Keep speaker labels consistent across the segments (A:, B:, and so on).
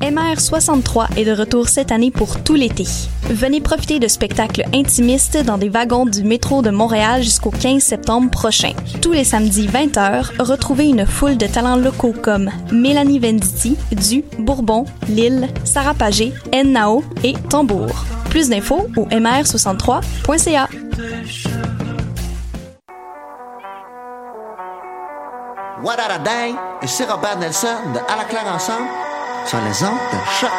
A: MR63 est de retour cette année pour tout l'été. Venez profiter de spectacles intimistes dans des wagons du métro de Montréal jusqu'au 15 septembre prochain. Tous les samedis 20h, retrouvez une foule de talents locaux comme Mélanie Venditti, Du, Bourbon, Lille, Sarah Pagé, Nao et Tambour. Plus d'infos au mr63.ca.
B: What a et c'est Robert Nelson de À la ensemble sur les ondes de choc.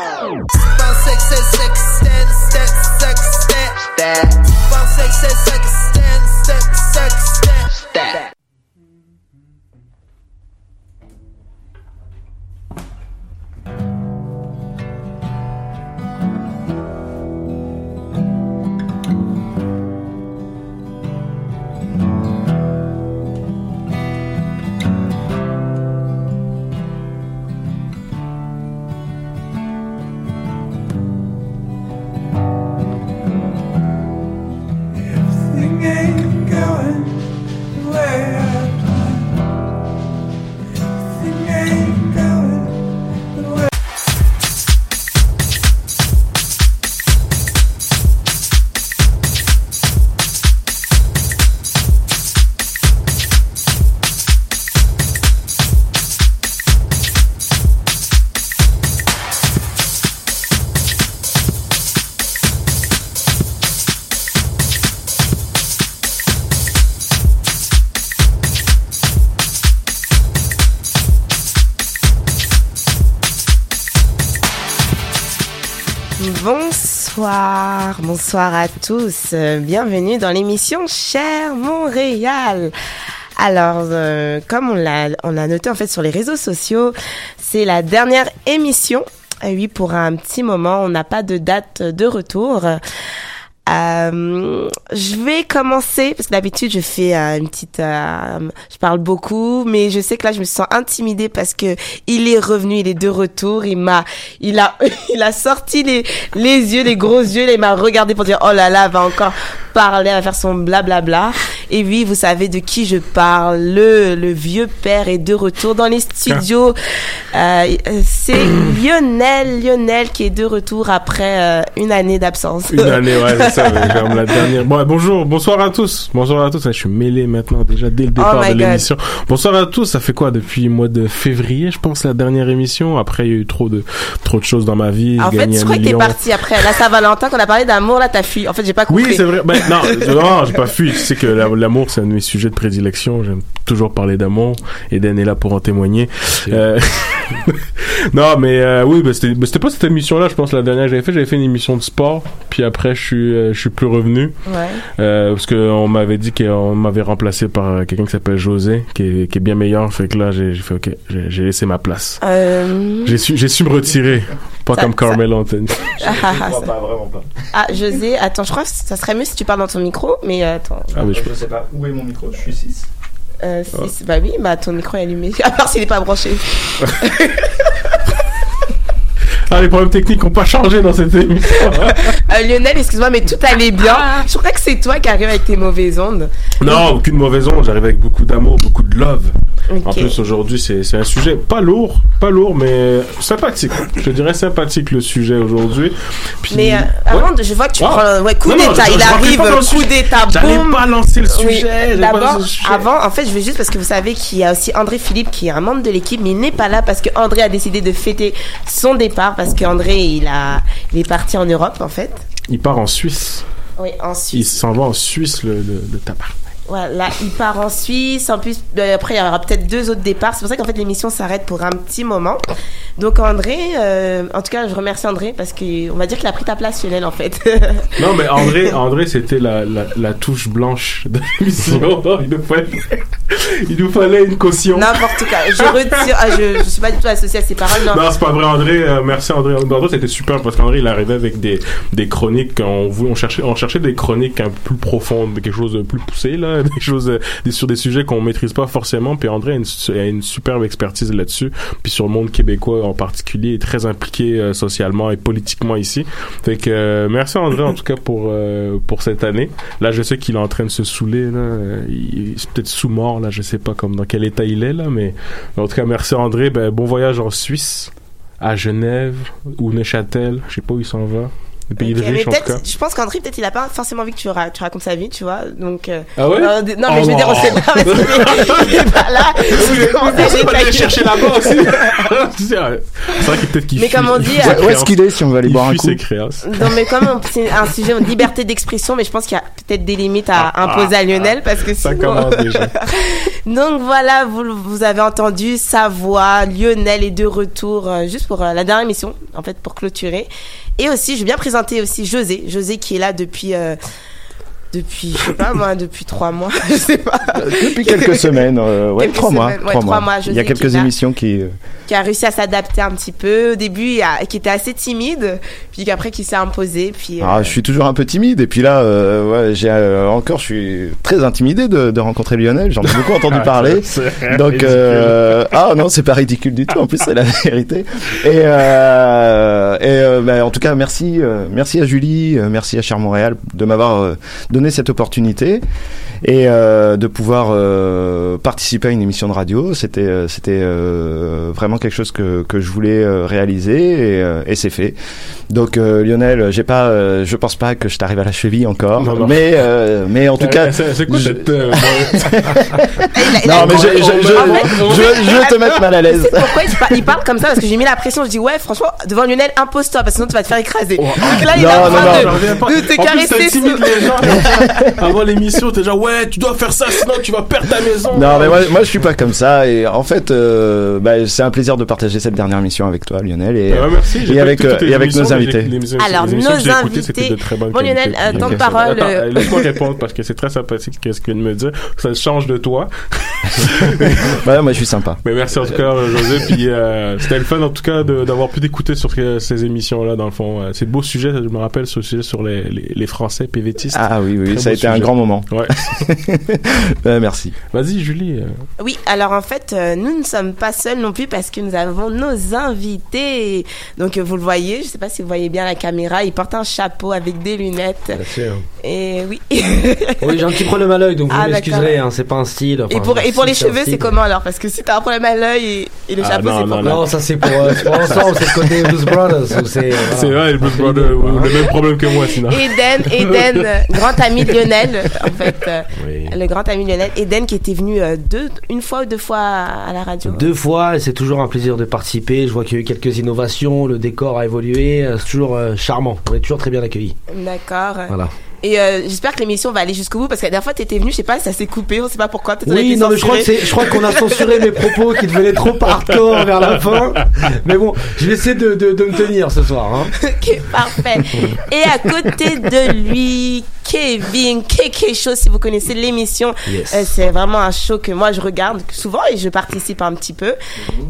C: Bonsoir, à tous. Euh, Bienvenue dans l'émission Cher Montréal. Alors, euh, comme on l'a, on a noté en fait sur les réseaux sociaux, c'est la dernière émission. Euh, oui, pour un petit moment, on n'a pas de date de retour. Euh, je vais commencer parce que d'habitude je fais euh, une petite, euh, je parle beaucoup, mais je sais que là je me sens intimidée parce que il est revenu, il est de retour, il m'a, il a, il a sorti les les yeux, les gros yeux, il m'a regardé pour dire oh là là, elle va encore parler, elle va faire son blablabla. Et oui, vous savez de qui je parle, le le vieux père est de retour dans les studios. Euh, c'est Lionel, Lionel qui est de retour après euh, une année d'absence.
D: Une année, ouais, c'est ça, comme la dernière. Bon, bonjour, bonsoir à tous. Bonsoir à tous. Je suis mêlé maintenant déjà dès le départ
C: Oh
D: de l'émission. Bonsoir à tous. Ça fait quoi depuis le mois de février, je pense, la dernière émission? Après, il y a eu trop de trop de choses dans ma vie.
C: En fait, je crois que t'es parti après. La Saint-Valentin, qu'on a parlé d'amour, là, t'as fui. En fait, j'ai pas compris.
D: Oui, c'est vrai. Ben, non, non, j'ai pas fui. Tu sais que la- l'amour, c'est un de mes sujets de prédilection. J'aime toujours parler d'amour. Eden est là pour en témoigner. Euh, non, mais euh, oui, c'était ben, c'était pas cette émission-là. Je pense la dernière que j'avais fait, j'avais fait une émission de sport. Puis après, je suis euh, je suis plus revenu.
C: Ouais.
D: Euh, parce que on m'avait dit qu'on m'avait remplacé par quelqu'un qui s'appelle José, qui est, qui est bien meilleur. Fait que là, j'ai fait OK, j'ai laissé ma place.
C: Euh...
D: J'ai su, me retirer, pas
C: Ça-
D: comme Carmel Anthony.
C: Ah, ah, ah, Ah, José, attends, je crois que ça serait mieux si tu parles dans ton micro, mais euh, attends.
D: Ah, mais je,
E: Je sais pas où est mon micro, je suis 6.
C: Euh, si- si- Bah oui, bah ton micro est allumé. À part s'il est pas branché.
D: Ah, les problèmes techniques n'ont pas changé dans cette émission.
C: Euh, Lionel, excuse-moi, mais tout allait bien. Je crois que c'est toi qui arrives avec tes mauvaises ondes.
D: Non, aucune mauvaise onde. J'arrive avec beaucoup d'amour, beaucoup de love. En plus, aujourd'hui, c'est c'est un sujet pas lourd, pas lourd, mais sympathique. Je dirais sympathique le sujet aujourd'hui. Puis-
C: Mais euh, avant, je vois que tu
D: Ah.
C: prends. Ouais, coup d'état, il
D: je
C: arrive, coup d'état,
D: J'allais
C: boum.
D: pas lancer le sujet,
C: D'abord,
D: lancer le sujet.
C: avant, en fait, je veux juste parce que vous savez qu'il y a aussi André Philippe qui est un membre de l'équipe, mais il n'est pas là parce que André a décidé de fêter son départ parce qu'André, il a, il est parti en Europe, en fait.
D: Il part en Suisse.
C: Oui, en
D: Il
C: Suisse.
D: s'en va en Suisse, le, le, le tabac.
C: Voilà, il part en Suisse. En plus, euh, après, il y aura peut-être deux autres départs. C'est pour ça qu'en fait, l'émission s'arrête pour un petit moment. Donc, André, euh, en tout cas, je remercie André parce qu'on va dire qu'il a pris ta place, Lionel, en fait.
D: Non, mais André, André c'était la, la, la touche blanche de l'émission. il, nous fallait, il nous fallait une caution.
C: N'importe quoi. Je retire. ah, je, je suis pas du tout associée à ces paroles. Non.
D: Non, c'est pas vrai, André. euh, merci, André. André, c'était super parce qu'André, il arrivait avec des, des chroniques. On, voulait- on, cherchait, on cherchait des chroniques un peu plus profondes, quelque chose de plus poussé, là, des choses euh, sur des sujets qu'on maîtrise pas forcément. Puis André a une, superbe expertise là-dessus. Puis sur le monde québécois en particulier, est très impliqué euh, socialement et politiquement ici. Fait que euh, merci, André, en tout cas, pour, pour cette année. Là, je sais qu'il est en train de se saouler, là. Il, est peut-être sous-mort, là. Je sais pas comme dans quel état il est, là. Mais en tout cas, merci, André. Ben, bon voyage en Suisse à Genève ou Neuchâtel, je sais pas où il s'en va. Le pays
C: Ok,
D: de
C: mais
D: riches en tout cas.
C: peut-être, je pense qu'André, peut-être, il a pas forcément envie que tu, ra- tu racontes sa vie, tu vois. Donc, euh,
D: Ah ouais
C: euh, non, mais
D: Oh
C: je on
D: non.
C: sait pas parce qu'il est- il est pas là. À
D: Faut aller chercher là-bas aussi. c'est vrai qu'il peut-être qu'il
C: Mais comme on dit, euh,
F: Où est-ce qu'il est si on va aller
D: Il
F: boire un coup.
C: Non, mais comme on- c'est un sujet de liberté d'expression, mais je pense qu'il y a peut-être des limites à
D: Ah,
C: imposer
D: ah,
C: à Lionel parce que
D: Ça
C: sinon-
D: commence déjà.
C: Donc voilà, vous, vous avez entendu sa voix, Lionel est de retour euh, juste pour euh, la dernière émission, en fait, pour clôturer. Et aussi, je vais bien présenter aussi José, José qui est là depuis, euh, depuis, je sais pas moi, depuis trois mois, je sais pas,
F: Depuis quelques semaines, euh, ouais,
C: Quelques
F: trois mois.
C: ouais,
F: trois
C: trois
F: mois.
C: mois,
F: Il y a quelques émissions qui. Euh,
C: qui a réussi à s'adapter un petit peu. Au début, qui était assez timide, puis qu'après qui s'est imposé, puis. euh,
F: Ah, je suis toujours un peu timide et puis là, euh, ouais, j'ai euh, encore, je suis très intimidé de, de rencontrer Lionel. J'en ai beaucoup entendu parler.
D: C'est
F: Donc, euh, ah non, c'est pas ridicule du tout. En plus, c'est la vérité. Et, euh, et euh, bah, en tout cas, merci, euh, merci à Julie, euh, merci à Cher Montréal de m'avoir euh, donné cette opportunité et euh, de pouvoir euh, participer à une émission de radio. C'était, euh, c'était euh, vraiment quelque chose que que je voulais euh, réaliser et, euh, et c'est fait. Donc, euh, Lionel, j'ai pas, euh, je pense pas que je t'arrive à la cheville encore,
D: Non, non.
F: mais euh, mais en tout cas.
D: Euh, c'est quoi cette.
F: Non, mais je, je, veux te mettre mal à l'aise.
C: sais pourquoi il, par- il parle comme ça? Parce que j'ai mis la pression. Je dis ouais, franchement, devant Lionel, impose-toi, parce que sinon tu vas te faire écraser. Donc là, il est
F: Non,
C: en
F: non,
C: train
F: non,
C: de- te caresser.
D: Avant l'émission, t'es genre, ouais, tu dois faire ça, sinon tu vas perdre ta maison.
F: Non, mais moi, moi, je suis pas comme ça. Et en fait, bah, c'est un plaisir de partager cette dernière mission avec toi, Lionel, et,
D: Ah, merci. j'ai
F: et
D: pas
F: avec, euh, et avec nos invités.
D: les émissions-
C: Alors,
D: les
C: nos invités. Bon. Lionel, euh, temps de parole.
D: Attends,
C: euh,
D: laisse-moi répondre parce que c'est très sympathique ce que tu viens de me dire. Ça change de toi.
F: Ouais, moi, je suis sympa.
D: Mais merci en tout cas, José. Puis euh, c'était le fun en tout cas de- d'avoir pu t'écouter sur euh, ces émissions-là. Dans le fond, c'est de beaux sujets. Je me rappelle ce sujet sur les, les, les Français PVTistes.
F: Ah oui, oui,
D: Très
F: ça a
D: beau
F: été un
D: sujet.
F: grand moment.
D: Ouais.
F: Euh, merci.
D: Vas-y, Julie.
C: Oui, alors en fait, euh, nous ne sommes pas seuls non plus parce que nous avons nos invités. Donc euh, vous le voyez, je sais pas si vous voyez bien la caméra, il porte un chapeau avec des lunettes. Et oui.
G: Oui, j'ai un petit problème à l'œil, donc vous
C: Ah,
G: m'excuserez, hein, c'est pas un style.
C: et pour, et pour les cheveux, c'est comment alors? Parce que si t'as un problème à l'œil et, et le
D: Ah,
C: chapeau,
D: non,
C: c'est
D: non,
C: pourquoi?
G: Non, ça c'est pour, euh, pour ensemble, c'est le côté Blues Brothers. c'est voilà.
D: Vrai, le Blues Brother, ou le même problème que moi, sinon.
C: Eden, Eden, euh, grand ami de Lionel, en fait, euh,
D: Oui.
C: le grand ami de Lionel, Eden qui était venu euh, deux, une fois ou deux fois à la radio.
G: Deux fois, c'est toujours un plaisir de participer. Je vois qu'il y a eu quelques innovations, le décor a évolué, euh, c'est toujours euh, charmant. On est toujours très bien accueillis.
C: D'accord.
G: Voilà.
C: Et euh, j'espère que l'émission va aller jusqu'au bout parce que la dernière fois t'étais venu, je sais pas, ça s'est coupé, on sait pas pourquoi.
G: Oui, non, mais je crois que je crois qu'on a censuré mes propos qui devenaient trop hardcore vers la fin. Mais bon, je vais essayer de, de, de me tenir ce soir. Hein.
C: Ok, parfait. Et à côté de lui, Kevin, Keke Show, si vous connaissez l'émission,
G: Yes.
C: euh, c'est vraiment un show que moi je regarde souvent et je participe un petit peu.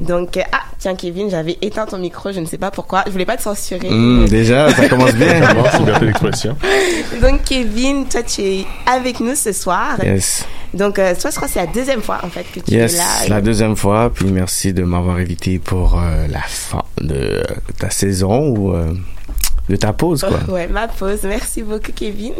C: Donc, euh, ah, tiens, Kevin, j'avais éteint ton micro, je ne sais pas pourquoi. Je voulais pas te censurer.
F: Hmm, déjà, ça commence bien.
D: Liberté d'expression.
C: Donc, Kevin, toi, tu es avec nous ce soir.
F: Yes.
C: Donc, euh, toi, je crois que c'est la deuxième fois, en fait, que tu
H: Yes,
C: es là.
H: c'est la deuxième fois. Puis merci de m'avoir invité pour euh, la fin de ta saison ou euh, de ta pause, quoi.
C: Ouais, ma pause. Merci beaucoup, Kevin.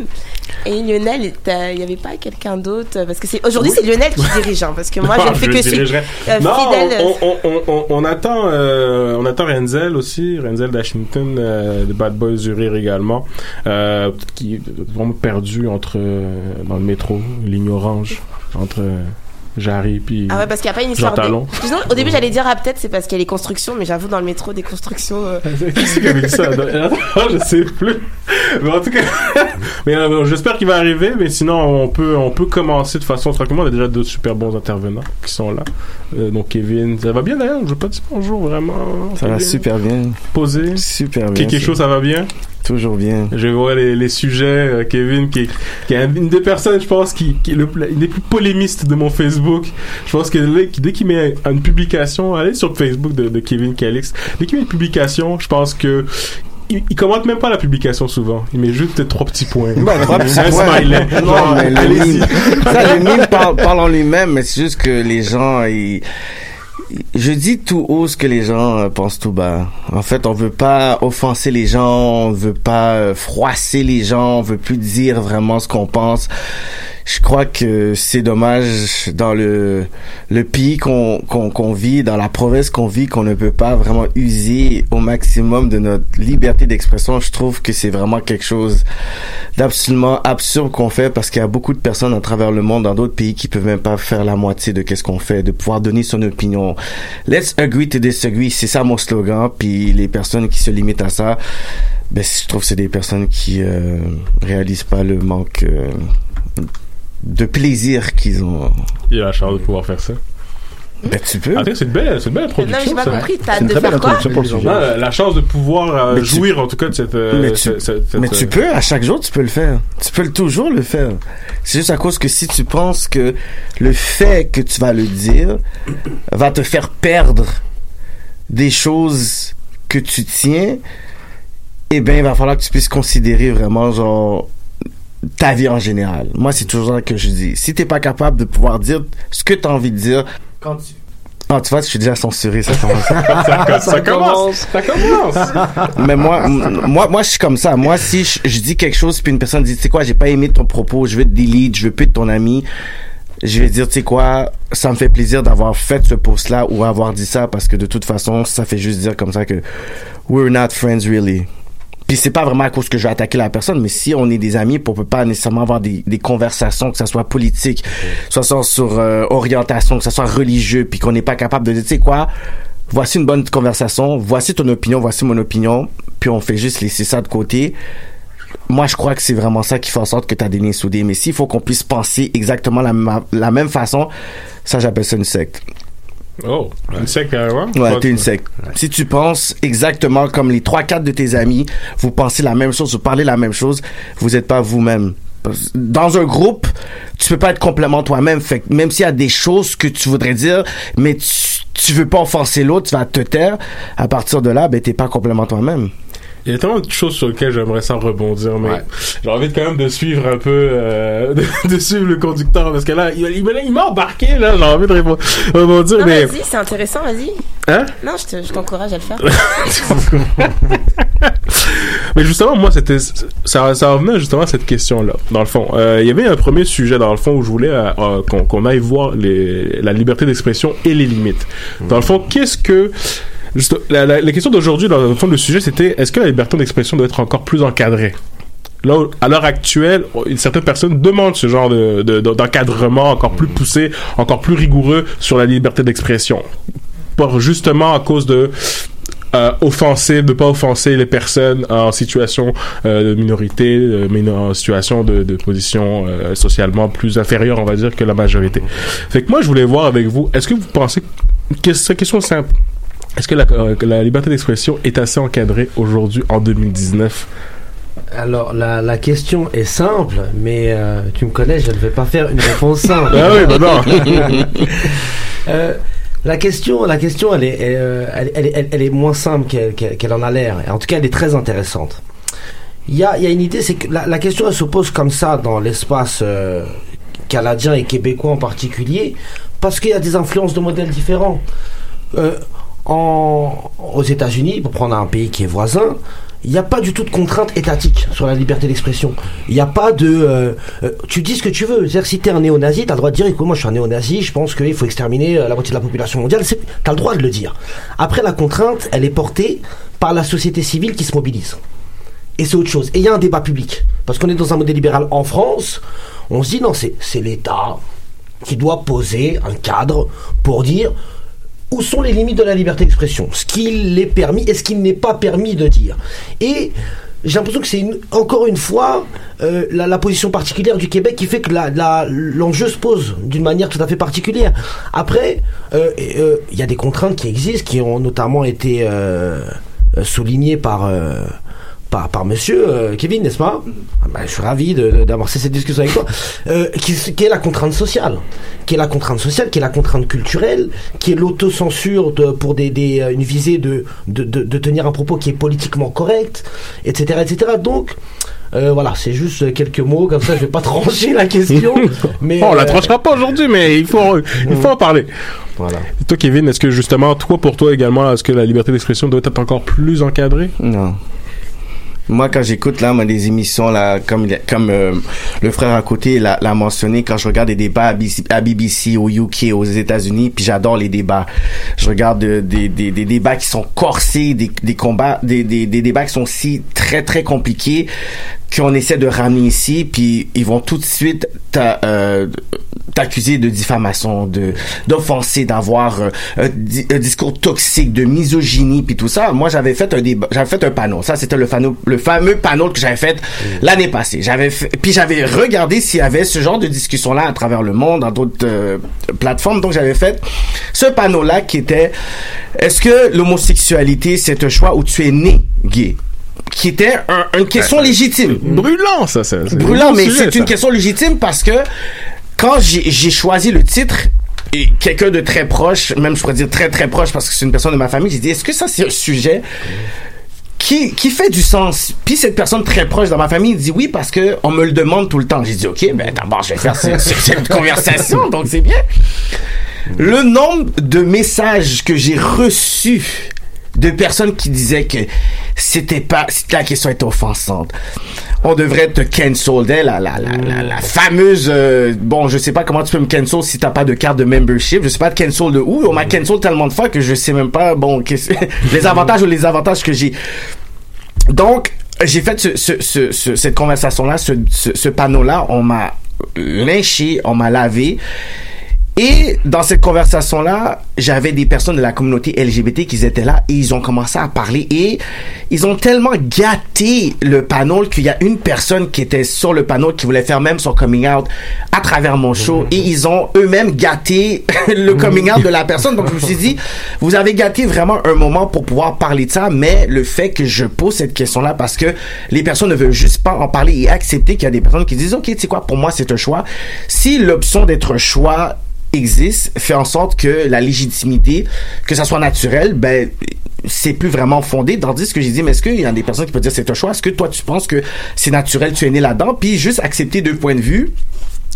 C: Et Lionel, t'as- il n'y avait pas quelqu'un d'autre? Euh, Parce que c'est aujourd'hui, c'est Lionel qui dirige, hein, parce que moi, je
D: Non,
C: ne fais
D: je
C: que
D: dirigerai.
C: Euh,
D: non,
C: fidèle.
D: on, on, on, on, on attend, euh, on attend Renzel aussi, Renzel d'Ashington, euh, de Bad Boys du Rire également, euh, qui est vraiment perdu entre euh, dans le métro, ligne orange, entre Jarry puis
C: Ah ouais, parce qu'il n'y a pas une histoire de... Sinon, au début, j'allais dire, ah, peut-être c'est parce qu'il y a les constructions, mais j'avoue, dans le métro, des constructions... euh,
D: Qui c'est qui avait dit ça? Je sais plus. Mais en tout cas, mais euh, j'espère qu'il va arriver. Mais sinon, on peut, on peut commencer de façon tranquillement. On a déjà deux super bons intervenants qui sont là. Euh, donc Kevin, ça va bien d'ailleurs? Je veux pas dire bonjour vraiment.
H: Ça va super bien.
D: Posé?
H: Super bien.
D: Quelque chose, ça va bien?
H: Toujours bien.
D: Je vois les, les sujets. euh, Kevin, qui est, qui est une des personnes, je pense, qui, qui est le, une des plus polémistes de mon Facebook. Je pense que dès qu'il met une publication, allez sur le Facebook de, de Kevin Calix. Dès qu'il met une publication, je pense que il, il commente même pas la publication souvent. Il met juste trois petits points.
H: Bon, trois petits
D: un
H: points.
D: smiley.
H: Non, mais le mime, ça, le mime parle, parle en lui-même, mais c'est juste que les gens, ils, je dis tout haut ce que les gens euh, pensent tout bas. En fait, on veut pas offenser les gens, on veut pas euh, froisser les gens, on veut plus dire vraiment ce qu'on pense. Je crois que c'est dommage dans le le pays qu'on qu'on qu'on vit, dans la province qu'on vit, qu'on ne peut pas vraiment user au maximum de notre liberté d'expression. Je trouve que c'est vraiment quelque chose d'absolument absurde qu'on fait parce qu'il y a beaucoup de personnes à travers le monde dans d'autres pays qui peuvent même pas faire la moitié de qu'est-ce qu'on fait, de pouvoir donner son opinion. Let's agree to disagree, c'est ça mon slogan. Puis les personnes qui se limitent à ça, ben je trouve que c'est des personnes qui euh, réalisent pas le manque euh, de plaisir qu'ils ont.
D: Il a la chance de pouvoir faire ça.
H: Ben tu peux.
D: Ah, c'est une belle, c'est une belle introduction.
C: Non, j'ai pas
D: ça.
C: compris, t'as C'est une de faire quoi? introduction
H: pour le sujet.
D: Non, la, chance de pouvoir euh,
H: tu-
D: jouir en tout cas de cette. euh,
H: mais tu,
D: cette- cette-
H: mais tu
D: euh,
H: peux, à chaque jour, tu peux le faire. Tu peux toujours le faire. C'est juste à cause que si tu penses que le fait que tu vas le dire va te faire perdre des choses que tu tiens, eh ben, il va falloir que tu puisses considérer vraiment, genre, ta vie en général. Moi, c'est toujours ça que je dis. Si t'es pas capable de pouvoir dire ce que tu as envie de dire,
G: Quand tu...
H: ah, tu vois, je suis déjà censuré, ça commence.
D: ça, ça commence. Ça commence.
H: Mais moi, moi, moi, je suis comme ça. Moi, si je, je dis quelque chose, puis une personne dit, tu sais quoi, j'ai pas aimé ton propos, je vais te delete, je veux plus de ton ami, je vais dire, tu sais quoi, ça me fait plaisir d'avoir fait ce post-là ou avoir dit ça, parce que de toute façon, ça fait juste dire comme ça que we're not friends really. Puis c'est pas vraiment à cause que je vais attaquer la personne, mais si on est des amis, on peut pas nécessairement avoir des, conversations, que ça soit politique, que ça soit sur euh, orientation, que ça soit religieux, puis qu'on n'est pas capable de dire, tu sais quoi, voici une bonne conversation, voici ton opinion, voici mon opinion, puis on fait juste laisser ça de côté. Moi, je crois que c'est vraiment ça qui fait en sorte que tu as des liens soudés. Mais s'il faut qu'on puisse penser exactement la, la même façon, ça, j'appelle ça une secte.
D: Oh, une secte carrément.
H: Ouais, t'es une secte. Si tu penses exactement comme les trois quatre de tes amis, vous pensez la même chose, vous parlez la même chose, vous êtes pas vous-même. Dans un groupe, tu peux pas être complètement toi-même. Fait que même s'il y a des choses que tu voudrais dire, mais tu, tu veux pas offenser l'autre, tu vas te taire. À partir de là, ben t'es pas complètement toi-même.
D: Il y a tellement de choses sur lesquelles j'aimerais ça rebondir, mais j'ai envie quand même de suivre un peu, euh, de, de suivre le conducteur, parce que là, il, il, il m'a embarqué, là, j'ai envie de répondre- rebondir,
C: Non,
D: mais...
C: vas-y, c'est intéressant, vas-y.
D: Hein?
C: Non, je te- je t'encourage à le faire.
D: Mais justement, moi, c'était ça, ça revenait justement à cette question-là. Dans le fond, Euh, il y avait un premier sujet dans le fond où je voulais euh, euh, qu'on qu'on aille voir les, la liberté d'expression et les limites. Dans le fond, qu'est-ce que juste, la, la, la question d'aujourd'hui, dans le fond, le sujet, c'était est-ce que la liberté d'expression doit être encore plus encadrée? Là, à l'heure actuelle, certaines personnes demandent ce genre de, de- de- d'encadrement encore plus poussé, encore plus rigoureux sur la liberté d'expression. Pour justement à cause de euh, offenser, de pas offenser les personnes en situation euh, de minorité, euh, mais en situation de, de position euh, socialement plus inférieure, on va dire, que la majorité. Fait que moi, je voulais voir avec vous, est-ce que vous pensez, question, question simple, est-ce que la, euh, que la liberté d'expression est assez encadrée aujourd'hui en 2019
G: Alors, la, la question est simple, mais euh, tu me connais, je ne vais pas faire une réponse simple.
D: Ah oui, bah non.
G: Euh, la question, la question, elle est, elle, elle, elle, est moins simple qu'elle en a l'air. En tout cas, elle est très intéressante. Il y a, il y a une idée, c'est que la, la question, elle se pose comme ça dans l'espace euh, canadiens et québécois en particulier, parce qu'il y a des influences de modèles différents. Aux États-Unis, pour prendre un pays qui est voisin, il n'y a pas du tout de contrainte étatique sur la liberté d'expression. Il n'y a pas de... euh, euh, tu dis ce que tu veux. C'est-à-dire si t'es un néo-nazi, t'as le droit de dire, écoute, moi je suis un néo-nazi, je pense qu'il faut exterminer euh, la moitié de la population mondiale. T'as le droit de le dire. Après, la contrainte, elle est portée par la société civile qui se mobilise. Et c'est autre chose. Et il y a un débat public. Parce qu'on est dans un modèle libéral en France, on se dit, non, c'est l'État qui doit poser un cadre pour dire où sont les limites de la liberté d'expression, ce qu'il est permis et ce qu'il n'est pas permis de dire. Et j'ai l'impression que c'est encore une fois euh, la, la position particulière du Québec qui fait que l'enjeu se pose d'une manière tout à fait particulière. Après, euh, euh, il y a des contraintes qui existent, qui ont notamment été euh, euh, soulignées par... par, par monsieur euh, Kevin, n'est-ce pas Ah ben, Je suis ravi d'amorcer cette discussion avec toi. Euh, qui, qui est la contrainte sociale Qui est la contrainte sociale, qui est la contrainte culturelle, qui est l'autocensure de- pour des, des, euh, une visée de, de, de, de tenir un propos qui est politiquement correct, etc. etc. Donc, euh, voilà, c'est juste quelques mots, comme ça je vais pas trancher la question. mais,
D: Oh, on la tranchera pas aujourd'hui, mais il faut, il faut en parler.
G: Voilà.
D: Et toi, Kevin, est-ce que justement, toi, pour toi également, est-ce que la liberté d'expression doit être encore plus encadrée?
H: Non. Moi, quand j'écoute là, moi, des émissions là, comme comme euh, le frère à côté l'a mentionné, quand je regarde des débats à BBC, au UK, aux États-Unis, puis j'adore les débats. Je regarde des, des, des débats qui sont corsés, des, des combats, des, des, des débats qui sont si très très compliqués qu'on essaie de ramener ici, puis ils vont tout de suite euh, t'accuser de diffamation, de d'offenser, d'avoir euh, un, di- un discours toxique, de misogynie, puis tout ça. Moi, j'avais fait un débat, j'avais fait un panneau. Ça, c'était le fameux, le fameux panneau que j'avais fait l'année passée. J'avais puis j'avais regardé s'il y avait ce genre de discussion-là à travers le monde, dans d'autres euh, plateformes. Donc, j'avais fait ce panneau-là qui était est-ce que l'homosexualité c'est un choix ou tu es né gay? Qui était un- une question légitime.
D: Brûlant, ça, ça. c'est
H: Brûlant, mais c'est une question légitime parce que quand j'ai choisi le titre, et quelqu'un de très proche, même je pourrais dire très très proche parce que c'est une personne de ma famille, j'ai dit est-ce que ça c'est un sujet qui, qui fait du sens? Puis cette personne très proche dans ma famille dit oui parce que on me le demande tout le temps. J'ai dit ok, ben d'abord je vais faire ce- ce- cette conversation, donc c'est bien. Le nombre de messages que j'ai reçus de personnes qui disaient que c'était pas la question était offensante. On devrait te cancel la la la la, fameuse euh, bon je sais pas comment tu peux me cancel si t'as pas de carte de membership je sais pas de cancel de où on m'a cancel tellement de fois que je sais même pas bon les avantages ou les avantages que j'ai donc, j'ai fait ce, ce, ce, ce- cette conversation-là, ce, ce panneau-là, on m'a lynché, on m'a lavé. Et dans cette conversation-là, j'avais des personnes de la communauté LGBT qui étaient là et ils ont commencé à parler et ils ont tellement gâté le panneau qu'il y a une personne qui était sur le panneau qui voulait faire même son coming out à travers mon show et ils ont eux-mêmes gâté le coming out de la personne. Donc je me suis dit, vous avez gâté vraiment un moment pour pouvoir parler de ça, mais le fait que je pose cette question-là parce que les personnes ne veulent juste pas en parler et accepter qu'il y a des personnes qui disent, ok, tu sais quoi, pour moi c'est un choix. Si l'option d'être un choix existe, fait en sorte que la légitimité, que ça soit naturel, ben c'est plus vraiment fondé. Tandis que j'ai dit, mais est-ce qu'il y a des personnes qui peuvent dire c'est un choix? Est-ce que toi tu penses que c'est naturel, tu es né là-dedans? Puis juste accepter deux points de vue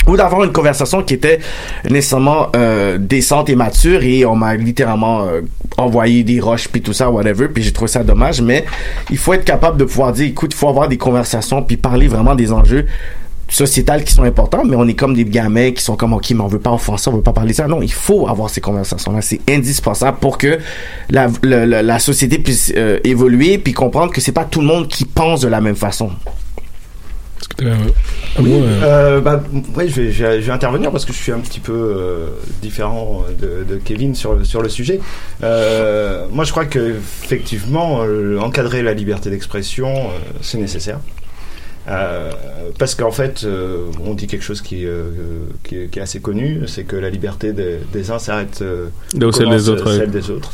H: ou d'avoir une conversation qui était nécessairement euh, décente et mature et on m'a littéralement euh, envoyé des roches puis tout ça whatever puis j'ai trouvé ça dommage mais il faut être capable de pouvoir dire écoute il faut avoir des conversations puis parler vraiment des enjeux sociétales qui sont importants, mais on est comme des gamins qui sont comme, OK, mais on veut pas offenser, on veut pas parler de ça. Non, il faut avoir ces conversations-là. C'est indispensable pour que la, la, la- la société puisse euh, évoluer puis comprendre que c'est pas tout le monde qui pense de la même façon.
F: Oui, euh, bah, ouais, je, vais, je vais- je vais intervenir parce que je suis un petit peu euh, différent de, de Kevin sur, sur le sujet. Euh, moi, je crois que effectivement, euh, encadrer la liberté d'expression, euh, c'est nécessaire. Euh, parce qu'en fait, euh, on dit quelque chose qui, euh, qui, est, qui est assez connu, c'est que la liberté des, des uns s'arrête euh,
D: où celle des autres, ouais.
F: celle des autres.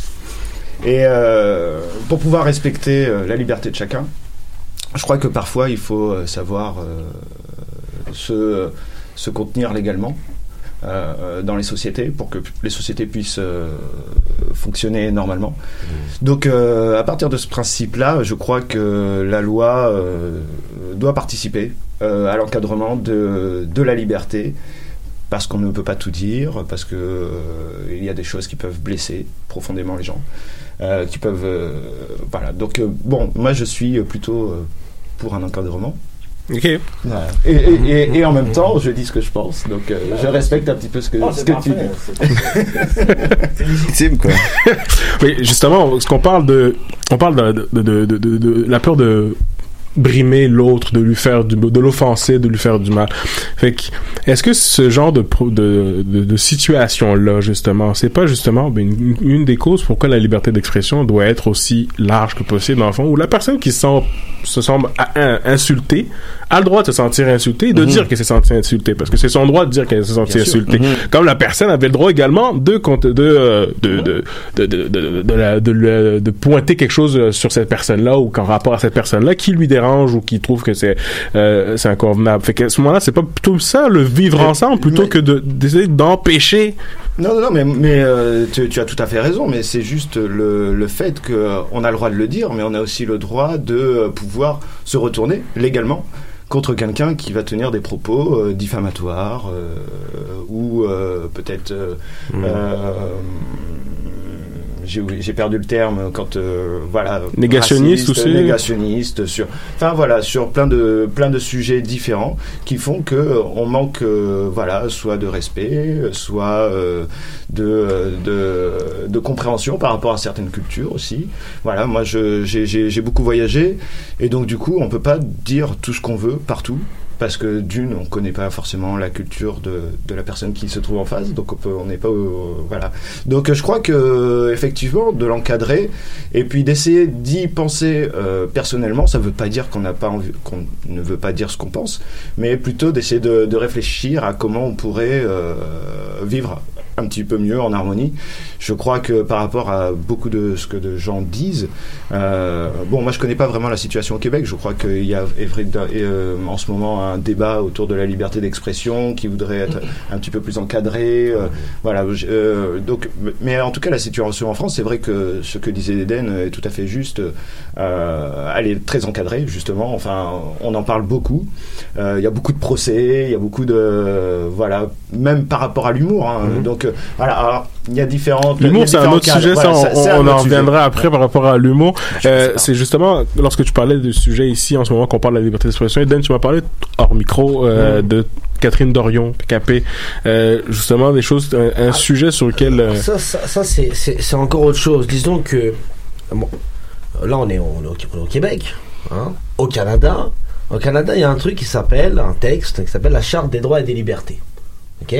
F: Et euh, pour pouvoir respecter euh, la liberté de chacun, je crois que parfois il faut euh, savoir euh, se, se contenir légalement euh, dans les sociétés pour que les sociétés puissent euh, fonctionner normalement. Donc euh, à partir de ce principe-là, je crois que la loi euh, doit participer euh, à l'encadrement de, de la liberté parce qu'on ne peut pas tout dire, parce que euh, il y a des choses qui peuvent blesser profondément les gens, euh, qui peuvent, euh, voilà. Donc euh, bon, moi je suis plutôt euh, pour un encadrement.
D: Ok.
F: Voilà. Et, et, et, et en même temps, je dis ce que je pense, donc euh, je respecte un petit peu ce que,
G: Oh,
F: ce que tu dis.
H: C'est légitime, quoi.
D: Oui, justement, ce qu'on parle de, on parle de, de, de, de, de- de la peur de brimer l'autre, de lui faire du, de l'offenser, de lui faire du mal. Fait que, est-ce que ce genre de, pro- de, de, de situation-là, justement, c'est pas justement ben, une, une des causes pourquoi la liberté d'expression doit être aussi large que possible, dans le fond, où la personne qui se sent, se semble insultée a le droit de se sentir insultée et de
F: Mhm.
D: dire qu'elle s'est sentie insultée, parce que c'est son droit de dire qu'elle s'est sentie
F: Bien
D: insultée.
F: Mhm.
D: Comme la personne avait le droit également de euh, de de de de de, de, la- de le- de pointer quelque chose euh, sur cette personne-là ou qu'en rapport à cette personne-là qui lui dérange ou qui trouve que c'est euh, c'est inconvenable. Fait qu'à ce moment-là, c'est pas plutôt ça le vivre ensemble plutôt que de d'essayer d'empêcher.
F: Non, non, non, mais, mais euh, tu, tu as tout à fait raison, mais c'est juste le, le fait qu'on a le droit de le dire, mais on a aussi le droit de euh, pouvoir se retourner légalement contre quelqu'un qui va tenir des propos euh, diffamatoires euh, ou euh, peut-être euh, euh, j'ai perdu le terme quand euh, voilà
D: Négationniste
F: raciste,
D: aussi.
F: négationniste sur enfin voilà sur plein de plein de sujets différents qui font que euh, on manque euh, voilà soit de respect soit euh, de, de de compréhension par rapport à certaines cultures aussi voilà moi j'ai beaucoup voyagé et donc du coup on peut pas dire tout ce qu'on veut partout parce que d'une, on connaît pas forcément la culture de, de la personne qui se trouve en face, donc on n'est pas au- voilà. Donc je crois que effectivement de l'encadrer et puis d'essayer d'y penser euh, personnellement, ça veut pas dire qu'on n'a pas envie, qu'on ne veut pas dire ce qu'on pense, mais plutôt d'essayer de, de réfléchir à comment on pourrait euh, vivre un petit peu mieux en harmonie. Je crois que par rapport à beaucoup de ce que de gens disent, euh, bon, moi je connais pas vraiment la situation au Québec. Je crois qu'il y a euh, en ce moment un débat autour de la liberté d'expression qui voudrait être un petit peu plus encadré. euh, voilà. donc, mais en tout cas, la situation en France, c'est vrai que ce que disait Eden est tout à fait juste. Elle est très encadrée, justement. Enfin, on en parle beaucoup. Il y a beaucoup de procès, il y a beaucoup de voilà, même par rapport à l'humour. hein. Donc voilà. Alors, il y a différentes.
D: L'humour, c'est un autre
F: cadres.
D: sujet,
F: Voilà,
D: ça, on, en reviendra après par rapport à l'humour. Euh, c'est justement, lorsque tu parlais du sujet ici, en ce moment, qu'on parle de la liberté d'expression, Dan, tu m'as parlé hors micro euh,
G: Mm.
D: de Catherine Dorion, PKP, euh, justement des choses, un, un sujet sur lequel...
G: Ça, ça, ça, c'est- encore autre chose. Disons que. Bon, là, on est, au- on est au, on est au Québec, hein, au Canada. Au Canada, il y a un truc qui s'appelle, un texte qui s'appelle la Charte des droits et des libertés. OK?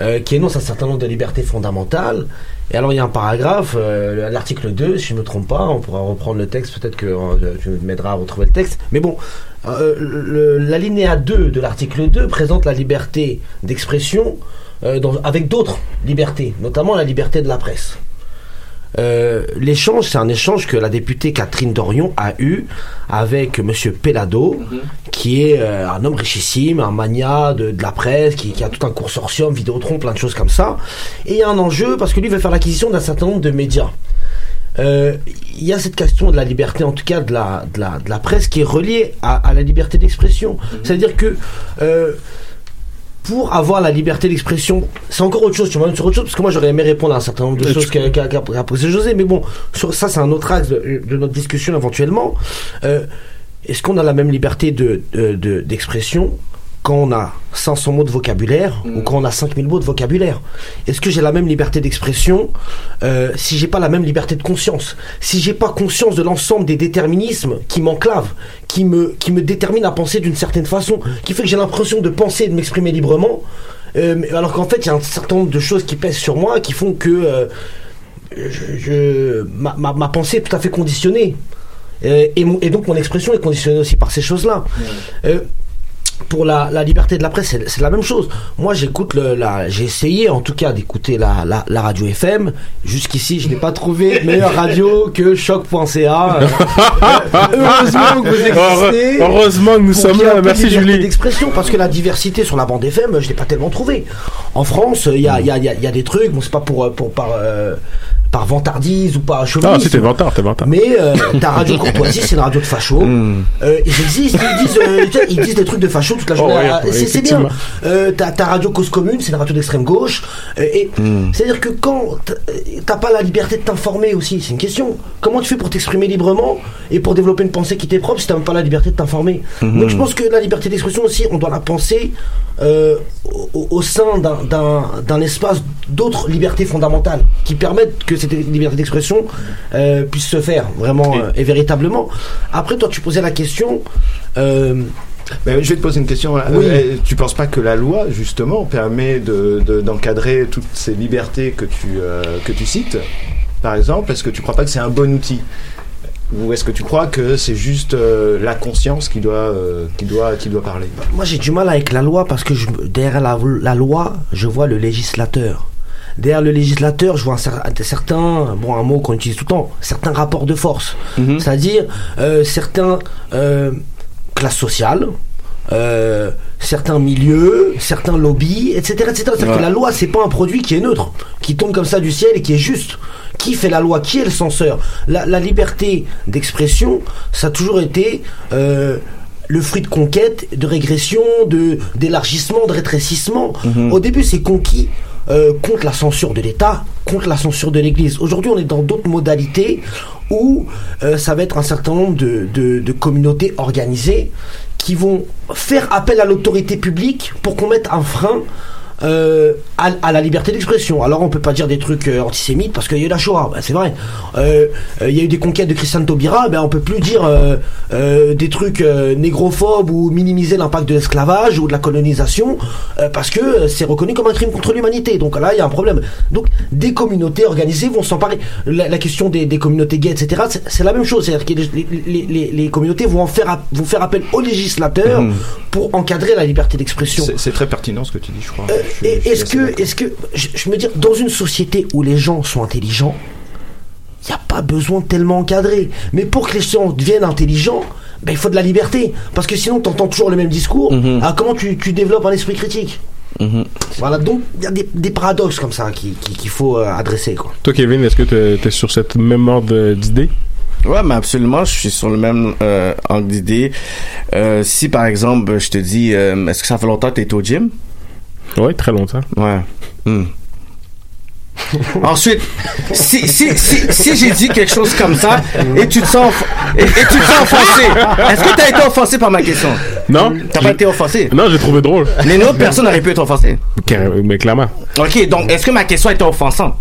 G: Euh, qui énonce un certain nombre de libertés fondamentales. Et alors, il y a un paragraphe, euh, l'article 2, si je ne me trompe pas, on pourra reprendre le texte, peut-être que euh, tu m'aideras à retrouver le texte. Mais bon, euh, l'alinéa 2 de l'article 2 présente la liberté d'expression avec d'autres libertés, notamment la liberté de la presse. Euh, L'échange, c'est un échange que la députée Catherine Dorion a eu avec Monsieur Pelado, qui est euh, un homme richissime, un mania de, de la presse, qui, qui a tout un consortium, Vidéotron, plein de choses comme ça. Et il y a un enjeu parce que lui veut faire l'acquisition d'un certain nombre de médias. Euh, Il y a cette question de la liberté, en tout cas de la, de la, de la presse, qui est reliée à, à la liberté d'expression. C'est-à-dire que pour avoir la liberté d'expression, c'est encore autre chose. Tu m'amènes sur autre chose parce que moi j'aurais aimé répondre à un certain nombre de choses qu'a posé José, mais bon, sur ça c'est un autre axe de, de notre discussion éventuellement. Euh, Est-ce qu'on a la même liberté de de- de- d'expression quand on a 500 mots de vocabulaire ou quand on a 5000 mots de vocabulaire Est-ce que j'ai la même liberté d'expression euh, si j'ai pas la même liberté de conscience? Si j'ai pas conscience de l'ensemble des déterminismes qui m'enclavent, qui me, qui me déterminent à penser d'une certaine façon, qui fait que j'ai l'impression de penser et de m'exprimer librement, euh, alors qu'en fait il y a un certain nombre de choses qui pèsent sur moi qui font que euh, je, je- ma, ma, ma pensée est tout à fait conditionnée. Et, mon- et donc mon expression est conditionnée aussi par ces choses-là. Euh, pour la, la liberté de la presse, c'est la même chose. Moi, j'écoute la, j'ai essayé en tout cas d'écouter la, la, la radio FM. Jusqu'ici, je n'ai pas trouvé meilleure radio que choc.ca. Euh, heureusement que vous existez.
D: Heureusement que nous sommes là. Merci, Julie.
G: d'expression parce que la diversité sur la bande FM, je l'ai pas tellement trouvé. En France, il y a, y, a, y a- il y a des trucs. Bon, c'est pas pour pour par euh, par vantardise ou par
D: Ah,
G: chauvinisme.
D: c'était vantard, t'es vantard.
G: Mais euh, ta radio courtoisie, c'est une radio de facho.
D: Hmm.
G: Euh, ils existent, ils disent, euh, tu sais, ils disent des trucs de facho toute la journée.
D: Oh, ouais,
G: Ah,
D: ouais,
G: c'est bien. Euh, ta, ta radio cause commune, c'est une radio d'extrême gauche. Euh, et
D: Hmm.
G: c'est-à-dire que quand t'as- pas la liberté de t'informer aussi, c'est une question. Comment tu fais pour t'exprimer librement et pour développer une pensée qui t'est propre si t'as même pas la liberté de t'informer?
D: Hmm.
G: Donc je pense que la liberté d'expression aussi, on doit la penser euh, au, au sein d'un- d'un d'un espace d'autres libertés fondamentales qui permettent que cette liberté d'expression euh, puisse se faire vraiment euh, et véritablement. Après, toi, tu posais la question. euh,
F: Ben, je vais te poser une question.
G: Oui.
F: Euh, tu penses pas que la loi, justement, permet de- de- d'encadrer toutes ces libertés que tu, euh, que tu cites, par exemple? Est-ce que tu crois pas que c'est un bon outil? Ou est-ce que tu crois que c'est juste euh, la conscience qui doit, euh, qui doit, qui doit parler?
G: Moi, j'ai du mal avec la loi parce que je, derrière la, la loi, je vois le législateur. Derrière le législateur, je vois un, cer- un certain, bon, un mot qu'on utilise tout le temps, certains rapports de force. C'est-à-dire euh, certains euh, classes sociales, euh, certains milieux, certains lobbies, etc. etc. C'est-à-dire
H: Ouais.
G: que la loi, c'est pas un produit qui est neutre, qui tombe comme ça du ciel et qui est juste. Qui fait la loi? Qui est le censeur? La, la liberté d'expression, ça a toujours été euh, le fruit de conquête, de régression, de d'élargissement, de rétrécissement. Au début, c'est conquis euh, contre la censure de l'État, contre la censure de l'Église. Aujourd'hui, on est dans d'autres modalités où euh, ça va être un certain nombre de, de, de communautés organisées qui vont faire appel à l'autorité publique pour qu'on mette un frein euh, à, à la liberté d'expression. Alors on peut pas dire des trucs euh, antisémites parce qu'il y a eu la Shoah, Ben, c'est vrai. Euh, euh, Il y a eu des conquêtes de Christiane Taubira, ben on peut plus dire euh, euh, des trucs euh, négrophobes ou minimiser l'impact de l'esclavage ou de la colonisation euh, parce que c'est reconnu comme un crime contre l'humanité. Donc là il y a un problème. Donc des communautés organisées vont s'emparer. La, la question des, des communautés gays, etc. c'est- la même chose. C'est-à-dire que les, les, les, les communautés vont en faire vont faire appel aux législateurs
F: Mhm.
G: pour encadrer la liberté d'expression.
F: C'est très pertinent ce que tu dis, je crois. Je
G: Et
F: je
G: est-ce que, est-ce que, je, je me dis, dans une société où les gens sont intelligents, il n'y a pas besoin de tellement encadrer. Mais pour que les gens deviennent intelligents, ben, il faut de la liberté. Parce que sinon, tu entends toujours le même discours.
F: Mhm.
G: Ah, comment tu, tu développes un esprit critique Voilà, donc il y a des, des paradoxes comme ça qui- qui- qu'il faut euh, adresser. Quoi.
D: Toi, Kevin, est-ce que t'es es sur cette même ordre d'idée
H: Ouais, mais absolument, je suis sur le même euh, angle d'idée. Euh, si par exemple, je te dis, euh, est-ce que ça fait longtemps que tu es au gym?
D: Ouais, très longtemps.
H: Ouais. Hmm. Ensuite, si, si, si, si j'ai dit quelque chose comme ça et tu te sens, et, et tu te sens offensé, est-ce que tu as été offensé par ma question?
D: Non.
H: T'as pas été offensé?
D: Non, j'ai trouvé drôle.
H: Mais une autre personne aurait pu être offensée.
D: Carré- Mais clairement.
H: Ok, donc est-ce que ma question était offensante?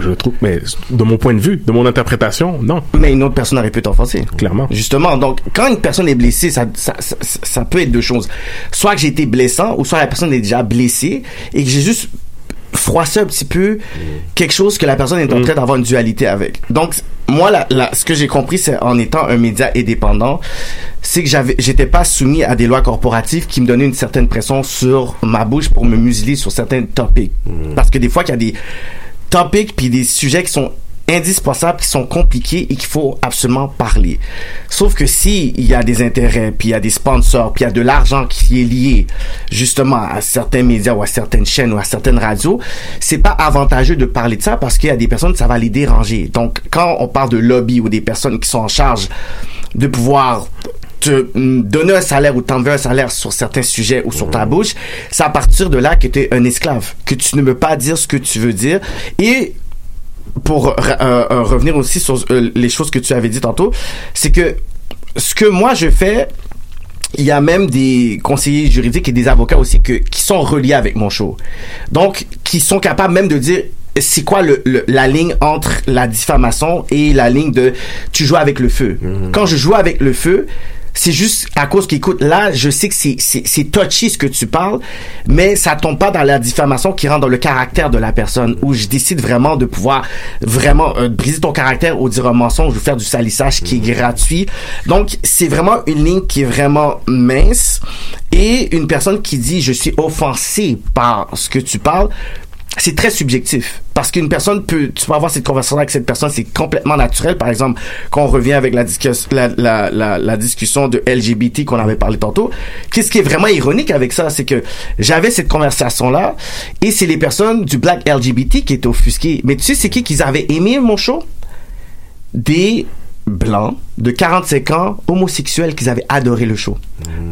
D: Je trouve, mais de mon point de vue, de mon interprétation, non.
H: Mais une autre personne aurait pu offensée.
D: Clairement.
H: Justement, donc quand une personne est blessée, ça, ça, ça, peut être deux choses. Soit que j'ai été blessant, ou soit la personne est déjà blessée et que j'ai juste froissé un petit peu quelque chose que la personne est en train d'avoir une dualité avec. Donc moi, là, là, ce que j'ai compris, c'est en étant un média indépendant, c'est que j'avais, j'étais pas soumis à des lois corporatives qui me donnaient une certaine pression sur ma bouche pour me museler sur certains topics. Parce que des fois, il y a des topics puis des sujets qui sont indispensables, qui sont compliqués et qu'il faut absolument parler. Sauf que si il y a des intérêts, puis il y a des sponsors, puis il y a de l'argent qui est lié justement à certains médias ou à certaines chaînes ou à certaines radios, c'est pas avantageux de parler de ça parce qu'il y a des personnes ça va les déranger. Donc quand on parle de lobby ou des personnes qui sont en charge de pouvoir te donner un salaire ou t'enlever un salaire sur certains sujets ou sur ta bouche, c'est à partir de là que tu es un esclave, que tu ne peux pas dire ce que tu veux dire. Et pour euh, euh, revenir aussi sur euh, les choses que tu avais dit tantôt, c'est que ce que moi je fais, il y a même des conseillers juridiques et des avocats aussi que, qui sont reliés avec mon show. Donc, qui sont capables même de dire c'est quoi le, le- la ligne entre la diffamation et la ligne de tu joues avec le feu. Quand je joue avec le feu, c'est juste à cause qu'écoute, là, je sais que c'est, c'est, c'est touchy ce que tu parles, mais ça tombe pas dans la diffamation qui rentre dans le caractère de la personne, où je décide vraiment de pouvoir vraiment euh, briser ton caractère ou dire un mensonge ou faire du salissage qui est gratuit. Donc, c'est vraiment une ligne qui est vraiment mince. Et une personne qui dit je suis offensé par ce que tu parles, c'est très subjectif. Parce qu'une personne peut tu peux avoir cette conversation avec cette personne c'est complètement naturel. Par exemple quand on revient avec la, discus- la, la, la, la discussion de LGBT qu'on avait parlé tantôt qu'est-ce qui est vraiment ironique avec ça c'est que j'avais cette conversation là et c'est les personnes du black LGBT qui étaient offusquées. Mais tu sais c'est qui qu'ils avaient aimé mon show? Des blancs de 45 ans homosexuels qu'ils avaient adoré le show.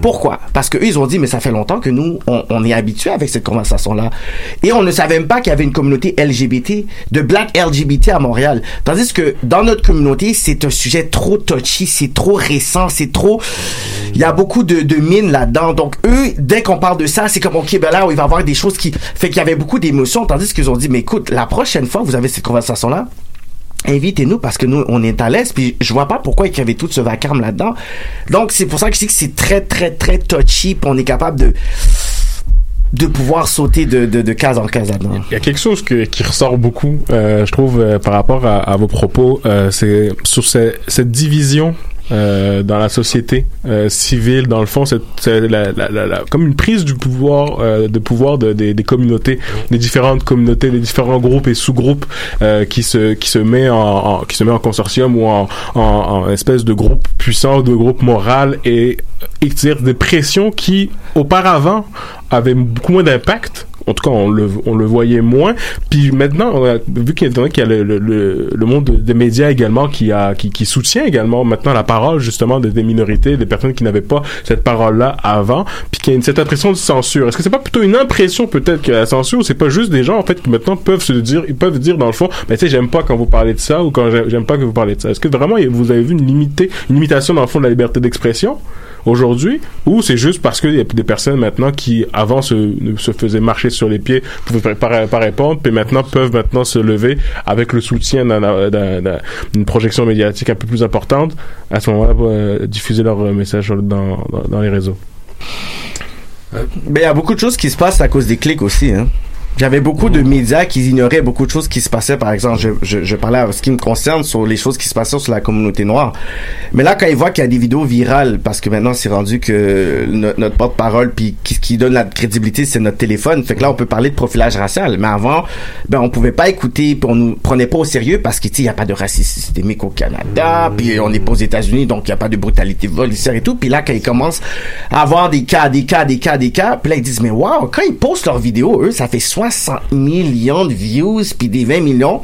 H: Pourquoi? Parce que eux ils ont dit mais ça fait longtemps que nous on, on est habitués avec cette conversation là et on ne savait même pas qu'il y avait une communauté LGBT de black LGBT à Montréal. Tandis que dans notre communauté c'est un sujet trop touchy, c'est trop récent, c'est trop il y a beaucoup de, de mines là-dedans. Donc eux dès qu'on parle de ça c'est comme ok ben là il va y avoir des choses qui fait qu'il y avait beaucoup d'émotions tandis qu'ils ont dit mais écoute la prochaine fois vous avez cette conversation là invitez-nous parce que nous on est à l'aise puis je vois pas pourquoi il y avait tout ce vacarme là-dedans donc c'est pour ça que je dis que c'est très très très touchy puis on est capable de de pouvoir sauter de, de, de case en case là-dedans.
D: Il y a quelque chose que, qui ressort beaucoup, euh, je trouve, euh, par rapport à, vos propos, euh, c'est sur ce- cette division euh, dans la société euh, civile, dans le fond, c'est la, la, la, comme une prise du pouvoir, euh, de pouvoir de, des, des communautés, des différentes communautés, des différents groupes et sous-groupes euh, qui se qui se met en, en- qui se met en consortium ou en, en, en espèce de groupe puissant, de groupe moral et exerce des pressions qui auparavant avaient beaucoup moins d'impact en tout cas on le, on le voyait moins. Puis maintenant on a vu qu'il y a, le, le, le, monde des médias également qui a qui, qui soutient également maintenant la parole justement de, des minorités des personnes qui n'avaient pas cette parole là avant. Puis qu'il y a une, cette impression de censure. Est-ce que c'est pas plutôt une impression peut-être que la censure c'est pas juste des gens en fait qui maintenant peuvent se dire ils peuvent dire dans le fond mais tu sais j'aime pas quand vous parlez de ça ou quand j'ai- j'aime pas que vous parlez de ça est-ce que vraiment vous avez vu une une limitation dans le fond de la liberté d'expression? Aujourd'hui ou c'est juste parce qu'il y a des personnes maintenant qui avant se, se faisaient marcher sur les pieds pouvaient pas, répondre puis maintenant peuvent maintenant se lever avec le soutien d'un- d'un- d'un- d'une projection médiatique un peu plus importante à ce moment-là pour euh, diffuser leur euh, message dans, dans, les réseaux
H: Ben, il y a beaucoup de choses qui se passent à cause des clics aussi, hein. J'avais beaucoup de médias qui ignoraient beaucoup de choses qui se passaient. Par exemple, je, je, je parlais à ce qui me concerne sur les choses qui se passaient sur la communauté noire. Mais là, quand ils voient qu'il y a des vidéos virales, parce que maintenant c'est rendu que no- notre porte-parole, puis qui, qui donne la crédibilité, c'est notre téléphone. Fait que là, on peut parler de profilage racial. Mais avant, ben on pouvait pas écouter, puis on nous prenait pas au sérieux parce que tu sais, il y a pas de racisme systémique au Canada, puis on n'est pas aux États-Unis, donc il y a pas de brutalité policière et tout. Puis là, quand ils commencent à avoir des cas, des cas, des cas, des cas, puis là ils disent mais waouh, quand ils postent leurs vidéos, eux, ça fait 60 millions de views puis des 20 millions.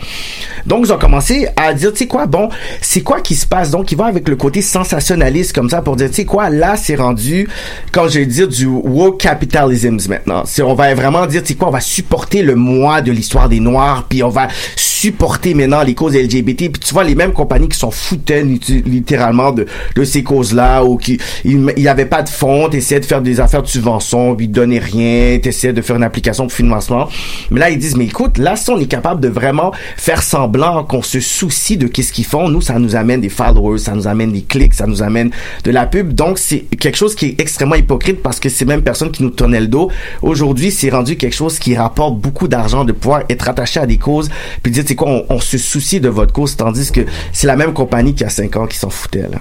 H: Donc ils ont commencé à dire tu sais quoi, bon, c'est quoi qui se passe? Donc ils vont avec le côté sensationnaliste comme ça pour dire tu sais quoi, là c'est rendu quand je vais dire du woke capitalism maintenant. C'est on va vraiment dire tu sais quoi, on va supporter le moi de l'histoire des noirs puis on va supporter maintenant les causes LGBT puis tu vois les mêmes compagnies qui sont foutaines littéralement de de ces causes-là ou qui il y avait pas de fonds, t'essayais de faire des affaires de subvention, puis donnaient rien, t'essayais de faire une application de financement. Mais là ils disent mais écoute, là si on est capable de vraiment faire semblant qu'on se soucie de qu'est-ce qu'ils font, nous ça nous amène des followers, ça nous amène des clics, ça nous amène de la pub. Donc c'est quelque chose qui est extrêmement hypocrite parce que ces mêmes personnes qui nous tournaient le dos, aujourd'hui c'est rendu quelque chose qui rapporte beaucoup d'argent de pouvoir être attaché à des causes puis dire c'est quoi on, se soucie de votre cause tandis que c'est la même compagnie qui a cinq ans qui s'en foutait là.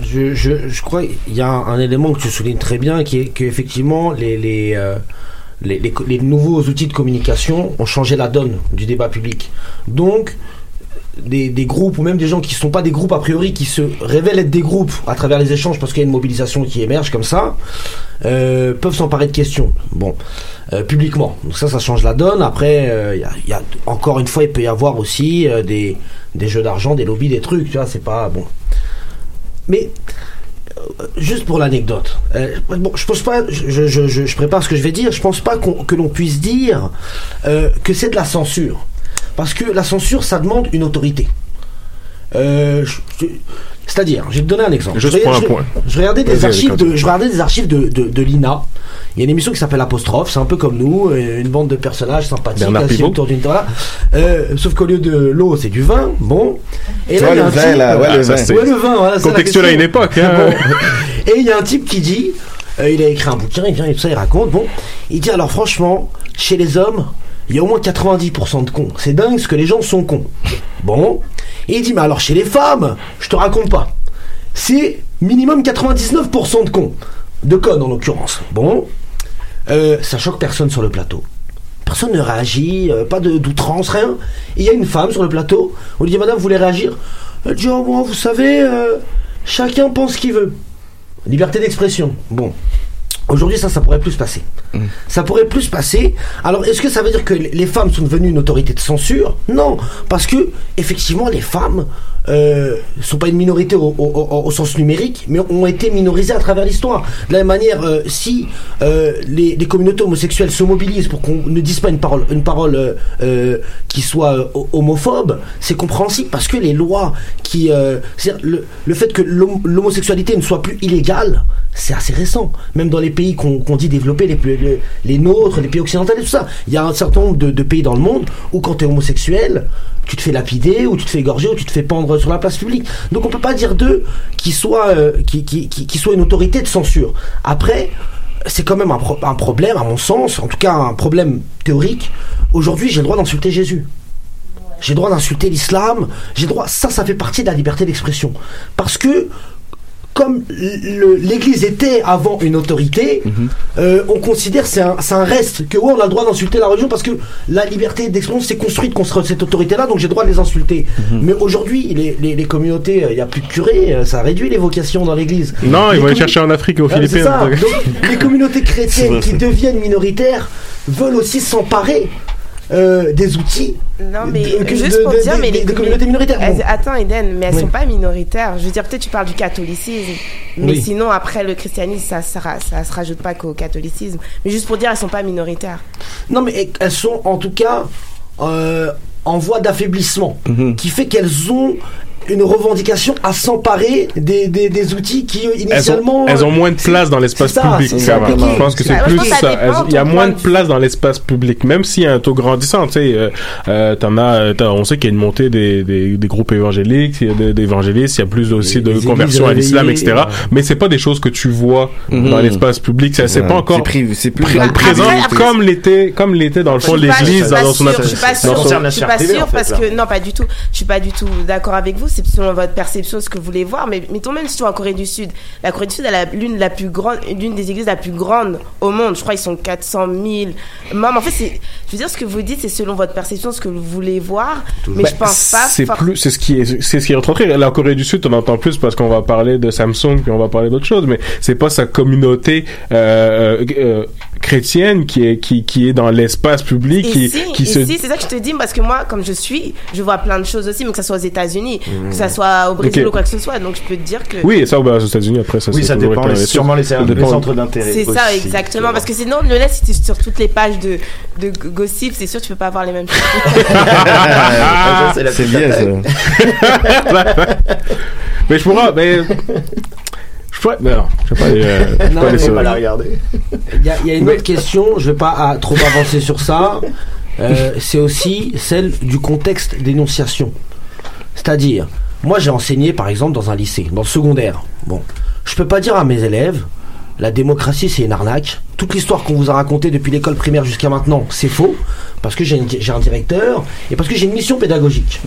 G: Je, je, crois qu'il y a un, un élément que tu soulignes très bien, qui est qu'effectivement, les, les, euh, les, nouveaux outils de communication ont changé la donne du débat public. Donc, des, groupes, ou même des gens qui ne sont pas des groupes a priori, qui se révèlent être des groupes à travers les échanges parce qu'il y a une mobilisation qui émerge comme ça, euh, peuvent s'emparer de questions. Bon, euh, publiquement. Donc ça, ça change la donne. Après, euh, y a, encore une fois, il peut y avoir aussi euh, des, des jeux d'argent, des lobbies, des trucs. Tu vois, c'est pas bon. Mais juste pour l'anecdote, euh, je pense pas, je, je, prépare ce que je vais dire. Je pense pas que l'on puisse dire euh, que c'est de la censure, parce que la censure, ça demande une autorité. Euh, je- je- C'est-à-dire, je vais te donner un exemple.
D: Juste
G: je,
D: pour un
G: je-
D: point.
G: je regardais des archives de, je regardais des archives de, de, de l'INA. Il y a une émission qui s'appelle Apostrophe, c'est un peu comme nous, euh, une bande de personnages sympathiques assis autour d'une voilà. Euh, sauf qu'au lieu de l'eau, c'est du vin. Bon. Et il y a
F: le
G: un
F: vin,
G: type-
F: là, ouais, le
D: Ah,
F: vin.
G: Ouais, le vin, voilà.
D: contextuel à une époque hein.
G: Bon. Et il y a un type qui dit, euh, il a écrit un bouquin, il vient et tout ça, il raconte, bon, il dit alors franchement, chez les hommes, il y a au moins 90% de cons. C'est dingue ce que les gens sont cons. Bon. Et il dit, mais alors chez les femmes, je te raconte pas. C'est minimum 99% de cons. De connes en l'occurrence. Bon. Euh, ça choque personne sur le plateau. Personne ne réagit, euh, pas d'outrance, rien. Il y a une femme sur le plateau. On lui dit Madame, vous voulez réagir? Elle dit Oh, moi, vous savez, euh, chacun pense ce qu'il veut. Liberté d'expression. Bon. Aujourd'hui, ça, ça pourrait plus se passer. Ça pourrait plus se passer. Alors, est-ce que ça veut dire que les femmes sont devenues une autorité de censure? Non, parce que effectivement, les femmes euh, sont pas une minorité au, sens numérique, mais ont été minorisées à travers l'histoire. De la même manière, euh, si euh, les, communautés homosexuelles se mobilisent pour qu'on ne dise pas une parole, une parole euh, qui soit homophobe, c'est compréhensible parce que les lois qui, le, le fait que l'hom- l'homosexualité ne soit plus illégale, c'est assez récent. Même dans les pays qu'on qu'on dit développés, les, plus- les, nôtres, les pays occidentaux et tout ça, il y a un certain nombre de, pays dans le monde où quand tu es homosexuel, tu te fais lapider, ou tu te fais égorger, ou tu te fais pendre sur la place publique. Donc on peut pas dire d'eux qu'ils soient, euh, qui, soient une autorité de censure. Après, c'est quand même un, pro- un problème, à mon sens, en tout cas un problème théorique. Aujourd'hui, j'ai le droit d'insulter Jésus. J'ai le droit d'insulter l'islam. J'ai droit. Ça, ça fait partie de la liberté d'expression. Parce que comme l'Église était avant une autorité, euh, on considère c'est un, c'est un reste que ouais, on a le droit d'insulter la religion parce que la liberté d'expression s'est construite contre cette autorité-là, donc j'ai le droit de les insulter. Mais aujourd'hui, les, les, les communautés, il n'y a plus de curés, euh, ça réduit les vocations dans l'Église.
D: Non, ils vont aller chercher en Afrique et aux
G: c'est
D: Philippines.
G: ça. Donc, les communautés chrétiennes qui deviennent minoritaires veulent aussi s'emparer euh, des outils
C: Non, mais
G: de- que-
C: juste
G: de-
C: pour
G: de-
C: dire,
G: de-
C: mais
G: de-
C: les
G: de communautés minoritaires.
C: Elles-
G: bon.
C: attends, Eden, mais elles
G: Oui.
C: sont pas minoritaires. Je veux dire, peut-être tu parles du catholicisme, mais
G: Oui.
C: sinon après le christianisme, ça, ça, ça se rajoute pas qu'au catholicisme. Mais juste pour dire, elles sont pas minoritaires.
G: Non, mais elles sont en tout cas euh, en voie d'affaiblissement, qui fait qu'elles ont une revendication à s'emparer des, des, des outils qui euh,
D: Elles
G: initialement.
D: ont, elles ont moins de place dans l'espace public. ça. Je pense que c'est
G: Bah,
D: plus
G: ça
D: Il y a moins de place dans l'espace public, même s'il y a un taux grandissant. Tu sais, euh, euh, t'en as, t'as- on sait qu'il y a une montée des, des, des groupes évangéliques, il y a des- d'évangélistes, il y a plus aussi de conversions à l'islam, etc.
G: ouais.
D: Mais c'est pas des choses que tu vois
H: Mhm.
D: dans l'espace public. Ça, c'est
H: Ouais.
D: pas encore
H: C'est plus le
D: présent comme l'était, comme l'était dans le fond l'église dans son
C: sûre, je suis pas
D: dans
C: sûre,
D: son-
C: je suis pas sûre parce que non pas du tout. Je suis pas du tout d'accord avec vous. Selon votre perception ce que vous voulez voir. Mais mettons même si tu vas en Corée du Sud, la Corée du Sud elle a l'une la plus grande, l'une des églises la plus grande au monde. Je crois ils sont 400 000 membres. En fait c'est, je veux dire ce que vous dites c'est selon votre perception ce que vous voulez voir. Mais
D: Ben,
C: je pense pas.
D: C'est
C: for-
D: plus, c'est ce qui est, c'est ce qui est rentré. La Corée du Sud, on entend plus parce qu'on va parler de Samsung puis on va parler d'autres choses, mais c'est pas sa communauté euh, euh, chrétienne qui est qui qui est dans l'espace public qui
C: Ici,
D: qui se
C: ici, c'est ça que je te dis parce que moi, comme je suis, je vois plein de choses aussi, mais que ça soit aux États-Unis,
D: Mmh.
C: que ça soit au Brésil ou quoi que ce soit. Donc je peux te dire que.
D: Oui, ça, bah, aux États-Unis, après, ça,
F: Oui, ça dépend, les- sûrement les-
D: ça
F: les
D: dépend-
F: centres d'intérêt.
C: C'est ça, exactement. Parce que sinon, le laisse, si tu sur toutes les pages de, de gossip, c'est sûr, tu peux pas avoir les mêmes choses.
F: C'est
H: bien
D: mais je pourrais, mais je pourrais, mais non, je vais pas aller, euh, je vais
G: Non,
D: pas aller
G: pas la
F: regarder.
G: Il y a, il y a une autre question, je vais pas ah, trop avancer sur ça. Euh, c'est aussi celle du contexte d'énonciation. C'est-à-dire, moi j'ai enseigné par exemple dans un lycée, dans le secondaire. Bon, je peux pas dire à mes élèves, la démocratie c'est une arnaque. Toute l'histoire qu'on vous a racontée depuis l'école primaire jusqu'à maintenant, c'est faux. Parce que j'ai un directeur et parce que j'ai une mission pédagogique.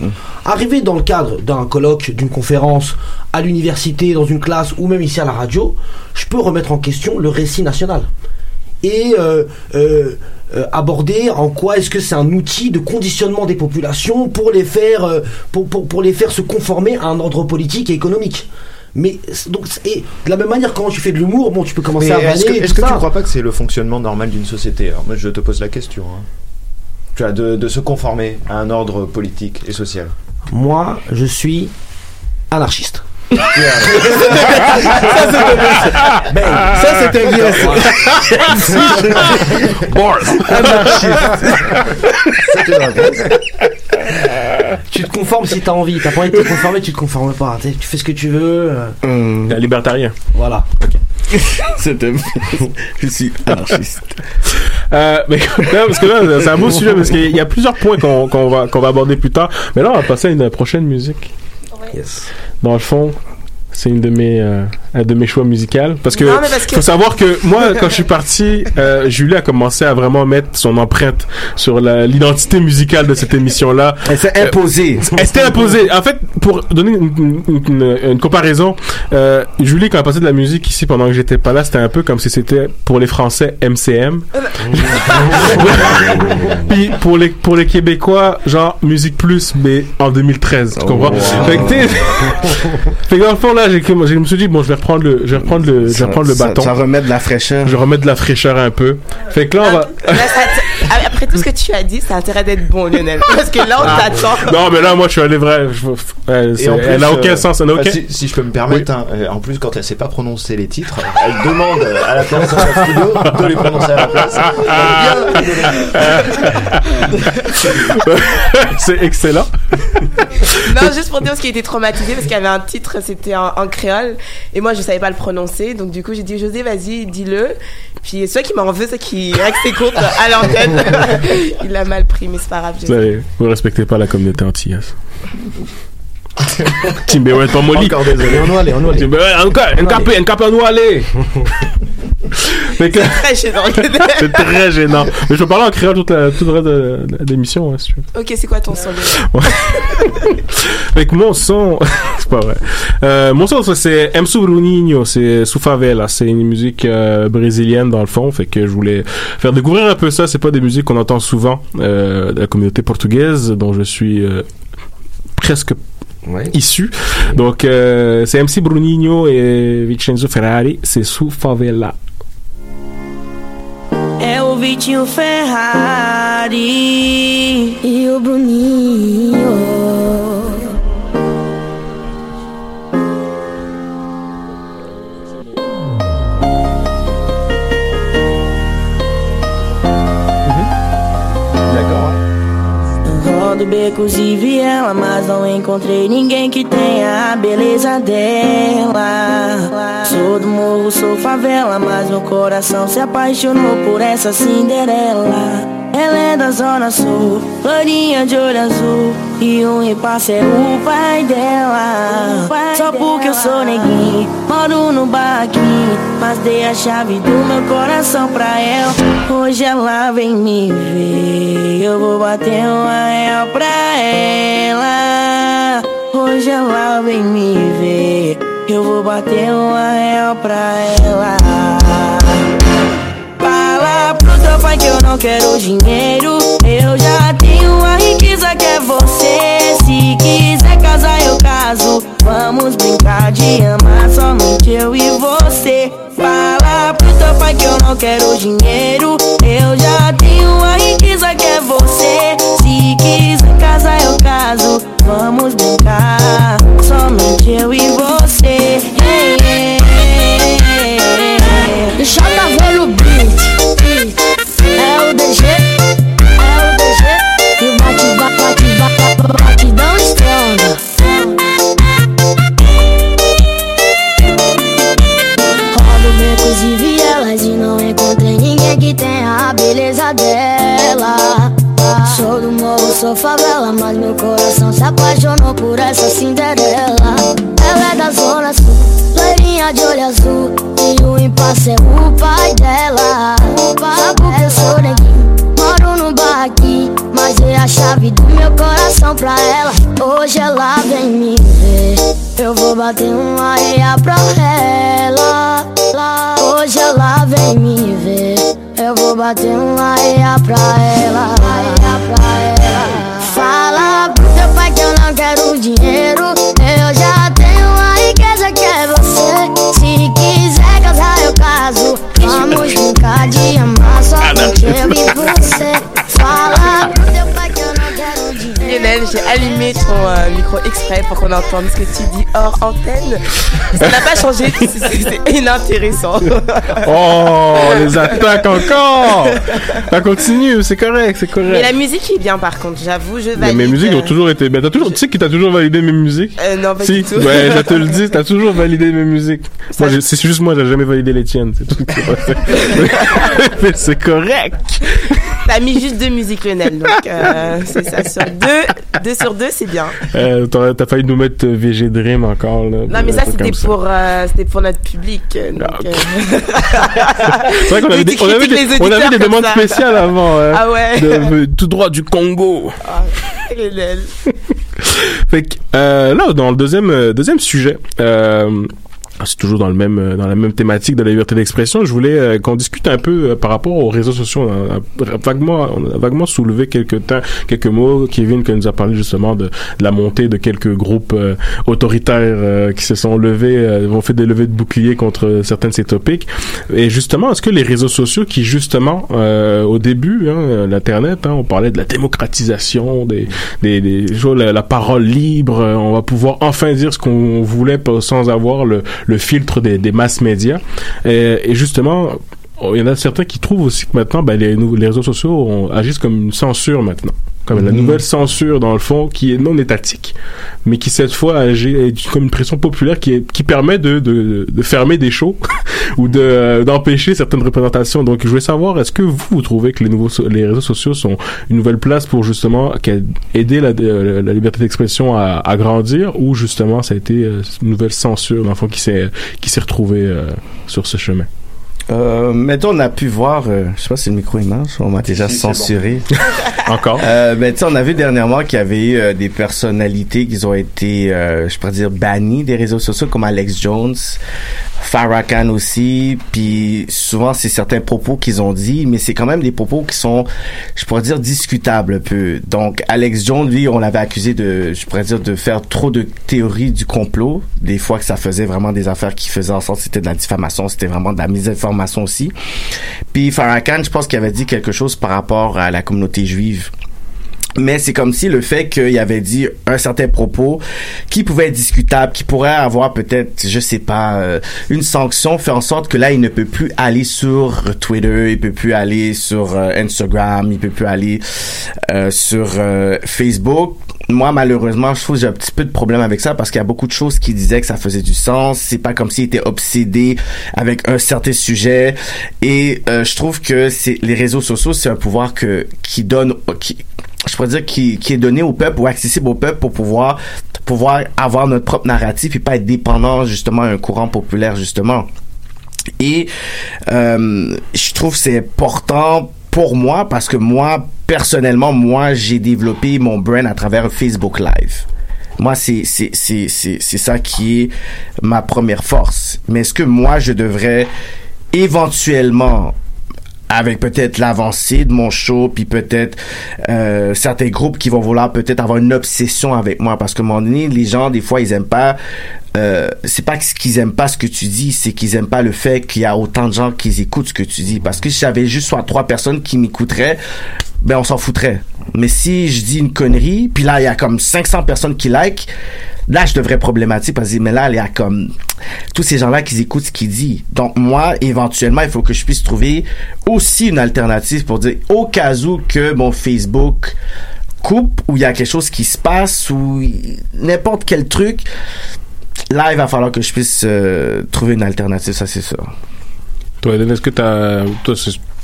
G: Arrivé dans le cadre d'un colloque, d'une conférence, à l'université, dans une classe ou même ici à la radio, je peux remettre en question le récit national et euh, euh, euh, aborder en quoi est-ce que c'est un outil de conditionnement des populations pour les faire pour, pour, pour les faire se conformer à un ordre politique et économique. Mais donc et de la même manière quand tu fais de l'humour, bon tu peux commencer
F: Mais
G: à
F: est-ce que, tu ne crois pas que c'est le fonctionnement normal d'une société? Alors moi je te pose la question. hein. Tu as de, de se conformer à un ordre politique et social.
G: Moi, je suis anarchiste. Ben,
H: Ça, c'était bien,
G: tu te conformes si t'as envie. T'as pas envie de te conformer, tu te conformes pas. Tu fais ce que tu veux. euh,
D: Un libertarien.
G: voilà.
H: C'était Je suis anarchiste.
D: Euh, mais parce que là, c'est un beau sujet parce qu'il y a plusieurs points qu'on va qu'on va aborder plus tard. Mais là, on va passer à une prochaine musique.
G: Yes.
D: Dans le fond, C'est une de mes, euh, un de mes choix musicaux. Parce que,
C: Non, mais parce que-
D: faut savoir que moi, quand je suis parti, euh, Julie a commencé à vraiment mettre son empreinte sur l'identité musicale de cette émission-là.
G: Elle s'est imposée.
D: Elle s'était imposée. En fait, pour donner une, une- une- une comparaison, euh, Julie, quand elle passait de la musique ici pendant que j'étais pas là, c'était un peu comme si c'était pour les Français MCM. Puis pour les pour les Québécois, genre musique plus, mais en 2013, tu comprends? Fait que t'es- fait que dans le fond là, j'ai je me suis dit bon, je vais reprendre le je vais reprendre le je vais reprendre le
H: Ça-
D: bâton.
H: Ça remet de la fraîcheur.
D: Je vais remettre de la fraîcheur un peu. Fait que là on va
C: ça t- après tout ce que tu as dit, ça a intérêt d'être bon, Lionel. Parce que là, on t'attend.
D: Ah. Non, mais là moi je suis allé vrai, je- ouais, c'est-
F: Et en plus,
D: elle a aucun
F: euh,
D: sens, elle a
F: bah,
D: aucun
F: si, si je peux me permettre, hein, euh, en plus, quand elle sait pas prononcer les titres, elle demande euh, à la le studio de les prononcer à la place.
D: c'est excellent.
C: Non, juste pour dire ce qui a été traumatisé parce qu'il y avait un titre, c'était en, en créole et moi je savais pas le prononcer. Donc du coup, j'ai dit José, vas-y, dis-le. Puis ceux qui m'en veut, ceux qui règlent ses comptes à l'antenne, il l'a mal pris, mais c'est pas grave.
D: Vous,
C: José.
D: savez, vous respectez pas la communauté antillaise. Timbe, pas molly.
F: Encore désolé.
E: On va aller, on va aller.
D: Encore, un capé, un capé, on aller. Que-
C: Très gênant.
D: C'est très gênant. Mais je peux parler en créole toute la, toute le reste de, de l'émission, hein, si tu veux.
C: ok, c'est quoi ton son
D: que mon son, c'est pas vrai. Euh, mon son, ça, c'est M. Bruninho, c'est Sous Favela. C'est une musique euh, brésilienne dans le fond. Fait que je voulais faire découvrir un peu ça. C'est pas des musiques qu'on entend souvent euh, de la communauté portugaise, dont je suis euh, presque issu. Donc, euh, c'est MC Bruninho et Vincenzo Ferrari. C'est Sous Favela.
I: É o Vitinho Ferrari e o Bruninho. Rodo becos e viela, mas não encontrei ninguém que tenha a beleza dela. Sou do morro, sou favela, mas meu coração se apaixonou por essa Cinderela. Ela é da zona sul, loirinha de olho azul E um repasse é o pai dela. Só porque eu sou neguinho, moro no barraquinho Mas dei a chave do meu coração pra ela. Hoje ela vem me ver Eu vou bater uma real pra ela. Hoje ela vem me ver Eu vou bater uma real pra ela que eu não quero dinheiro. Eu já tenho a riqueza que é você. Se quiser casar eu caso. Vamos brincar de amar somente eu e você. Fala pro teu pai que eu não quero dinheiro. Eu já tenho a riqueza que é você. Se quiser casar eu caso. Vamos brincar somente eu e você.
J: JV no beat. Sou favela, mas meu coração se apaixonou por essa Cinderela. Ela é da zona sul, loirinha de olho azul E o impasse é o pai dela Só porque eu sou neguinho, Mas dei a chave do meu coração pra ela. Hoje ela vem me ver. Eu vou bater uma areia pra ela. Hoje ela vem me ver. Eu vou bater uma areia pra ela. Fala pro teu pai que eu não quero dinheiro. Eu já tenho a riqueza que é você. Se quiser casar eu caso. Vamos brincar de amar somente eu e você. Fala
C: Lionel, j'ai allumé ton euh, micro exprès pour qu'on entende ce que tu dis hors antenne. Ça n'a pas changé, c'est- inintéressant.
D: Oh, les attaques encore Ça continue, c'est correct, c'est correct.
C: Mais la musique est bien par contre, j'avoue, je
D: Mais
C: valide.
D: mes musiques
C: euh,
D: ont toujours été bien. T'as toujours, tu sais qui t'a toujours validé mes musiques?
C: Euh, non, pas
D: si.
C: du tout.
D: Ouais, je te le dis, t'as toujours validé mes musiques. Moi, c'est juste moi, j'ai jamais validé les tiennes. Tout. Mais c'est correct.
C: T'as mis juste deux musiques, Lionel. Donc, euh, c'est ça. Sur deux, deux sur deux, c'est bien.
D: Euh, t'as failli nous mettre euh, VG Dream encore. Là,
C: Non, mais
D: un
C: ça, c'était pour, euh, pour notre public. euh, euh,
D: C'est vrai qu'on avait, des,
C: Tu
D: on avait des, on avait des demandes
C: ça.
D: spéciales avant. hein,
C: Ah ouais.
D: de- tout droit du Congo.
C: Ah, Lionel.
D: Fait que, euh, là, dans le deuxième, euh, deuxième sujet, euh, c'est toujours dans le même euh, dans la même thématique de la liberté d'expression. Je voulais euh, qu'on discute un peu euh, par rapport aux réseaux sociaux. On a vaguement on a vaguement soulevé quelques temps quelques mots. Kevin qui nous a parlé justement de, de la montée de quelques groupes euh, autoritaires euh, qui se sont levés, euh, ont fait des levées de boucliers contre certains de ces topics. Et justement, est-ce que les réseaux sociaux qui justement au début, hein, l'internet, hein, on parlait de la démocratisation, des des, des la, la parole libre, on va pouvoir enfin dire ce qu'on voulait sans avoir le, le filtre des, des masses médias. Et, et justement, il y en a certains qui trouvent aussi que maintenant, ben, les, réseaux sociaux agissent comme une censure maintenant. Comme la nouvelle censure, dans le fond, qui est non étatique, mais qui cette fois agit est comme une pression populaire qui, est, qui permet de, de, de fermer des shows ou de euh, d'empêcher certaines représentations. Donc, je voulais savoir, est-ce que vous, vous trouvez que les nouveaux les réseaux sociaux sont une nouvelle place pour justement aider la, euh, la liberté d'expression à, à grandir, ou justement ça a été euh, une nouvelle censure, dans le fond, qui s'est qui s'est retrouvée euh, sur ce chemin?
H: Euh, mettons, on a pu voir, euh, je sais pas si le micro il marche, on m'a déjà
D: Si,
H: censuré.
D: Encore?
H: Euh, ben, tu sais, on a vu dernièrement qu'il y avait eu euh, des personnalités qui ont été, euh, je pourrais dire, bannies des réseaux sociaux, comme Alex Jones, Farrakhan aussi, puis souvent c'est certains propos qu'ils ont dit, mais c'est quand même des propos qui sont, je pourrais dire, discutables un peu. Donc, Alex Jones, lui, on l'avait accusé de, je pourrais dire, de faire trop de théories du complot, des fois que ça faisait vraiment des affaires qui faisaient en sorte que c'était de la diffamation, c'était vraiment de la misinformation aussi. Puis Farrakhan, je pense qu'il avait dit quelque chose par rapport à la communauté juive. Mais c'est comme si le fait qu'il avait dit un certain propos qui pouvait être discutable, qui pourrait avoir peut-être, je sais pas, euh, une sanction, fait en sorte que là, il ne peut plus aller sur Twitter, il peut plus aller sur euh, Instagram, il peut plus aller euh, sur euh, Facebook. Moi, malheureusement, je trouve que j'ai un petit peu de problème avec ça parce qu'il y a beaucoup de choses qui disaient que ça faisait du sens. C'est pas comme s'il était obsédé avec un certain sujet. Et euh, je trouve que c'est les réseaux sociaux, c'est un pouvoir que qui donne, qui, je pourrais dire qui, est donné au peuple ou accessible au peuple pour pouvoir pouvoir avoir notre propre narratif et pas être dépendant justement à un courant populaire justement. Et euh, je trouve c'est important pour moi parce que moi personnellement moi j'ai développé mon brand à travers Facebook Live. Moi, c'est c'est c'est c'est ça qui est ma première force. Mais est-ce que moi je devrais éventuellement avec peut-être l'avancée de mon show, puis peut-être euh, certains groupes qui vont vouloir peut-être avoir une obsession avec moi, parce que à un moment donné, les gens, des fois, ils aiment pas, euh, c'est pas qu'ils aiment pas ce que tu dis, c'est qu'ils aiment pas le fait qu'il y a autant de gens qui écoutent ce que tu dis, parce que si j'avais juste soit trois personnes qui m'écouteraient, ben on s'en foutrait. Mais si je dis une connerie, puis là, il y a comme 500 personnes qui like, là, je devrais problématique parce que, mais là, il y a comme tous ces gens-là qui écoutent ce qu'il dit. Donc, moi, éventuellement, il faut que je puisse trouver aussi une alternative pour dire, au cas où que mon Facebook coupe, ou il y a quelque chose qui se passe, ou n'importe quel truc, là, il va falloir que je puisse euh, trouver une alternative, ça, c'est sûr.
D: Toi, Eden, est-ce que t'as, toi,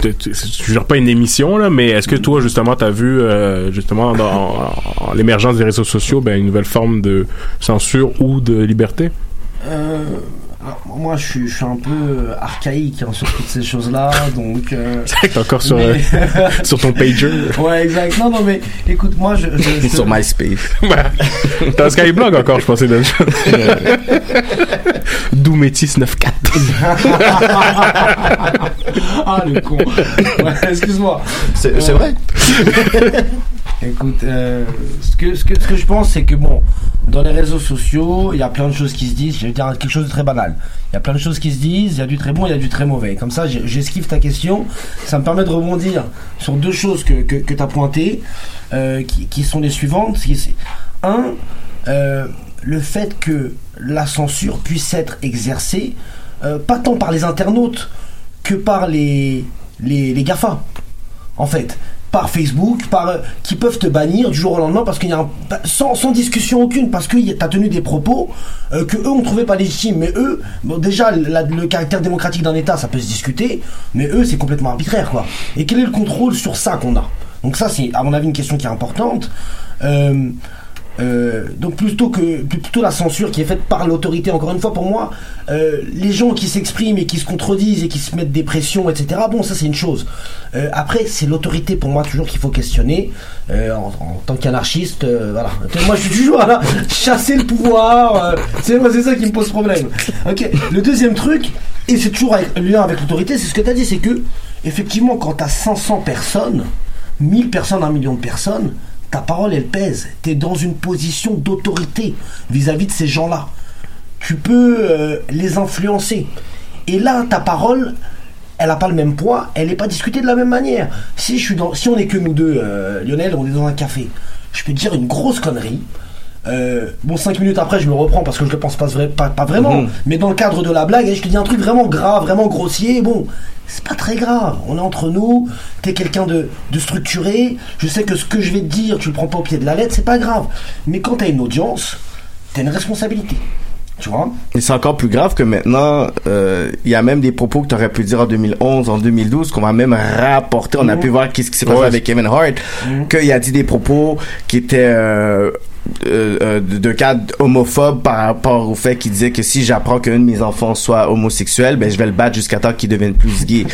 D: tu gères pas une émission là, mais est-ce que toi justement t'as vu euh, justement dans en- en l'émergence des réseaux sociaux, ben une nouvelle forme de censure ou de liberté?
G: Euh, moi, je suis, je suis un peu euh, archaïque hein, sur toutes ces choses-là, donc. Euh,
D: C'est vrai que t'es encore sur,
G: mais-
D: euh, sur ton pager.
G: ouais, exact. Non, non, mais écoute, moi, je. je, je-
H: Sur MySpace.
D: T'as un Skyblog encore, je pensais déjà. D'où Métis 94.
G: ah, le con. Ouais, excuse-moi.
F: C'est- c'est vrai.
G: Écoute, euh, ce, que, ce, que, ce que je pense, c'est que bon, dans les réseaux sociaux, il y a plein de choses qui se disent. Je vais dire quelque chose de très banal. Il y a plein de choses qui se disent. Il y a du très bon, il y a du très mauvais. Comme ça, j'esquive ta question. Ça me permet de rebondir sur deux choses que, que, tu as pointées, euh, qui, qui sont les suivantes. Un, euh, le fait que la censure puisse être exercée, euh, pas tant par les internautes que par les, les, les GAFA en fait. Par Facebook, par euh, qui peuvent te bannir du jour au lendemain parce qu'il y a un, bah, sans, sans discussion aucune parce que tu as tenu des propos euh, que eux on trouvait pas légitimes. Mais eux, bon, déjà le caractère démocratique d'un État, ça peut se discuter, mais eux c'est complètement arbitraire quoi. Et quel est le contrôle sur ça qu'on a? Donc ça c'est à mon avis une question qui est importante. Euh, euh, donc plutôt que plutôt la censure qui est faite par l'autorité encore une fois pour moi euh, les gens qui s'expriment et qui se contredisent et qui se mettent des pressions etc bon ça c'est une chose. Euh, après c'est l'autorité pour moi toujours qu'il faut questionner en, tant qu'anarchiste voilà. Moi je suis toujours là chasser le pouvoir c'est moi c'est ça qui me pose problème. Ok le deuxième truc et c'est toujours avec, lien avec l'autorité c'est ce que tu as dit c'est que effectivement quand tu as 500 personnes 1000 personnes, un million de personnes, ta parole elle pèse. Tu es dans une position d'autorité vis-à-vis de ces gens-là. Tu peux euh, les influencer. Et là, ta parole, elle n'a pas le même poids, elle n'est pas discutée de la même manière. Si, on est que nous deux, euh, Lionel, on est dans un café, je peux dire une grosse connerie. Euh, bon, cinq minutes après, je me reprends parce que je le pense pas, vrai- pas, pas vraiment.
H: Mhm.
G: Mais dans le cadre de la blague, je te dis un truc vraiment grave, vraiment grossier. Bon, c'est pas très grave. On est entre nous. T'es quelqu'un de, de structuré. Je sais que ce que je vais te dire, tu le prends pas au pied de la lettre, c'est pas grave. Mais quand t'as une audience, t'as une responsabilité. Tu vois?
H: Et c'est encore plus grave que maintenant, euh, il y a même des propos que tu aurais pu dire en 2011, en 2012, qu'on va même rapporter. On a
G: Mhm.
H: pu voir qu'est-ce qui s'est passé
D: Ouais.
H: avec Kevin Hart, qu'il a dit des propos qui étaient euh, euh, euh, de, cadre homophobe par rapport au fait qu'il disait que si j'apprends qu'un de mes enfants soit homosexuel, ben je vais le battre jusqu'à temps qu'il devienne plus gay.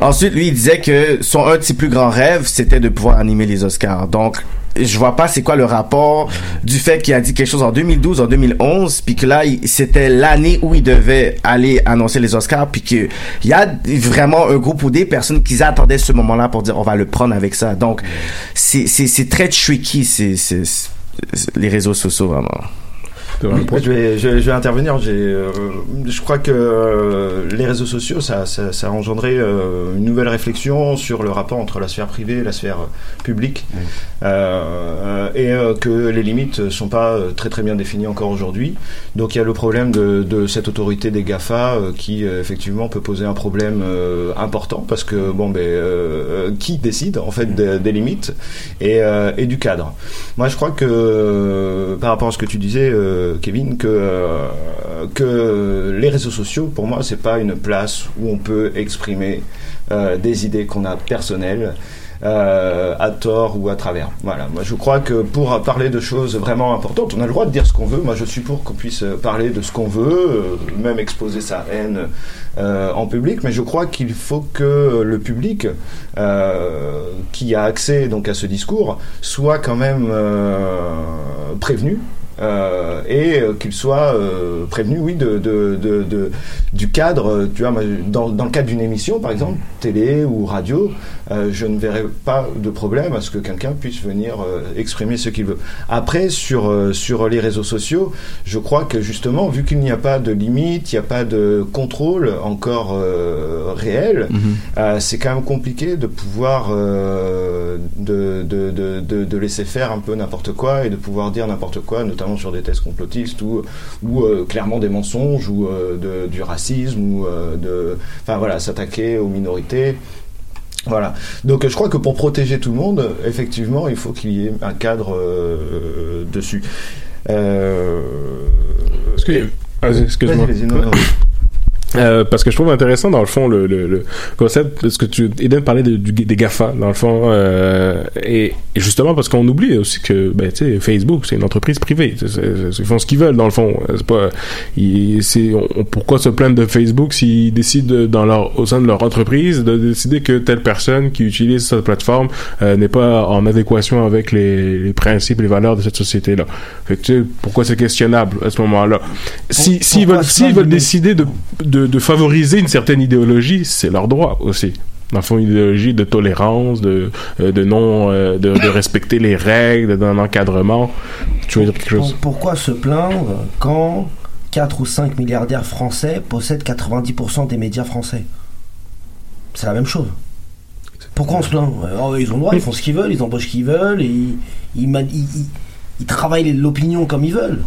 H: Ensuite, lui, il disait que son un de ses plus grands rêves, c'était de pouvoir animer les Oscars. Donc, je vois pas c'est quoi le rapport du fait qu'il a dit quelque chose en 2012, en 2011, puis que là, c'était l'année où il devait aller annoncer les Oscars, puis que il y a vraiment un groupe ou des personnes qui attendaient ce moment-là pour dire on va le prendre avec ça. Donc, c'est c'est c'est très tricky, c'est- les réseaux sociaux vraiment.
F: Je, vais, je, vais- je vais intervenir. J'ai, euh, je crois que euh, les réseaux sociaux, ça, ça, ça a engendré euh, une nouvelle réflexion sur le rapport entre la sphère privée et la sphère publique, et que les limites sont pas très très bien définies encore aujourd'hui. Donc il y a le problème de, de cette autorité des Gafa qui effectivement peut poser un problème important parce que bon ben qui décide en fait des, des limites et, et du cadre. Moi je crois que par rapport à ce que tu disais euh, Kevin que euh, que les réseaux sociaux pour moi c'est pas une place où on peut exprimer euh, des idées qu'on a personnelles euh, à tort ou à travers. Voilà, moi je crois que pour parler de choses vraiment importantes, on a le droit de dire ce qu'on veut. Moi je suis pour qu'on puisse parler de ce qu'on veut, même exposer sa haine en public, mais je crois qu'il faut que le public qui a accès donc à ce discours soit quand même prévenu. Euh, et euh, qu'il soit euh, prévenu, oui, de, de, de, de- du cadre. euh, Tu vois, dans, dans le cadre d'une émission, par exemple, télé ou radio, je ne verrais pas de problème à ce que quelqu'un puisse venir exprimer ce qu'il veut. Après, sur, sur les réseaux sociaux, je crois que justement, vu qu'il n'y a pas de limite, il n'y a pas de contrôle encore réel, euh, c'est quand même compliqué de pouvoir de laisser faire un peu n'importe quoi et de pouvoir dire n'importe quoi, notamment sur des thèses complotistes ou, ou euh, clairement des mensonges ou euh, de, du racisme ou euh, de, enfin voilà, s'attaquer aux minorités. Voilà. Donc je crois que pour protéger tout le monde, effectivement, il faut qu'il y ait un cadre dessus. Euh...
D: Ah, excuse-moi.
F: Vas-y, vas-y, non, non.
D: Euh, parce que je trouve intéressant dans le fond le, le, le concept parce que tu Eden parlait de- du, des Gafa dans le fond euh, et, et justement parce qu'on oublie aussi que ben tu sais Facebook c'est une entreprise privée ils font ce qu'ils veulent dans le fond c'est pas ils, c'est on, pourquoi se plaindre de Facebook s'ils décident dans leur au sein de leur entreprise de décider que telle personne qui utilise cette plateforme euh, n'est pas en adéquation avec les, les principes les valeurs de cette société là fait que, pourquoi c'est questionnable à ce moment là si s'ils veulent s'ils veulent
G: de-
D: décider de, de, de favoriser une certaine idéologie, c'est leur droit aussi. Dans le fond, une idéologie de tolérance, de, euh, de non, euh, de, respecter les règles, d'un encadrement. Tu veux dire quelque chose?
G: Pour- pourquoi se plaindre quand 4 ou 5 milliardaires français possèdent 90% des médias français? C'est la même chose. Pourquoi on se plaint? Oh, Ils ont le droit, ils font ce qu'ils veulent, ils embauchent qui ils veulent, ils, ils, travaillent l'opinion comme ils veulent.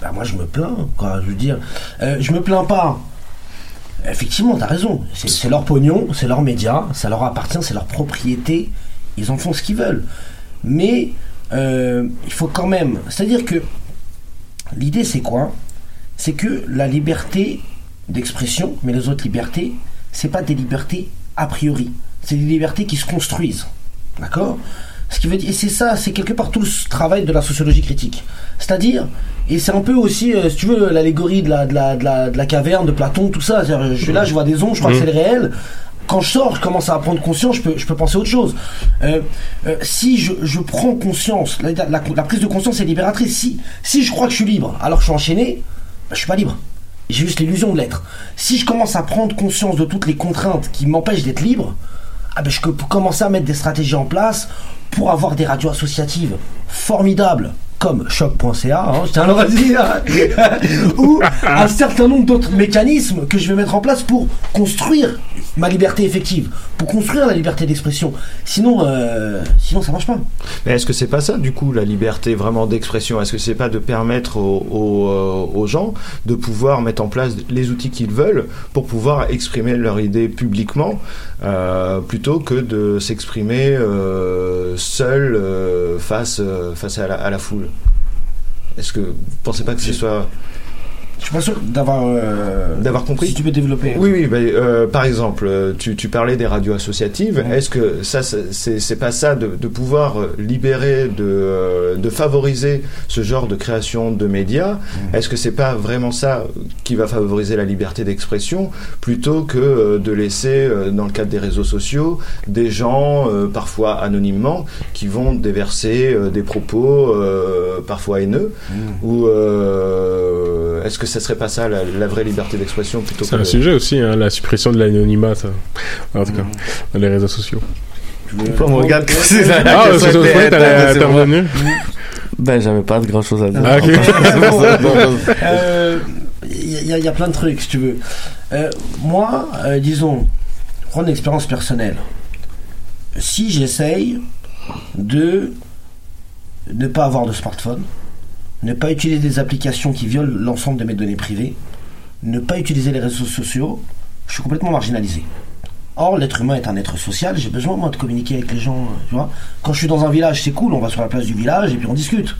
G: Bah, moi je me plains, je veux dire. Euh, je me plains pas. Effectivement, t'as raison. C'est- leur pognon, c'est leurs médias, ça leur appartient, c'est leur propriété. ils en font ce qu'ils veulent. Mais euh, il faut quand même. C'est-à-dire que l'idée, c'est quoi? C'est que la liberté d'expression, mais les autres libertés, c'est pas des libertés a priori. C'est des libertés qui se construisent. D'accord? Ce qui veut dire, et c'est ça, c'est quelque part tout ce travail de la sociologie critique. C'est-à-dire, et c'est un peu aussi, euh, si tu veux, l'allégorie de la, de, la, de, la, de la caverne, de Platon, tout ça. C'est-à-dire, Je suis là, je vois des ondes, je crois que c'est le réel. Quand je sors, je commence à prendre conscience, je peux, je peux penser à autre chose. Euh, euh, si je, je prends conscience, la, la- la prise de conscience est libératrice. Si, si je crois que je suis libre alors que je suis enchaîné, bah, je suis pas libre. J'ai juste l'illusion de l'être. Si je commence à prendre conscience de toutes les contraintes qui m'empêchent d'être libre, ah ben je peux commencer à mettre des stratégies en place pour avoir des radios associatives formidables comme choc.ca, hein, je tiens ou un certain nombre d'autres mécanismes que je vais mettre en place pour construire ma liberté effective, pour construire la liberté d'expression. Sinon, euh, sinon ça marche pas.
F: Mais est-ce que c'est pas ça, du coup, la liberté vraiment d'expression? Est-ce que c'est pas de permettre aux, aux, euh, aux gens de pouvoir mettre en place les outils qu'ils veulent pour pouvoir exprimer leur idée publiquement euh, plutôt que de s'exprimer euh, seul euh, face, euh, face à la, à la foule? Est-ce que vous pensez pas que ce soit
G: Je suis pas sûr d'avoir euh,
F: d'avoir compris.
G: Si tu peux développer.
F: Oui, oui. euh, par exemple, euh, tu, tu parlais des radios associatives. Est-ce que ça, c'est- pas ça de, de pouvoir libérer, de, de favoriser ce genre de création de médias? Est-ce que c'est pas vraiment ça qui va favoriser la liberté d'expression plutôt que de laisser, dans le cadre des réseaux sociaux, des gens, parfois anonymement, qui vont déverser des propos parfois haineux? Ou est-ce que ça serait pas ça la, la vraie liberté d'expression plutôt
D: C'est
F: que
D: un sujet aussi, hein, la suppression de l'anonymat, ça. En tout cas,
G: Mm.
D: dans les réseaux sociaux.
H: On me regarde ça-
D: Ah,
H: que
D: c'est
H: ça
D: t'allais
H: c'est moi.
D: intervenir.
H: Ben, j'avais pas de grand chose à dire.
D: Ah, ok.
G: Euh, Il y, a- il y a plein de trucs, si tu veux. Euh, moi, euh, disons, prendre une expérience personnelle. Si j'essaye de ne pas avoir de smartphone, ne pas utiliser des applications qui violent l'ensemble de mes données privées, ne pas utiliser les réseaux sociaux, je suis complètement marginalisé. Or, l'être humain est un être social, j'ai besoin, moi, de communiquer avec les gens, tu vois. Quand je suis dans un village, c'est cool, on va sur la place du village et puis on discute.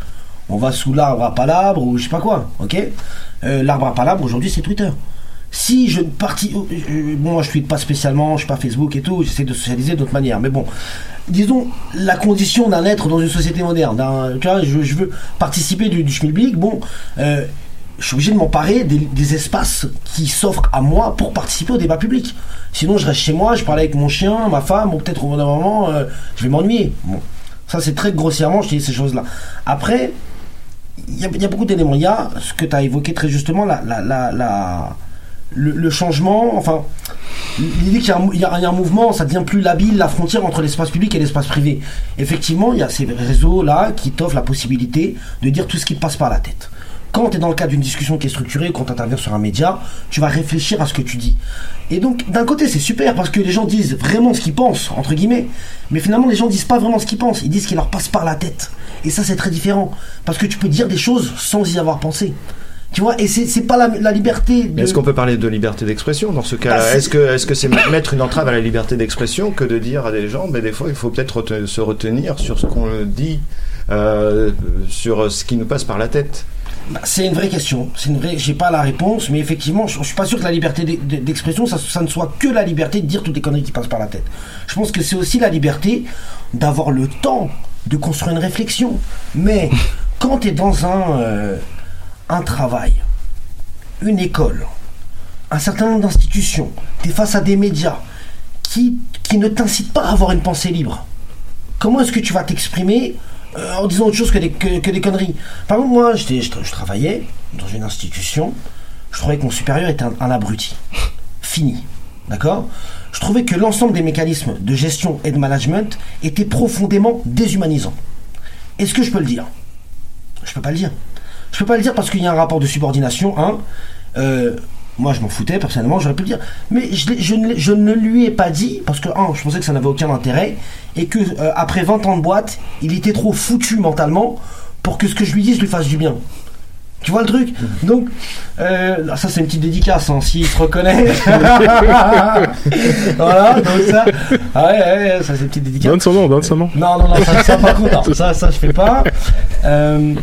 G: On va sous l'arbre à palabre ou je sais pas quoi, ok? Euh, L'arbre à palabre, aujourd'hui, c'est Twitter. Si je partis, euh, euh, bon, moi je tweete pas spécialement, je suis pas Facebook et tout, j'essaie de socialiser d'autres manières, mais bon, disons la condition d'un être dans une société moderne, d'un, tu vois, je, veux participer du, du schmilblick, bon, euh, je suis obligé de m'emparer des, espaces qui s'offrent à moi pour participer au débat public. Sinon, je reste chez moi, je parle avec mon chien, ma femme, ou peut-être au bout d'un moment, je vais m'ennuyer. Bon, ça c'est très grossièrement, je dis ces choses-là. Après, il y, a- beaucoup d'éléments. Il y a ce que tu as évoqué très justement, la, la, la- le, changement, enfin, l'idée qu'il y, a un mouvement, ça devient plus labile la frontière entre l'espace public et l'espace privé. Effectivement, il y a ces réseaux-là qui t'offrent la possibilité de dire tout ce qui passe par la tête. Quand tu es dans le cadre d'une discussion qui est structurée, quand tu interviens sur un média, tu vas réfléchir à ce que tu dis. Et donc, d'un côté, c'est super parce que les gens disent vraiment ce qu'ils pensent, entre guillemets. Mais finalement, les gens disent pas vraiment ce qu'ils pensent. Ils disent ce qui leur passe par la tête. Et ça, c'est très différent. Parce que tu peux dire des choses sans y avoir pensé. Tu vois, et c'est pas la, la liberté de...
F: Est-ce qu'on peut parler de liberté d'expression dans ce cas-là
G: Bah,
F: Est-ce que est-ce que c'est mettre une entrave à la liberté d'expression que de dire à des gens, mais des fois il faut peut-être se retenir sur ce qu'on dit, euh, sur ce qui nous passe par la tête?
G: Bah, c'est une vraie question. C'est une vraie. J'ai pas la réponse, mais effectivement, je, je suis pas sûr que la liberté d'e- d'e- d'expression, ça, ça ne soit que la liberté de dire toutes les conneries qui passent par la tête. Je pense que c'est aussi la liberté d'avoir le temps de construire une réflexion. Mais quand tu es dans un euh, un travail, une école, un certain nombre d'institutions, tu es face à des médias qui ne t'incitent pas à avoir une pensée libre. Comment est-ce que tu vas t'exprimer euh, en disant autre chose que des, que, conneries? Par exemple, moi, je, je travaillais dans une institution, je trouvais que mon supérieur était un, un abruti. Fini. D'accord? Je trouvais que l'ensemble des mécanismes de gestion et de management étaient profondément déshumanisants. Est-ce que je peux le dire? Je peux pas le dire. Je peux pas le dire parce qu'il y a un rapport de subordination, hein. Euh, moi, je m'en foutais, personnellement, j'aurais pu le dire. Mais je, ne, l'ai- je ne lui ai pas dit, parce que, un, je pensais que ça n'avait aucun intérêt, et que, euh, après 20 ans de boîte, il était trop foutu mentalement pour que ce que je lui dise lui fasse du bien. Tu vois le truc? Donc, euh, ça c'est une petite dédicace, hein, s'il se reconnaît. voilà, donc ça. Ah ouais, ouais, ça c'est une petite dédicace.
D: Donne son nom, donne son nom.
G: Non, non, non, ça, ça par contre, non, ça, ça je fais pas. Euh,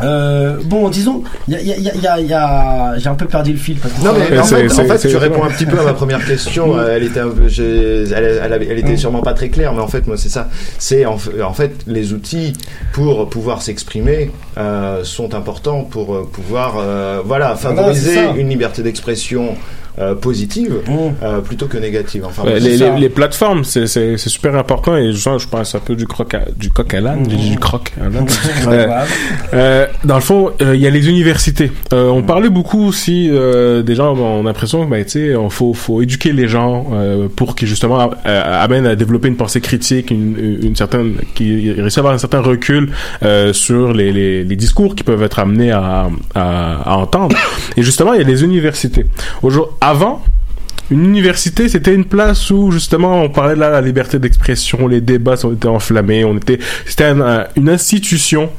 G: euh, bon, disons, il y a, y a, il y a, il y a- j'ai un peu perdu le fil. Parce que
F: Non mais en fait, en tu réponds un petit peu à ma première question. Elle était un peu, j'ai- elle, elle, avait- elle était sûrement pas très claire, mais en fait, moi, c'est ça. C'est en, en fait les outils pour pouvoir s'exprimer euh, sont importants pour euh, pouvoir, euh, voilà, favoriser une liberté d'expression euh, positive euh, plutôt que négative. Enfin,
D: Ouais, les, les, les plateformes, c'est c'est- c'est super important et genre, je pense un peu du croc à, du coq à l'âne, du croc à l'âne. Euh, euh, dans le fond, euh, il y a les universités. Euh, on parlait beaucoup aussi euh, des gens ont l'impression que ben, tu sais, on faut faut éduquer les gens euh, pour qu'ils justement euh, amènent à développer une pensée critique, une, une certaine qui réussissent à avoir un certain recul euh, sur les, les, les discours qui peuvent être amenés à, à, à entendre. Et justement, il y a les universités. Aujourd'hui, avant, une université, c'était une place où justement on parlait de la, la liberté d'expression, les débats ont été enflammés, on était, c'était un- un- une institution.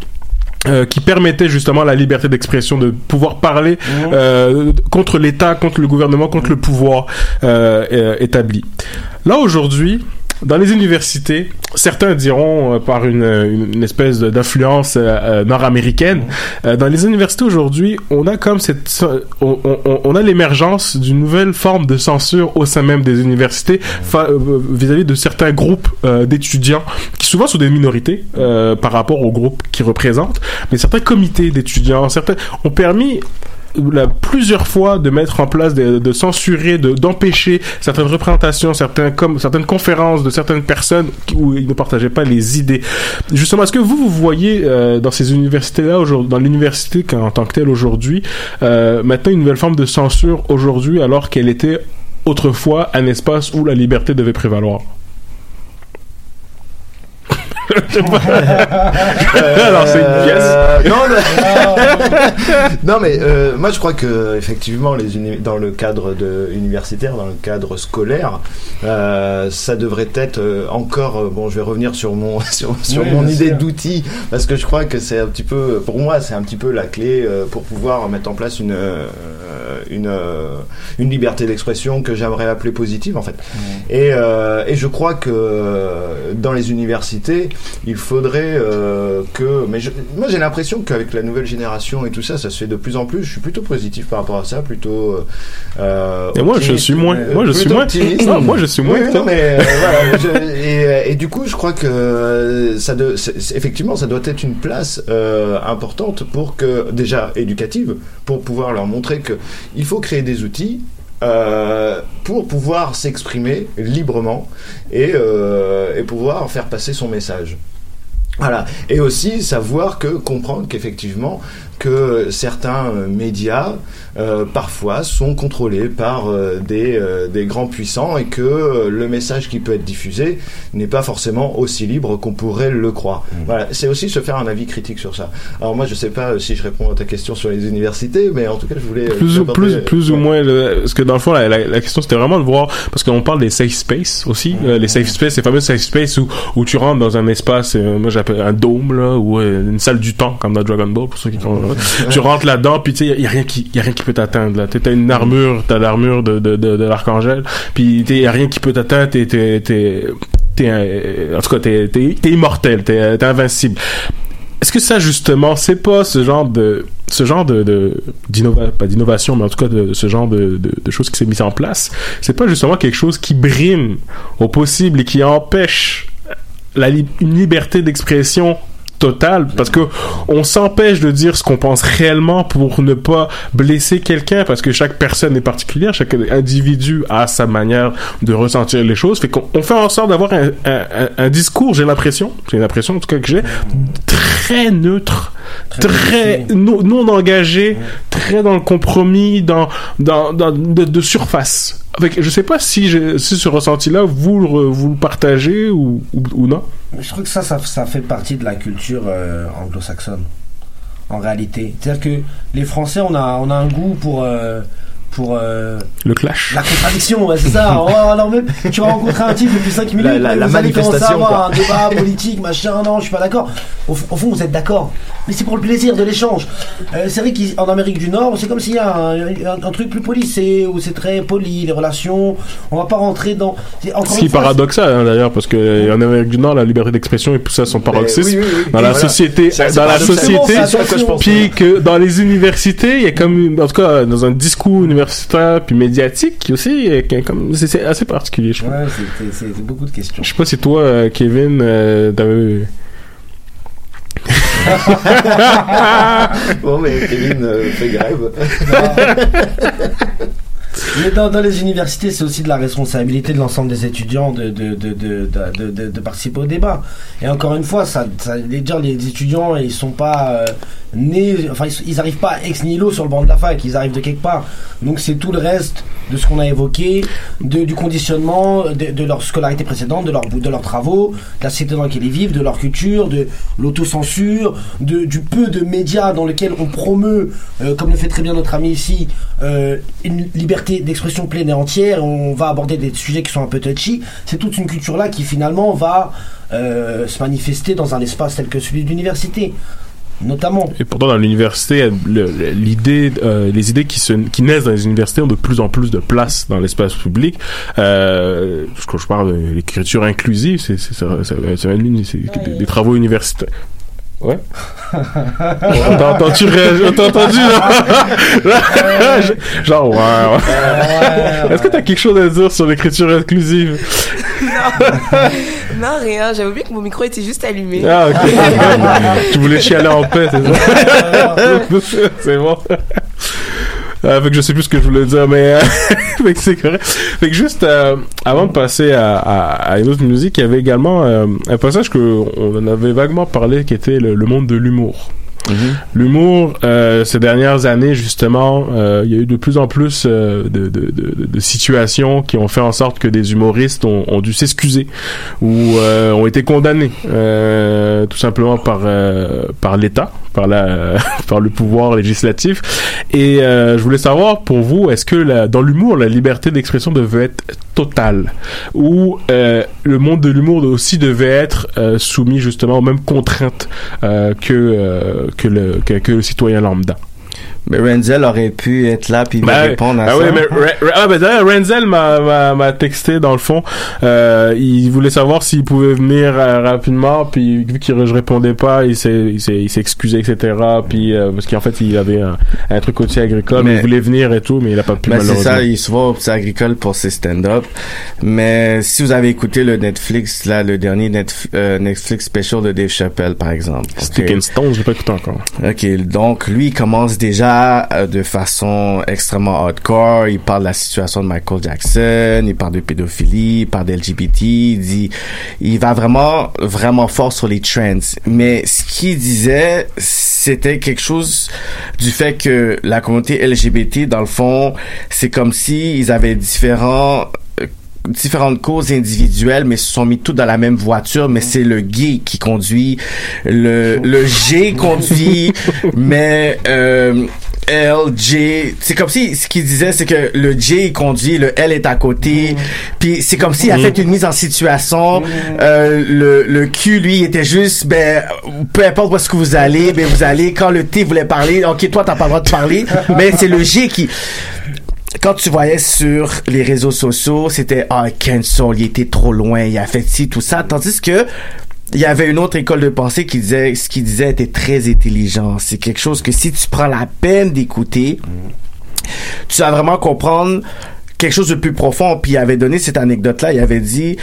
D: euh, qui permettait justement la liberté d'expression, de pouvoir parler euh, contre l'État, contre le gouvernement, contre le pouvoir euh, établi. Là aujourd'hui, dans les universités, certains diront euh, par une, une, une espèce d'influence euh, euh, nord-américaine, euh, dans les universités aujourd'hui, on a comme cette, on, a l'émergence d'une nouvelle forme de censure au sein même des universités euh, vis-à-vis de certains groupes euh, d'étudiants qui souvent sont des minorités euh, par rapport aux groupes qu'ils représentent, mais certains comités d'étudiants, certains ont permis la, plusieurs fois de mettre en place, de, de censurer, de d'empêcher certaines représentations, certains comme certaines conférences de certaines personnes où ils ne partageaient pas les idées. Justement, est-ce que vous vous voyez euh, dans ces universités-là dans l'université en tant que telle aujourd'hui, euh, maintenant une nouvelle forme de censure aujourd'hui, alors qu'elle était autrefois un espace où la liberté devait prévaloir? Alors, c'est une pièce.
F: Euh, non, mais, non, mais euh, moi je crois que effectivement les uni- dans le cadre de universitaire, dans le cadre scolaire, euh, ça devrait être euh, encore. euh, bon, je vais revenir sur mon sur, sur
G: Oui,
F: mon idée d'outil parce que je crois que c'est un petit peu, pour moi, c'est un petit peu la clé euh, pour pouvoir mettre en place une euh, une euh, une liberté d'expression que j'aimerais appeler positive en fait. Et, euh, et je crois que euh, dans les universités, il faudrait euh, que. Mais je- moi, j'ai l'impression qu'avec la nouvelle génération et tout ça, ça se fait de plus en plus. Je suis plutôt positif par rapport à ça, plutôt. euh,
D: Et moi, je suis moins.
F: Euh,
D: Moi, je suis moins. Non, moi, je suis moins
F: Oui,
D: que
F: oui,
D: toi.
F: non, mais euh, voilà, je- et, et du coup, je crois que euh, ça de, effectivement, ça doit être une place euh, importante pour que déjà éducative, pour pouvoir leur montrer que il faut créer des outils euh, pour pouvoir s'exprimer librement et, euh, et pouvoir faire passer son message. Voilà. Et aussi savoir que, comprendre qu'effectivement, que certains euh, médias, euh, parfois, sont contrôlés par euh, des, euh, des grands puissants et que euh, le message qui peut être diffusé n'est pas forcément aussi libre qu'on pourrait le croire. Voilà. C'est aussi se faire un avis critique sur ça. Alors moi, je sais pas euh, si je réponds à ta question sur les universités, mais en tout cas, je voulais...
D: plus ou, plus, plus ou moins le- parce que dans le fond la, la, la question c'était vraiment de voir parce qu'on parle des safe space aussi euh, les safe space ces fameux safe space où, où tu rentres dans un espace euh, moi j'appelle un dôme là ou une salle du temps comme dans Dragon Ball pour ceux qui sont tu rentres là-dedans puis tu sais y a rien qui y a rien qui peut t'atteindre là. T'as une armure t'as l'armure de de, de, de l'archangel puis y a rien qui peut t'atteindre t'es t'es t'es en tout cas t'es t'es immortel t'es t'es invincible. Est-ce que ça justement c'est pas ce genre de ce genre de, pas d'innovation mais en tout cas de, ce genre de, de, de choses qui s'est mis en place c'est pas justement quelque chose qui brime au possible et qui empêche la une liberté d'expression totale parce que on s'empêche de dire ce qu'on pense réellement pour ne pas blesser quelqu'un parce que chaque personne est particulière chaque individu a sa manière de ressentir les choses. Fait qu'on on fait en sorte d'avoir un, un, un- un discours j'ai l'impression j'ai l'impression en tout cas que j'ai très neutre très, non, non engagé très dans le compromis dans dans, dans de, de surface avec je sais pas si ce ressenti là vous le partagez ou, non
G: Je trouve que ça, ça, ça fait partie de la culture euh, anglo-saxonne, en réalité. C'est-à-dire que les Français, on a, on a un goût pour, euh, pour euh,
D: le clash
G: la contradiction, ouais, c'est ça. Oh, alors même, tu vas rencontrer un type depuis 5 minutes,
F: La- la-
G: mais
F: la
G: vous allez commencer à
F: manifestation,
G: avoir
F: quoi.
G: un débat politique, machin, non, je suis pas d'accord. au, fond, vous êtes d'accord. Mais c'est pour le plaisir de l'échange. Euh, c'est vrai qu'en Amérique du Nord, c'est comme s'il y a un, un- un truc plus policé, où c'est très poli, les relations. On va pas rentrer dans.
D: Ce qui est paradoxal hein, d'ailleurs, parce que euh, en Amérique du Nord, la liberté d'expression est poussée à son paroxysme.
F: oui, oui, oui.
D: Dans
F: Et
D: la
F: voilà.
D: société, dans la société,
F: que je pense.
D: puis que dans les universités, il y a comme, une- en tout cas, dans un discours universitaire puis médiatique aussi, comme, c'est assez particulier, je trouve.
G: Ouais, c'est- beaucoup de questions.
D: Je sais pas si toi, euh, Kevin, euh, t'avais.
F: bon, mais Kevin euh, fait grève.
G: Mais dans, dans les universités, c'est aussi de la responsabilité de l'ensemble des étudiants de, de, de, de, de, de- de participer au débat. Et encore une fois, ça, ça, les, les étudiants, ils sont pas euh, nés, enfin, ils, ils arrivent pas ex nihilo sur le banc de la fac, ils arrivent de quelque part. Donc c'est tout le reste de ce qu'on a évoqué, de, du conditionnement de, de leur scolarité précédente, de, leur, de leurs travaux, de la société dans laquelle ils vivent, de leur culture, de l'autocensure, de, du peu de médias dans lesquels on promeut, euh, comme le fait très bien notre ami ici, euh, une liberté d'expression pleine et entière. On va aborder des sujets qui sont un peu touchy. C'est toute une culture-là qui finalement va euh, se manifester dans un espace tel que celui de l'université. Notamment.
D: Et pourtant, dans l'université, le- l'idée, euh, les idées qui, se, qui naissent dans les universités ont de plus en plus de place dans l'espace public. Euh, quand je parle de l'écriture inclusive, c'est des, des travaux universitaires. Ouais. T'as entendu, réagir- t'as entendu, là? Genre, ouais, ouais. Est-ce que t'as quelque chose à dire sur l'écriture inclusive?
C: non, rien. J'avais oublié que mon micro était juste allumé.
D: Ah, ok. tu voulais chialer en paix, c'est ça? c'est bon. Euh, fait que je sais plus ce que je voulais dire, mais euh, fait que c'est correct. Fait que juste euh, avant de passer à, à, à une autre musique, il y avait également euh, un passage que on en avait vaguement parlé, qui était le, le monde de l'humour. L'humour, euh, ces dernières années, justement, euh, il y a eu de plus en plus euh, de, situations qui ont fait en sorte que des humoristes ont, dû s'excuser ou ont été condamnés, tout simplement par par l'État, par la par le pouvoir législatif. Et je voulais savoir pour vous, est-ce que dans l'humour, la liberté d'expression devait être totale ou le monde de l'humour aussi devait être soumis justement aux mêmes contraintes que que le que, citoyen lambda.
H: Mais Renzel aurait pu être là puis
D: Ben,
H: répondre à
D: ah
H: ça.
D: oui, mais Ra- Ra- ah, ben, d'ailleurs, Renzel m'a, texté dans le fond. Euh, il voulait savoir s'il pouvait venir euh, rapidement, puis vu que je répondais pas, il s'est, il s'est, il s'est excusé, etc. Puis euh, parce qu'en fait, il avait un, un truc aussi agricole, mais,
H: Mais-
D: il voulait venir et tout, mais il a pas pu
H: Ben, c'est ça, il est souvent au agricole pour ses stand-up. Mais si vous avez écouté le Netflix, là, le dernier Netf- euh, Netflix special de Dave Chappelle, par exemple.
D: Stick
H: Ok.
D: and Stone, j'ai pas écouté encore.
H: Ok, donc lui il commence déjà euh, de façon extrêmement hardcore. Il parle de la situation de Michael Jackson, il parle de pédophilie, il parle d'LGBT. Il dit, il va vraiment, vraiment fort sur les trends. Mais ce qu'il disait, c'était quelque chose du fait que la communauté LGBT, dans le fond, c'est comme si ils avaient différents euh, différentes causes individuelles, mais se sont mis tous dans la même voiture, mais c'est le gay qui conduit, le, le G conduit, mais euh, L, J, c'est comme si ce qu'il disait, c'est que le J il conduit, le L est à côté, puis c'est comme s'il a fait une mise en situation, euh, le, le Q, lui, était juste, ben, peu importe où est-ce que vous allez, ben, vous allez, quand le T voulait parler, ok, toi, t'as pas le droit de parler, mais c'est le G qui, quand tu voyais sur les réseaux sociaux, c'était ah cancel, il était trop loin, il a fait ci tout ça, tandis que il y avait une autre école de pensée qui disait ce qu'il disait était très intelligent. C'est quelque chose que si tu prends la peine d'écouter, tu vas vraiment comprendre quelque chose de plus profond. Puis il avait donné cette anecdote-là, il avait dit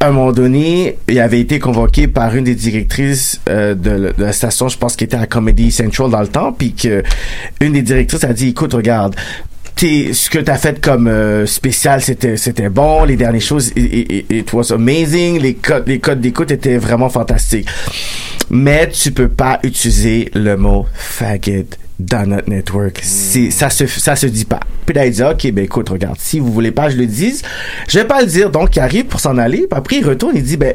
H: à un moment donné, il avait été convoqué par une des directrices euh, de, la- de la station, je pense qu'il était à Comedy Central dans le temps, puis que une des directrices a dit, écoute, regarde, t'es, ce que t'as fait comme euh, spécial, c'était c'était bon, les dernières choses, it, it- it was amazing, les codes les codes d'écoute étaient vraiment fantastiques. Mais tu peux pas utiliser le mot faggot dans notre network. C'est, ça se, ça se dit pas. Puis là, il dit, OK, ben, écoute, regarde, si vous voulez pas je le dise, je vais pas le dire. Donc, il arrive pour s'en aller. Puis après, il retourne, il dit, ben,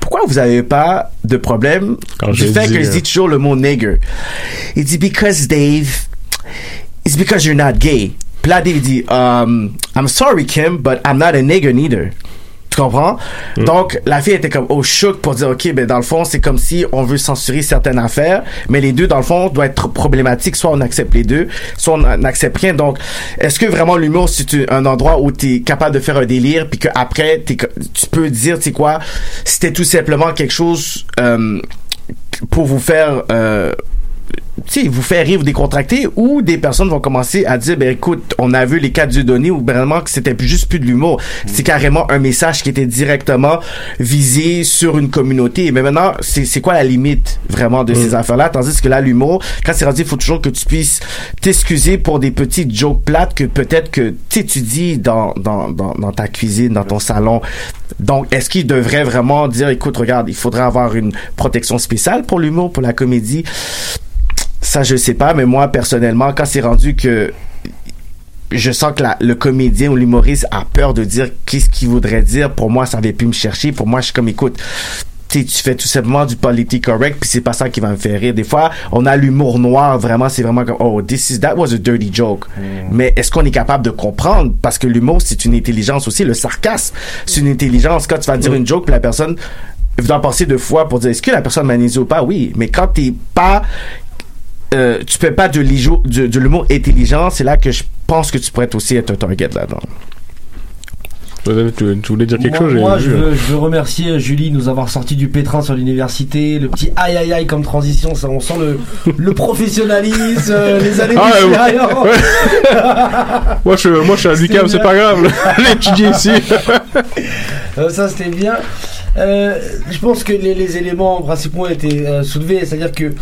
H: pourquoi vous avez pas de problème du
D: je
H: fait que je
D: euh,
H: dis toujours le mot nigger? Il dit, because Dave, it's because you're not gay. Puis là, Dave dit, um, I'm sorry, Kim, but I'm not a nigger neither. Tu comprends? Donc, la fille était comme au choc pour dire, OK, ben, dans le fond, c'est comme si on veut censurer certaines affaires, mais les deux, dans le fond, doivent être problématiques. Soit on accepte les deux, soit on n'accepte rien. Donc, est-ce que vraiment l'humour, c'est un endroit où tu es capable de faire un délire, puis qu'après, tu peux dire, tu sais quoi, c'était tout simplement quelque chose euh, pour vous faire... Euh, sais, vous faire rire, vous décontracter, ou des personnes vont commencer à dire, ben écoute, on a vu les cas du donné, ou vraiment que c'était plus juste plus de l'humour. C'est carrément un message qui était directement visé sur une communauté. Mais maintenant, c'est quoi la limite vraiment de ces affaires-là? Tandis que là, l'humour, quand c'est rendu, il faut toujours que tu puisses t'excuser pour des petites jokes plates que peut-être que tu étudies dans, dans, dans, dans ta cuisine, dans ton salon. Donc, est-ce qu'il devrait vraiment dire, écoute, regarde, il faudrait avoir une protection spéciale pour l'humour, pour la comédie? Ça, je sais pas, mais moi, personnellement, quand c'est rendu que je sens que la- le comédien ou l'humoriste a peur de dire qu'est-ce qu'il voudrait dire, pour moi, ça avait pu me chercher. Pour moi, je suis comme, écoute, tu fais tout simplement du politique correct, puis c'est pas ça qui va me faire rire. Des fois, on a l'humour noir, vraiment, c'est vraiment comme, oh, this is, that was a dirty joke. Mais est-ce qu'on est capable de comprendre? Parce que l'humour, c'est une intelligence aussi. Le sarcasme, c'est une intelligence. Quand tu vas dire une joke, puis la personne doit penser deux fois pour dire, est-ce que la personne m'a niaisé ou pas? Oui. Mais quand t'es pas euh, tu fais pas de, l'ijo- de, de l'humour intelligent, c'est là que je pense que tu pourrais être aussi être un target là-dedans.
D: Tu, tu voulais dire quelque
G: moi,
D: chose
G: moi, je,
D: hein.
G: veux, je veux remercier Julie de nous avoir sorti du pétrin sur l'université, le petit aïe aïe aïe comme transition, ça, on sent le, le professionnalisme, euh, les années
D: Ah, ouais,
G: d'expérience.
D: ouais. moi, je, moi, je suis à l'UQAM, c'est pas grave. J'ai étudié ici.
G: Euh, ça c'était bien. Euh, je pense que les, les éléments principaux ont été euh, soulevés, c'est-à-dire que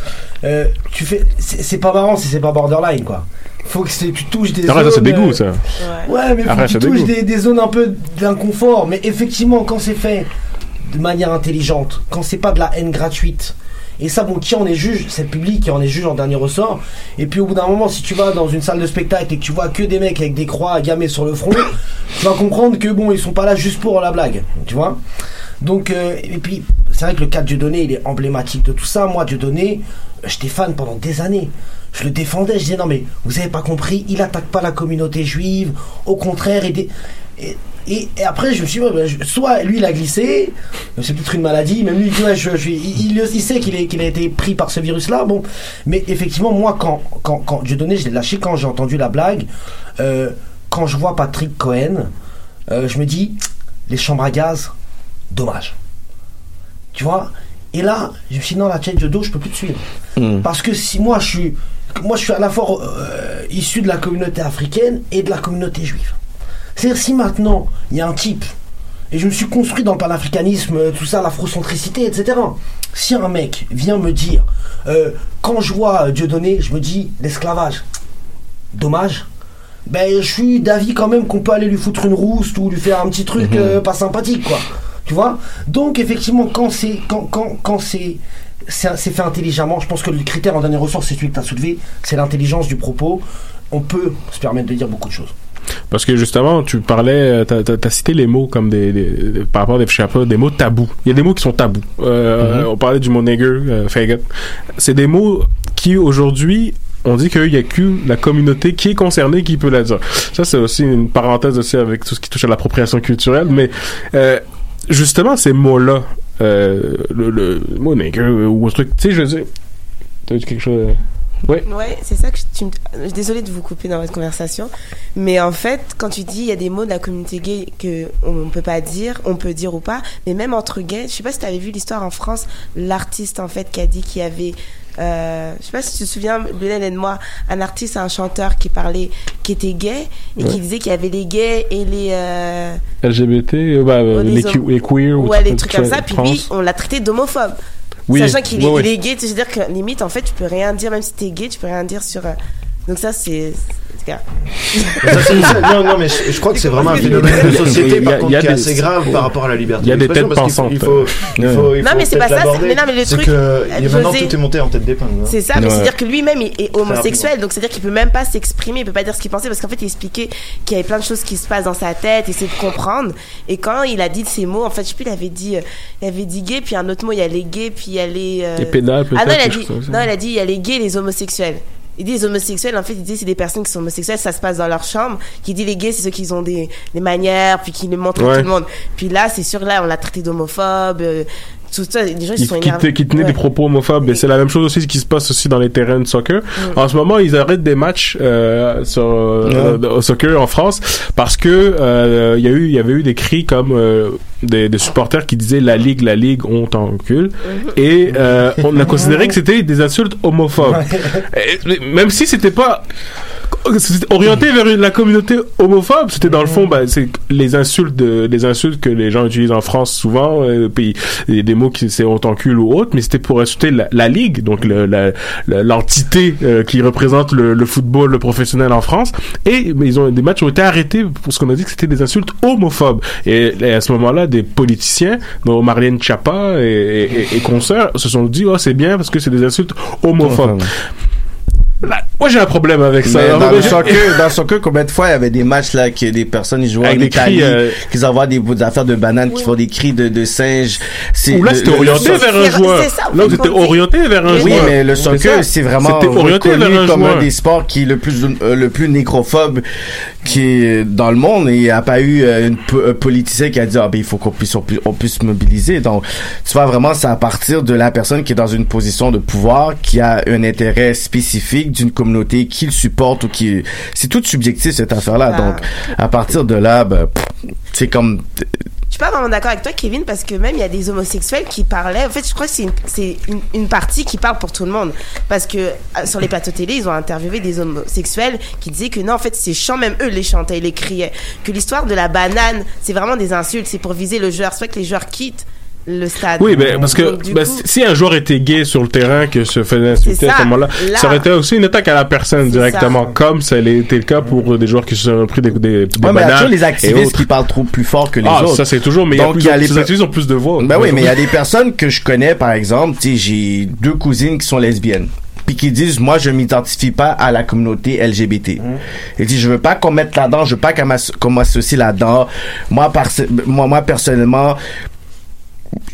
G: euh, tu fais, c'est pas marrant si c'est pas borderline quoi. Faut que tu touches des
D: Arrête, ça,
G: zones.
D: c'est dégoût,
G: euh,
D: ça.
G: Ouais, mais faut
D: Arrête,
G: que tu touches des, des zones un peu d'inconfort. Mais effectivement, quand c'est fait de manière intelligente, quand c'est pas de la haine gratuite. Et ça, bon, qui en est juge? C'est le public qui en est juge en dernier ressort. Et puis au bout d'un moment, si tu vas dans une salle de spectacle et que tu vois que des mecs avec des croix gammées sur le front, tu vas comprendre que bon, ils sont pas là juste pour la blague. Tu vois? Donc, euh, et puis, c'est vrai que le cas de Dieudonné, il est emblématique de tout ça. Moi, Dieudonné, euh, j'étais fan pendant des années. Je le défendais, je disais non mais vous avez pas compris, il attaque pas la communauté juive, au contraire, et, et, après je me suis dit, ben, soit lui il a glissé, c'est peut-être une maladie, même lui je, je- il, il- sait qu'il a été pris par ce virus là, bon, mais effectivement moi quand, quand, quand Dieu donné, je l'ai lâché quand j'ai entendu la blague, euh, quand je vois Patrick Cohen, euh, je me dis, les chambres à gaz, dommage. Tu vois? Et là, je me suis dit, non, la tête de dos, je peux plus te suivre. Parce que si moi, je suis, moi, je suis à la fois euh, issu de la communauté africaine et de la communauté juive. C'est-à-dire, si maintenant, il y a un type, et je me suis construit dans le panafricanisme, euh, tout ça, l'afrocentricité, etc. Si un mec vient me dire, euh, quand je vois Dieu donné, je me dis, l'esclavage, dommage. Ben, je suis d'avis quand même qu'on peut aller lui foutre une rouste ou lui faire un petit truc
F: Mhm.
G: euh, pas sympathique, quoi. Tu vois? Donc, effectivement, quand c'est quand, quand, quand c'est fait intelligemment, je pense que le critère en dernier ressort, c'est celui que tu as soulevé, c'est l'intelligence du propos. On peut se permettre de dire beaucoup de choses.
D: Parce que justement, tu parlais, euh, t'as, t'as cité les mots comme des, des- des- par rapport à des pas, des mots tabous. Il y a des mots qui sont tabous. Euh,
F: Mhm.
D: On parlait du mot nigger, euh, faggot. C'est des mots qui aujourd'hui on dit qu'il y a que la communauté qui est concernée qui peut la dire. Ça, c'est aussi une parenthèse aussi avec tout ce qui touche à l'appropriation culturelle. Mais euh, justement, ces mots-là, euh, le, le nigger ou un truc, tu sais, je veux dire, t'as quelque chose... euh, Ouais.
C: Ouais, c'est ça que je- tu me... Désolée de vous couper dans votre conversation, mais en fait, quand tu dis il y a des mots de la communauté gay que on peut pas dire, on peut dire ou pas, mais même entre gays, je sais pas si tu avais vu l'histoire en France, l'artiste en fait qui a dit qu'il y avait euh, je sais pas si tu te souviens, Lionel et de moi, un artiste, un chanteur qui parlait, qui était gay et
D: Ouais.
C: qui disait qu'il y avait les gays et les euh,
D: LGBT, euh, bah, euh, les,
C: les
D: que- les queer ou
C: ouais, les trucs comme
D: ça.
C: Puis lui, on l'a traité d'homophobe.
D: Oui,
C: Sachant qu'il est,
D: ouais,
C: il est gay, tu veux dire que limite, en fait, tu peux rien dire, même si t'es gay, tu peux rien dire sur. Donc ça, c'est.
F: non, non, mais je, je crois que c'est vraiment un phénomène de société, par contre, qui est assez grave par rapport à la liberté
D: Il y a des
F: d'expression,
D: têtes
F: parce qu'il faut- il faut,
D: pensantes.
F: il faut,
C: Non,
F: faut
C: mais c'est pas ça, mais non, mais le truc,
F: que
C: euh,
F: maintenant tout est monté en tête d'épingle. hein.
C: C'est ça, mais
F: Ouais.
C: c'est-à-dire que lui-même est homosexuel, donc c'est-à-dire qu'il peut même pas s'exprimer, il peut pas dire ce qu'il pensait, parce qu'en fait il expliquait qu'il y avait plein de choses qui se passent dans sa tête, essayer de comprendre. Et quand il a dit ces mots, en fait, je sais plus, il avait dit, euh, il avait dit gay, puis un autre mot, il y a les gays, puis il y a les. euh,
D: Les pédales,
C: Ah non, il a
D: peut-être,
C: dit, non, il a dit, il y a les gays, les homosexuels. Il dit les homosexuels, en fait, il dit c'est des personnes qui sont homosexuelles, ça se passe dans leur chambre. Qui dit les gays, c'est ceux qui ont des, des manières, puis qui le montrent à
D: Ouais.
C: tout le monde. Puis là, c'est sûr, là, on l'a traité d'homophobe, euh, tout ça. Les gens, ils
D: qui,
C: sont
D: qui,
C: énervés.
D: te- qui tenaient
C: Ouais.
D: des propos homophobes. Et c'est la même chose aussi qui se passe aussi dans les terrains de soccer. En ce moment, ils arrêtent des matchs euh, sur, euh, au soccer en France parce que euh, il y a eu, il y avait eu des cris comme euh, des, des supporters qui disaient la ligue, la ligue, on t'encule. Et euh, on a considéré que c'était des insultes homophobes. Et- même si c'était pas orienté vers la communauté homophobe c'était dans le fond bah, c'est les insultes de les insultes que les gens utilisent en France souvent euh, puis des mots qui c'est on t'encule ou autre mais c'était pour insulter la, la ligue donc l'entité euh, qui représente le, le football le professionnel en France. Et mais ils ont des matchs ont été arrêtés pour ce qu'on a dit que c'était des insultes homophobes. Et, et à ce moment-là des politiciens dont Marlène Chapa et, et, et- et consoeurs se sont dit oh c'est bien parce que c'est des insultes homophobes Là, moi j'ai un problème avec ça
H: Mais dans le soccer, dans le soccer, combien de fois il y avait des matchs là que des personnes ils jouaient
D: Avec
H: en
D: des
H: Italie,
D: cris, euh,
H: qu'ils envoient des, des affaires de bananes, qui font des cris de, de singes. C'est
D: Ou là, c'était orienté
H: le-
D: vers un joueur. Là, vous étiez orienté vers un
H: oui,
D: joueur.
H: mais le soccer, c'est vraiment
D: C'était orienté
H: reconnu
D: vers un
H: comme
D: joueur.
H: un des sports qui est le plus euh, le plus nécrophobe qui dans le monde. Il n'y a pas eu euh, une un politicien qui a dit ah ben il faut qu'on puisse on, puisse on puisse se mobiliser. Donc tu vois vraiment c'est à partir de la personne qui est dans une position de pouvoir, qui a un intérêt spécifique d'une communauté qui le supporte ou qui c'est tout subjectif cette affaire-là.
C: Ah.
H: Donc à partir de là, ben, c'est comme
C: suis pas vraiment d'accord avec toi, Kevin, parce que même il y a des homosexuels qui parlaient. En fait, je crois que c'est une, partie qui parle pour tout le monde. Parce que euh, sur les plateaux télé, ils ont interviewé des homosexuels qui disaient que non, en fait, ces chants, même eux les chantaient, ils les criaient. Que l'histoire de la banane, c'est vraiment des insultes, c'est pour viser le joueur. Vrai que les joueurs quittent le stade.
D: Oui, ben, parce que
C: Donc,
D: ben,
C: coup,
D: si un joueur était gay sur le terrain que se faisait insulter à ce moment-là,
C: Là.
D: ça aurait été aussi une attaque à la personne directement,
H: ça.
D: comme ça a été le cas pour des joueurs qui se sont pris des, des, des
H: Ouais, mais il y a
D: bananes
H: toujours les activistes qui parlent trop plus fort que les
D: Ah,
H: autres.
D: ça, c'est toujours, mais il y a
H: Donc,
D: plus-
H: les
D: ces activistes ont plus de voix.
H: Ben oui, mais il y a des personnes que je connais, par exemple, j'ai deux cousines qui sont lesbiennes. Puis qui disent, moi, je m'identifie pas à la communauté LGBT. Et dit, je veux pas qu'on mette là-dedans, je veux pas qu'on m'asso- qu'on m'associe là-dedans. Moi, moi, moi, personnellement,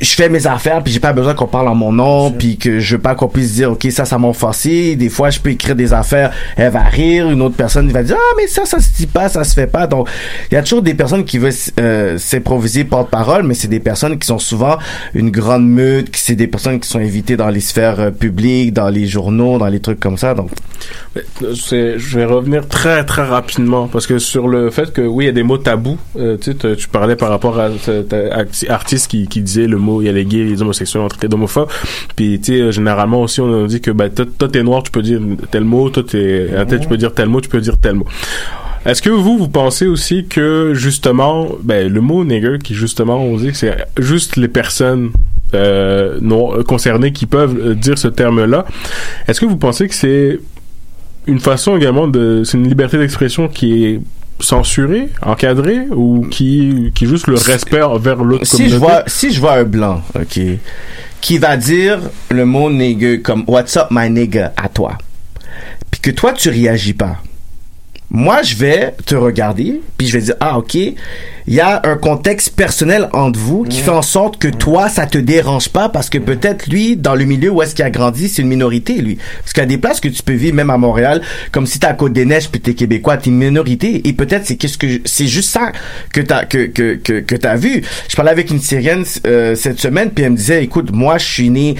H: je fais mes affaires puis j'ai pas besoin qu'on parle en mon nom puis que je veux pas qu'on puisse dire ok ça ça m'a offensé des fois je peux écrire des affaires elle va rire une autre personne va dire ah mais ça ça se dit pas ça se fait pas. Donc il y a toujours des personnes qui veulent euh, s'improviser porte-parole mais c'est des personnes qui sont souvent une grande meute qui c'est des personnes qui sont invitées dans les sphères euh, publiques dans les journaux dans les trucs comme ça donc.
D: C'est- je vais revenir très très rapidement parce que sur le fait que oui il y a des mots tabous euh, tu sais te- tu parlais par rapport à cet artiste qui, qui disait le mot il y a les gays les homosexuels on traitait d'homophobes puis tu sais euh, généralement aussi on dit que ben toi t'es noir tu peux dire tel mot. Toi t'es tu peux dire tel mot tu peux dire tel mot. Est-ce que vous, vous pensez aussi que justement, ben, le mot nigger, qui justement, on dit que c'est juste les personnes euh, non concernées qui peuvent euh, dire ce terme-là, est-ce que vous pensez que c'est une façon également de, c'est une liberté d'expression qui est censurée, encadrée, ou qui, qui juste le respect envers l'autre
H: si
D: communauté?
H: je vois si je vois un blanc ok qui va dire le mot nigger comme what's up my nigga à toi puis que toi tu réagis pas moi je vais te regarder puis je vais dire ah ok il y a un contexte personnel entre vous qui fait en sorte que toi ça te dérange pas parce que peut-être lui dans le milieu où est-ce qu'il a grandi c'est une minorité lui. Parce qu'il y a des places que tu peux vivre même à Montréal comme si t'es à Côte des Neiges puis t'es québécois t'es une minorité. Et peut-être c'est qu'est-ce que c'est juste ça que t'as que que que que t'as vu. Je parlais avec une Syrienne euh, cette semaine puis elle me disait écoute moi je suis né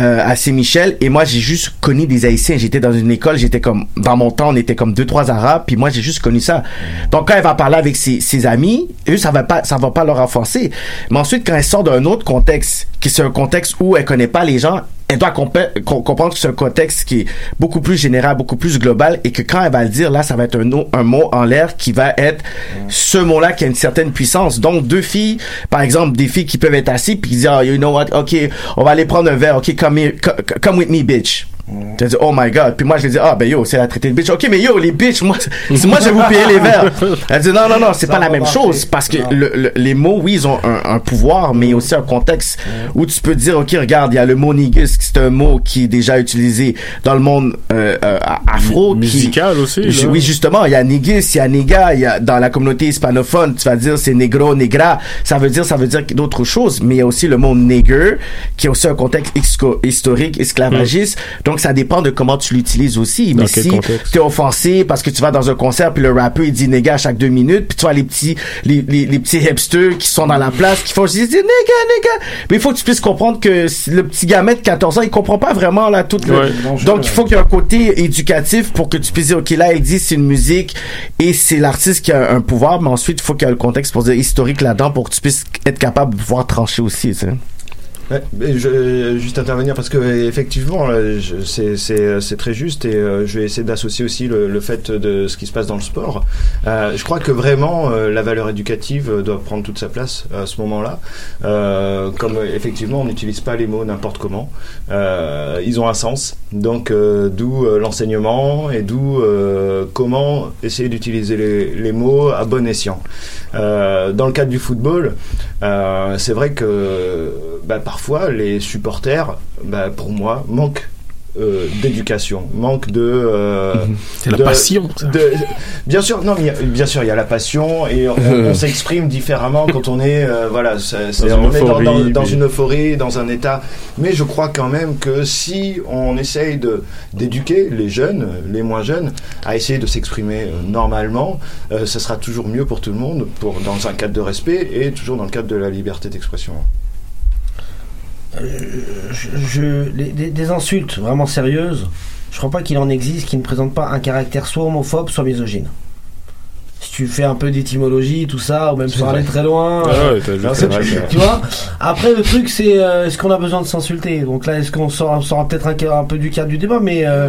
H: euh, à Saint-Michel et moi j'ai juste connu des Haïtiens. J'étais dans une école j'étais comme dans mon temps on était comme deux trois Arabes puis moi j'ai juste connu ça. Donc quand elle va parler avec ses, ses amis ça va pas ça va pas leur offenser mais ensuite quand elle sort d'un autre contexte qui c'est un contexte où elle connaît pas les gens elle doit comprendre que c'est un contexte qui est beaucoup plus général, beaucoup plus global et que quand elle va le dire, là, ça va être un, un mot en l'air qui va être ce mot-là qui a une certaine puissance. Donc, deux filles, par exemple, des filles qui peuvent être assises puis qui disent, oh, you know what, ok, on va aller prendre un verre, ok, come here, come with me, bitch. Tu dire, oh my god. Puis moi, je vais dire, ah, ben yo, c'est la traité de bitch. Ok, mais yo, les bitches, moi, moi, je vais vous payer les verres. Elle dit, non, non, non, c'est pas la même chose. Parce que le- le- les mots, oui, ils ont un, un pouvoir, mais aussi un contexte où tu peux dire, ok, regarde, il y a le mot niggas c'est un mot qui est déjà utilisé dans le monde euh, euh, afro.
D: musical aussi, là.
H: Oui, justement, il y a négus, il y a néga, il y a dans la communauté hispanophone, tu vas dire c'est negro, negra, ça veut dire ça veut dire d'autres choses, mais il y a aussi le mot nigger qui a aussi un contexte historique, esclavagiste. Donc ça dépend de comment tu l'utilises aussi. Mais si
D: contexte?
H: t'es offensé parce que tu vas dans un concert puis le rappeur il dit néga à chaque deux minutes, puis tu vois les petits les, les, les petits hipsters qui sont dans la place qui font juste dire néga néga. Mais il faut que tu puisses comprendre que le petit gamin de 14 il comprend pas vraiment là tout le
D: Ouais.
H: donc il faut qu'il y ait un côté éducatif pour que tu puisses dire ok là il dit c'est une musique et c'est l'artiste qui a un pouvoir mais ensuite il faut qu'il y ait le contexte pour dire historique là-dedans pour que tu puisses être capable de pouvoir trancher aussi tu sais.
F: Ouais, mais je, euh, juste intervenir parce que euh, effectivement euh, je- c'est très juste et euh, je vais essayer d'associer aussi le, le fait de ce qui se passe dans le sport. Euh, je crois que vraiment euh, la valeur éducative euh, doit prendre toute sa place à ce moment-là. Euh, comme euh, effectivement on n'utilise pas les mots n'importe comment, euh, ils ont un sens. Donc euh, d'où euh, l'enseignement et d'où euh, comment essayer d'utiliser les, les mots à bon escient. Euh, dans le cadre du football, euh, c'est vrai que bah, parfois les supporters, bah, pour moi, manquent euh, d'éducation, manque de. euh,
D: C'est la
F: de-
D: passion, ça.
F: de- bien sûr, non, mais il y a- bien sûr, il y a la passion et on, on s'exprime différemment quand on est, euh, voilà, c'est- c'est-
D: Dans une
F: on est dans,
D: euphorie,
F: dans- dans
D: puis-
F: une euphorie, dans un état. Mais je crois quand même que si on essaye de d'éduquer les jeunes, les moins jeunes, à essayer de s'exprimer euh, normalement, euh, ce sera toujours mieux pour tout le monde, pour dans un cadre de respect et toujours dans le cadre de la liberté d'expression.
G: Je, je- les- des, des insultes vraiment sérieuses, je crois pas qu'il en existe qui ne présentent pas un caractère soit homophobe, soit misogyne. Si tu fais un peu d'étymologie, tout ça, ou même sans aller très loin,
D: Ah
G: euh,
D: ouais, t'as vu,
G: tu-
D: c'est vrai, c'est vrai.
G: tu vois. Après, le truc, c'est euh, est-ce qu'on a besoin de s'insulter? Donc là, est-ce qu'on sort, on sort peut-être un, un peu du cadre du débat, mais euh,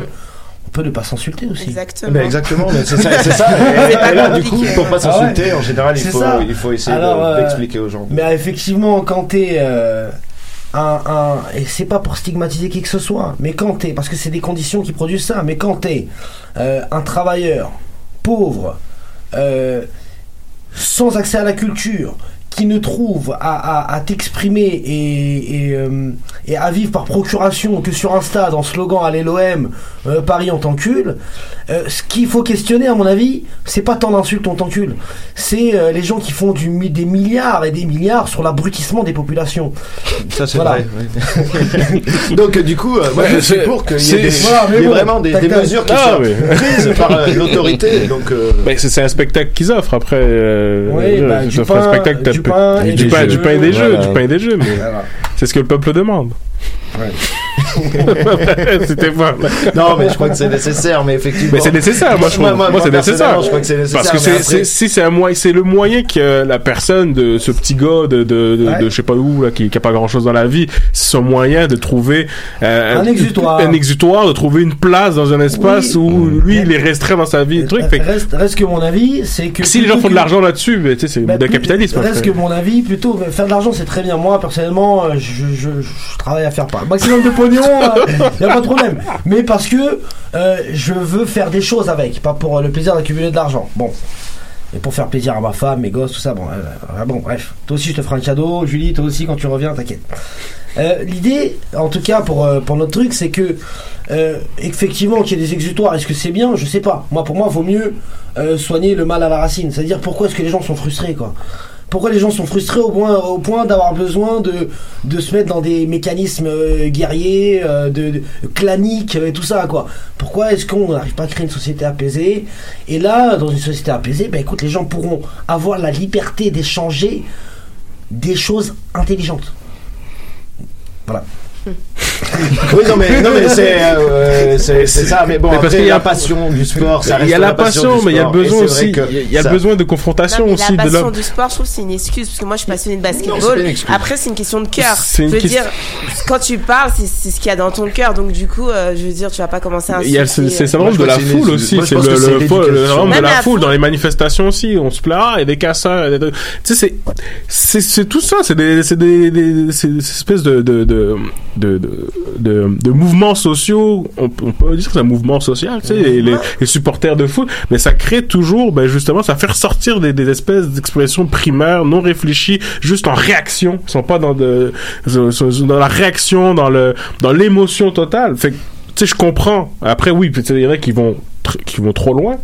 G: on peut ne pas s'insulter aussi.
C: Exactement.
F: Ben exactement, mais c'est ça, c'est ça. Et, et là, du coup, pour pas s'insulter, en général, il faut, il faut essayer de-
G: euh,
F: d'expliquer aux gens.
G: Mais euh, effectivement, quand t'es euh, un, un, et c'est pas pour stigmatiser qui que ce soit, mais quand t'es, parce que c'est des conditions qui produisent ça, mais quand t'es euh, un travailleur pauvre, euh, sans accès à la culture, qui ne trouve à, à, à t'exprimer et, et, euh, et à vivre par procuration que sur un stade en slogan Allez l'OM, euh, Paris on t'encule, euh, ce qu'il faut questionner à mon avis, c'est pas tant d'insultes on t'encule, c'est euh, les gens qui font du, des milliards et des milliards sur l'abrutissement des populations.
F: Ça, c'est
G: Voilà.
F: vrai. oui. Donc, du coup, euh, moi, je suis pour qu'il y ait, des,
G: Voilà, mais
F: y ait
G: bon,
F: vraiment des, des mesures qui
D: Ah,
F: soient
D: oui.
F: prises par euh, l'autorité. Donc, euh,
D: Ben, c'est c'est un spectacle qu'ils offrent après. Euh,
G: Oui,
D: euh,
G: bah,
D: ils
G: du
D: offrent un
G: pain-
D: spectacle
G: du pain et
D: du
G: des
D: pain,
G: jeux.
D: du pain et des jeux,
G: Voilà.
D: du pain et des jeux, mais
G: Voilà.
D: c'est ce que le peuple demande. C'était pas.
F: non, mais je crois que c'est nécessaire, mais effectivement.
D: Mais c'est nécessaire, moi je trouve. Moi, c'est nécessaire.
F: Je crois que c'est nécessaire.
D: Parce que c'est,
F: après-
D: si c'est un moyen, c'est le moyen que la personne de ce petit gars de, de, de,
G: Ouais.
D: de je sais pas où, là, qui, qui a pas grand chose dans la vie, c'est son moyen de trouver, euh,
G: Un exutoire.
D: Un exutoire, de trouver une place dans un espace
G: Oui.
D: où lui, il est restreint dans sa vie, truc.
G: Reste, reste que mon avis, c'est que
D: si les gens font de l'argent là-dessus, tu sais, c'est
G: Bah,
D: capitalisme.
G: Reste
D: après.
G: que mon avis, plutôt, faire de l'argent c'est très bien. Moi, personnellement, je, je, je travaille à faire pas. Maximum de il y a pas de problème. Mais parce que euh, je veux faire des choses avec, pas pour euh, le plaisir d'accumuler de l'argent. Bon. Et pour faire plaisir à ma femme, mes gosses, tout ça. Bon, euh, euh, bon, bref. Toi aussi, je te ferai un cadeau. Julie, toi aussi, quand tu reviens, t'inquiète. L'idée, en tout cas pour, pour notre truc, c'est que effectivement qu'il y ait des exutoires, est-ce que c'est bien? Je sais pas. Moi, pour moi, vaut mieux soigner le mal à la racine. C'est-à-dire pourquoi est-ce que les gens sont frustrés, quoi? Pourquoi les gens sont frustrés au point, d'avoir besoin de, se mettre dans des mécanismes euh, guerriers, euh, de, claniques euh, et tout ça quoi Pourquoi est-ce qu'on n'arrive pas à créer une société apaisée? Et là, dans une société apaisée, ben écoute, les gens pourront avoir la liberté d'échanger des choses intelligentes. Voilà.
F: Oui, non, mais, non, mais c'est, euh, c'est, c'est ça. Mais bon,
D: Mais parce
F: après,
D: qu'il y a-
F: la passion du sport, ça
D: Il y
F: reste
D: a la passion, mais il y a
F: sport.
D: besoin
F: Et
D: aussi, il y a-
F: ça-
D: besoin de confrontation
C: Non,
D: aussi
C: la
D: de
C: passion
D: l'homme.
C: du sport, je trouve que c'est une excuse parce que moi je suis passionnée de basketball.
F: excuse.
C: Après, c'est une question de cœur.
D: C'est
C: Je
D: une
C: veux
D: question-
C: dire, quand tu parles, c'est c'est ce qu'il y a dans ton cœur. Donc du coup, euh, je veux dire, tu vas pas commencer à
D: Il y a, c'est,
C: euh,
D: syndrome de la foule aussi. C'est le, le, le syndrome de la foule dans les manifestations aussi. On se plaint, il y a des des- Tu sais, c'est, tout ça. C'est des, c'est des, des, c'est des espèces de, de, de, de, mouvements sociaux. On, on peut dire que c'est un mouvement social, tu sais, les, les, les supporters de foot, mais ça crée toujours, ben justement, ça fait ressortir des, des espèces d'expressions primaires non réfléchies, juste en réaction. Ils sont pas dans de dans la réaction, dans le dans l'émotion totale. Fait que tu sais, je comprends. Après, oui, il y en a qui vont qui vont trop loin.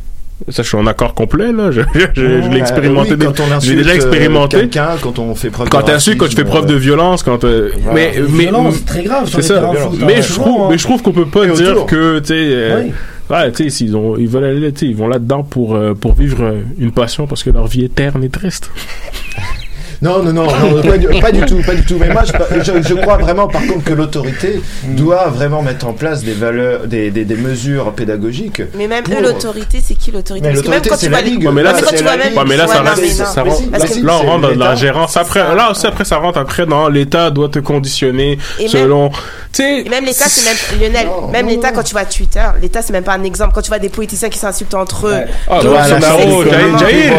D: Ça, je suis en accord complet, là. Je, je, je- je l'ai expérimenté.
F: Oui, quand on
D: J'ai
F: insulte,
D: déjà
F: euh,
D: expérimenté.
F: quelqu'un, quand on fait preuve
D: Quand
F: de
D: t'insultes, quand tu fais
F: racisme,
D: preuve de
F: euh,
D: violence, quand euh, mais mais
K: violences, très grave
D: c'est ça. Mais je trouve,
K: hein.
D: mais je trouve qu'on peut pas dire
K: autour.
D: que tu sais. euh,
K: Oui.
D: Ouais, tu sais, s'ils ont, ils veulent aller, tu sais, ils vont là-dedans pour euh, pour vivre euh, une passion parce que leur vie est terne et triste.
F: Non, non, non, non pas, du, pas du tout, pas du tout. Mais moi, je, je, je crois vraiment, par contre, que l'autorité doit vraiment mettre en place des valeurs, des, des, des mesures pédagogiques.
C: Mais même
F: pour-
C: l'autorité, c'est qui l'autorité? Parce que même
F: l'autorité,
C: quand
F: c'est
C: tu les-
F: Ligue.
D: Mais là, ça, là, on rentre dans la gérance. Après, là aussi, après, ça rentre après dans l'État doit te conditionner selon, tu sais.
C: Et même l'État, c'est même Lionel. même l'État, quand tu vois Twitter, l'État, c'est même pas un exemple. Quand tu vois des politiciens qui s'insultent entre eux.
D: Ah, Bolsonaro,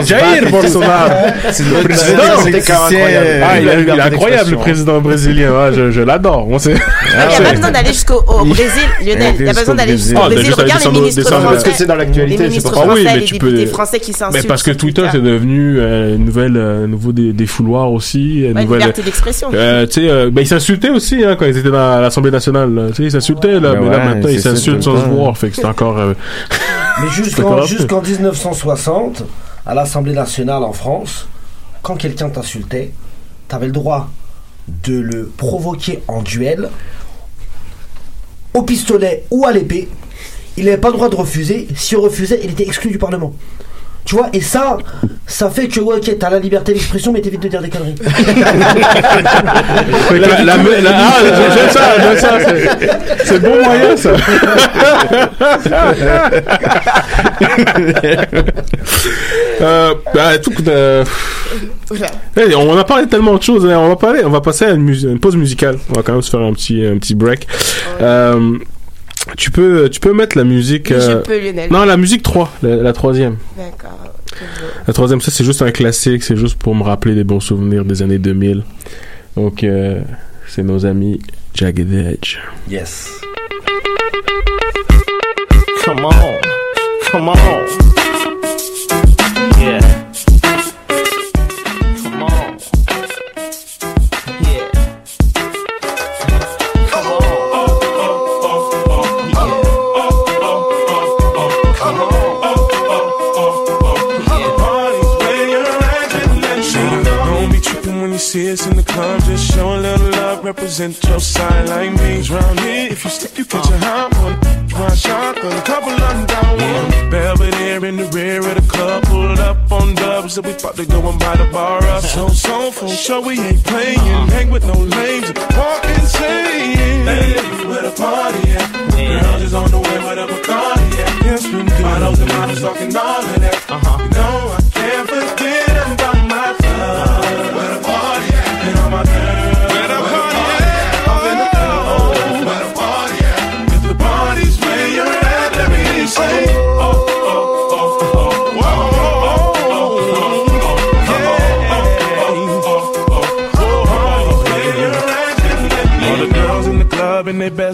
D: Jair, Bolsonaro.
F: C'est
D: le
F: le incroyable.
D: Ah, il est- il est
F: liberté
D: incroyable, le président brésilien. Ouais, je, je l'adore.
C: Il n'y a pas besoin d'aller jusqu'au au
D: Il-
C: Brésil, Lionel. Il n'y a pas besoin d'aller jusqu'au
D: Ah,
C: Brésil.
D: à
C: Regarde les ministres français.
F: Parce que c'est dans l'actualité.
D: Ah oui, mais
C: les
D: tu peux-
C: français qui s'insultent.
D: Mais parce que Twitter, c'est devenu euh, une nouvelle, euh, nouveau des, des fouloirs aussi.
C: liberté d'expression.
D: Euh, tu sais, euh, ben, ils s'insultaient aussi hein, quand ils étaient dans l'Assemblée nationale. Tu sais, ils s'insultaient là,
H: Ben
D: mais là maintenant ils s'insultent sans se voir. Fait que c'est encore.
K: Mais jusqu'en 1960, à l'Assemblée nationale en France, quand quelqu'un t'insultait, t'avais le droit de le provoquer en duel, au pistolet ou à l'épée. Il n'avait pas le droit de refuser. S'il refusait, il était exclu du Parlement. Tu vois, et ça, ça fait que, ouais, ok, t'as la liberté d'expression, mais t'évites de dire des conneries.
D: Fait que la- la- la- ah, j'aime ça, j'aime ça, c'est- c'est bon moyen ça. euh, bah, tout, euh, hey, on a parlé de tellement de choses. hein. On va parler, on va passer à une, mus- une pause musicale. On va quand même se faire un petit, un petit break. Euh, tu peux, tu peux mettre la musique.
C: Je
D: euh,
C: peux, Lionel.
D: Non, la musique 3, la, la troisième.
C: D'accord.
D: La troisième, ça c'est juste un classique, c'est juste pour me rappeler des bons souvenirs des années 2000. Donc, euh, c'est nos amis Jagged Edge.
K: Yes.
L: Come on, come on.
M: Represent your side like me. Round here, if you slip, you catch a hot one. Try shotgun, a couple of them down one. Belvedere in the rear of the club, pulled up on dubs, so we about to go and buy the bar up. So, so, for sure, we ain't playing. Hang with no lames, walk insane. Hey, where the party at? Girls is on the way with a Bacardi at. Yes, we do. Models and models talking all of that. Uh-huh. You know, I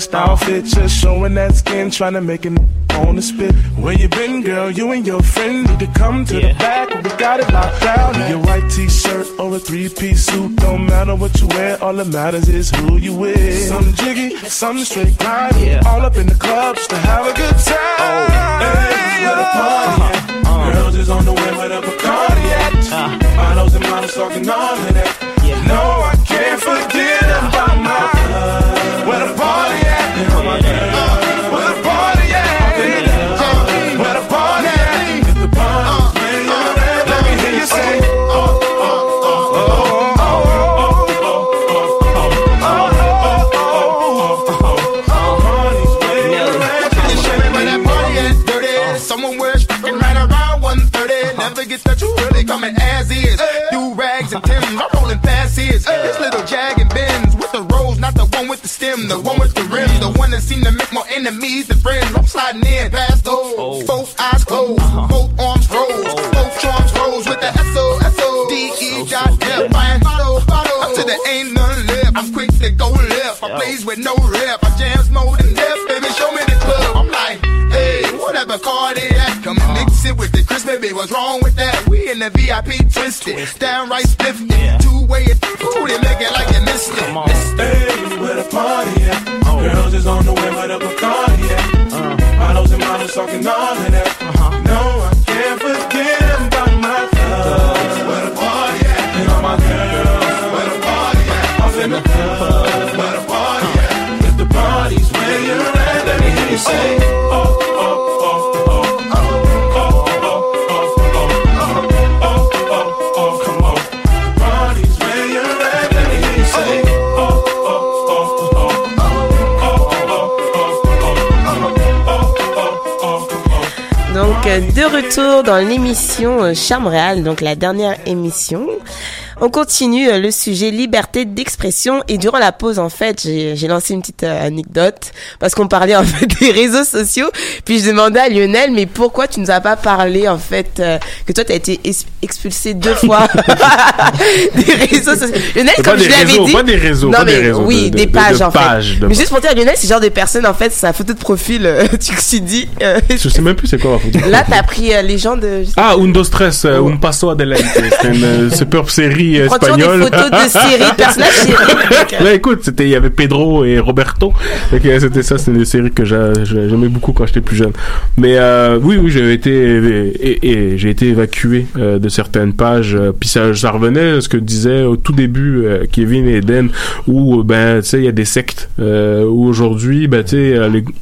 M: best outfit, just showing that skin, trying to make it on the spit. Where you been, girl? You and your friend need to come to the back. We got it locked down. A white t-shirt or a three-piece suit, don't matter what you wear. All that matters is who you with. Some jiggy, some straight grind. All up in the clubs to have a good time. Oh, Hey, where the party at? Uh-huh. Girls is on the way with a Bacardi at. Uh-huh. Models and models talking all of that.
N: seem to make more enemies than friends. I'm sliding in past those. Both eyes closed, both arms rose, both charms rose with the S O S O D E dot F. Buying bottle, bottle. To the ain't none left. I'm quick to go left. I plays with no rep. I jams more than death. Baby, show me the club. I'm like, hey, whatever card they at. Come and mix it with the Chris, baby. What's wrong with that? We in the VIP twisted, downright spiffy. Two way, ooh, they make it like you missed it.
M: Hey, where the party? Girls is on the way, where the Bacardi at? Models and models talking all of that. Uh-huh. No, I can't forget about my thugs. Where the party at? And all my girls. Where the party at? Off in the club.
C: De retour dans l'émission euh, Charme Réal, donc la dernière émission. On continue euh, le sujet liberté d'expression et durant la pause en fait j'ai lancé une petite euh, anecdote parce qu'on parlait en fait des réseaux sociaux puis je demandais à Lionel mais pourquoi tu nous as pas parlé en fait euh, que toi t'as été es- expulsé deux fois des réseaux sociaux? Lionel comme
D: des
C: je l'avais dit
D: pas des réseaux,
C: non
D: pas
C: mais
D: des réseaux,
C: oui
D: de- de-
C: des
D: de-
C: pages
D: de
C: en fait
D: pages,
C: mais juste pour dire Lionel c'est genre de personne en fait sa photo de profil euh, tu tu dis euh,
D: Je sais même plus c'est quoi ma photo.
C: là t'as pris euh, les gens de
D: Ah, Undo Stress, Un Paso Adelante. C'est une euh, super série
C: toujours des
D: espagnole.
C: photos de séries, de personnages séries.
D: Là, écoute, il y avait Pedro et Roberto. C'était ça, c'était des séries que j'a- j'a- j'aimais beaucoup quand j'étais plus jeune. Mais, euh, oui, oui, j'ai été, et, j'ai été évacué euh, de certaines pages. euh, Puis ça, revenait à ce que disait au tout début Kevin et Eden, où, ben, tu sais, il y a des sectes, où aujourd'hui, ben, tu sais,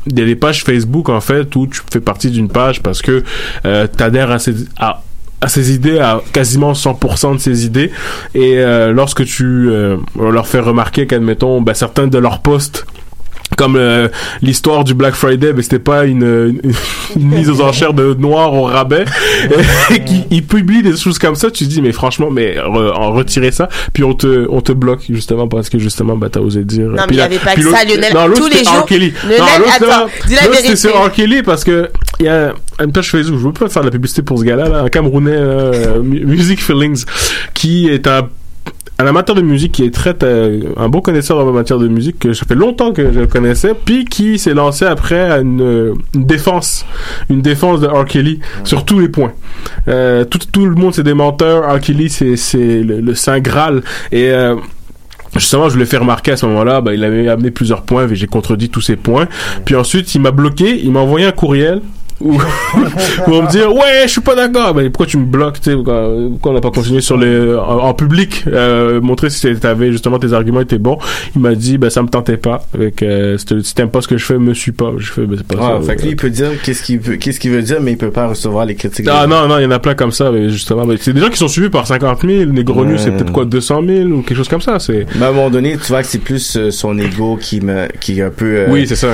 D: il y a des pages Facebook, en fait, où tu fais partie d'une page parce que t'adhères à ces, à, à idées, à quasiment 100% de ses idées. Et lorsque tu euh, leur fais remarquer qu'admettons, ben, certains de leurs posts comme euh, l'histoire du Black Friday, mais c'était pas une, une, une mise aux enchères de noir au rabais, et qui ils publient des choses comme ça, tu te dis mais franchement, mais re- en retirer ça, puis on te on te bloque justement parce que justement bah t'as osé dire.
C: Non, mais il avait pas que ça, Lionel.
D: non,
C: Tous les jours.
D: Kelly.
C: Lionel,
D: non,
C: attends,
D: là,
C: dis la vérité.
D: sur R. Kelly parce que il y a une page Facebook, je veux pas faire de la publicité pour ce gars-là, là, un Camerounais, euh, Mu- Music Feelings, qui est un un amateur de musique qui est très euh, un bon connaisseur en matière de musique que ça fait longtemps que je connaissais puis qui s'est lancé après à une, une défense une défense de R. Kelly sur tous les points euh, tout, tout le monde c'est des menteurs R. Kelly c'est c'est le, le saint graal et euh, Justement, je voulais faire remarquer à ce moment-là, bah, il avait amené plusieurs points, et j'ai contredit tous ces points. Puis ensuite, il m'a bloqué, il m'a envoyé un courriel où, pour me dire ouais je suis pas d'accord. Mais pourquoi tu me bloques tu sais pourquoi, on n'a pas continué sur les en, en public euh, montrer si t'avais justement tes arguments étaient bons. Il m'a dit ben ça me tentait pas. Avec euh, si t'aimes- pas ce que je fais me suis pas. Je fais ben, c'est pas
H: Ah,
D: ça
H: fait que lui, il peut dire qu'est-ce qu'il veut, qu'est-ce qu'il veut dire, mais il peut pas recevoir les critiques.
D: ah non non il y en a plein comme ça mais justement mais c'est des gens qui sont suivis par 50 000 Negronu
H: Ouais.
D: c'est peut-être quoi 200 000 ou quelque chose comme ça c'est
H: Mais à un moment donné, tu vois que c'est plus euh, son ego qui me, qui est un peu, euh,
D: oui c'est ça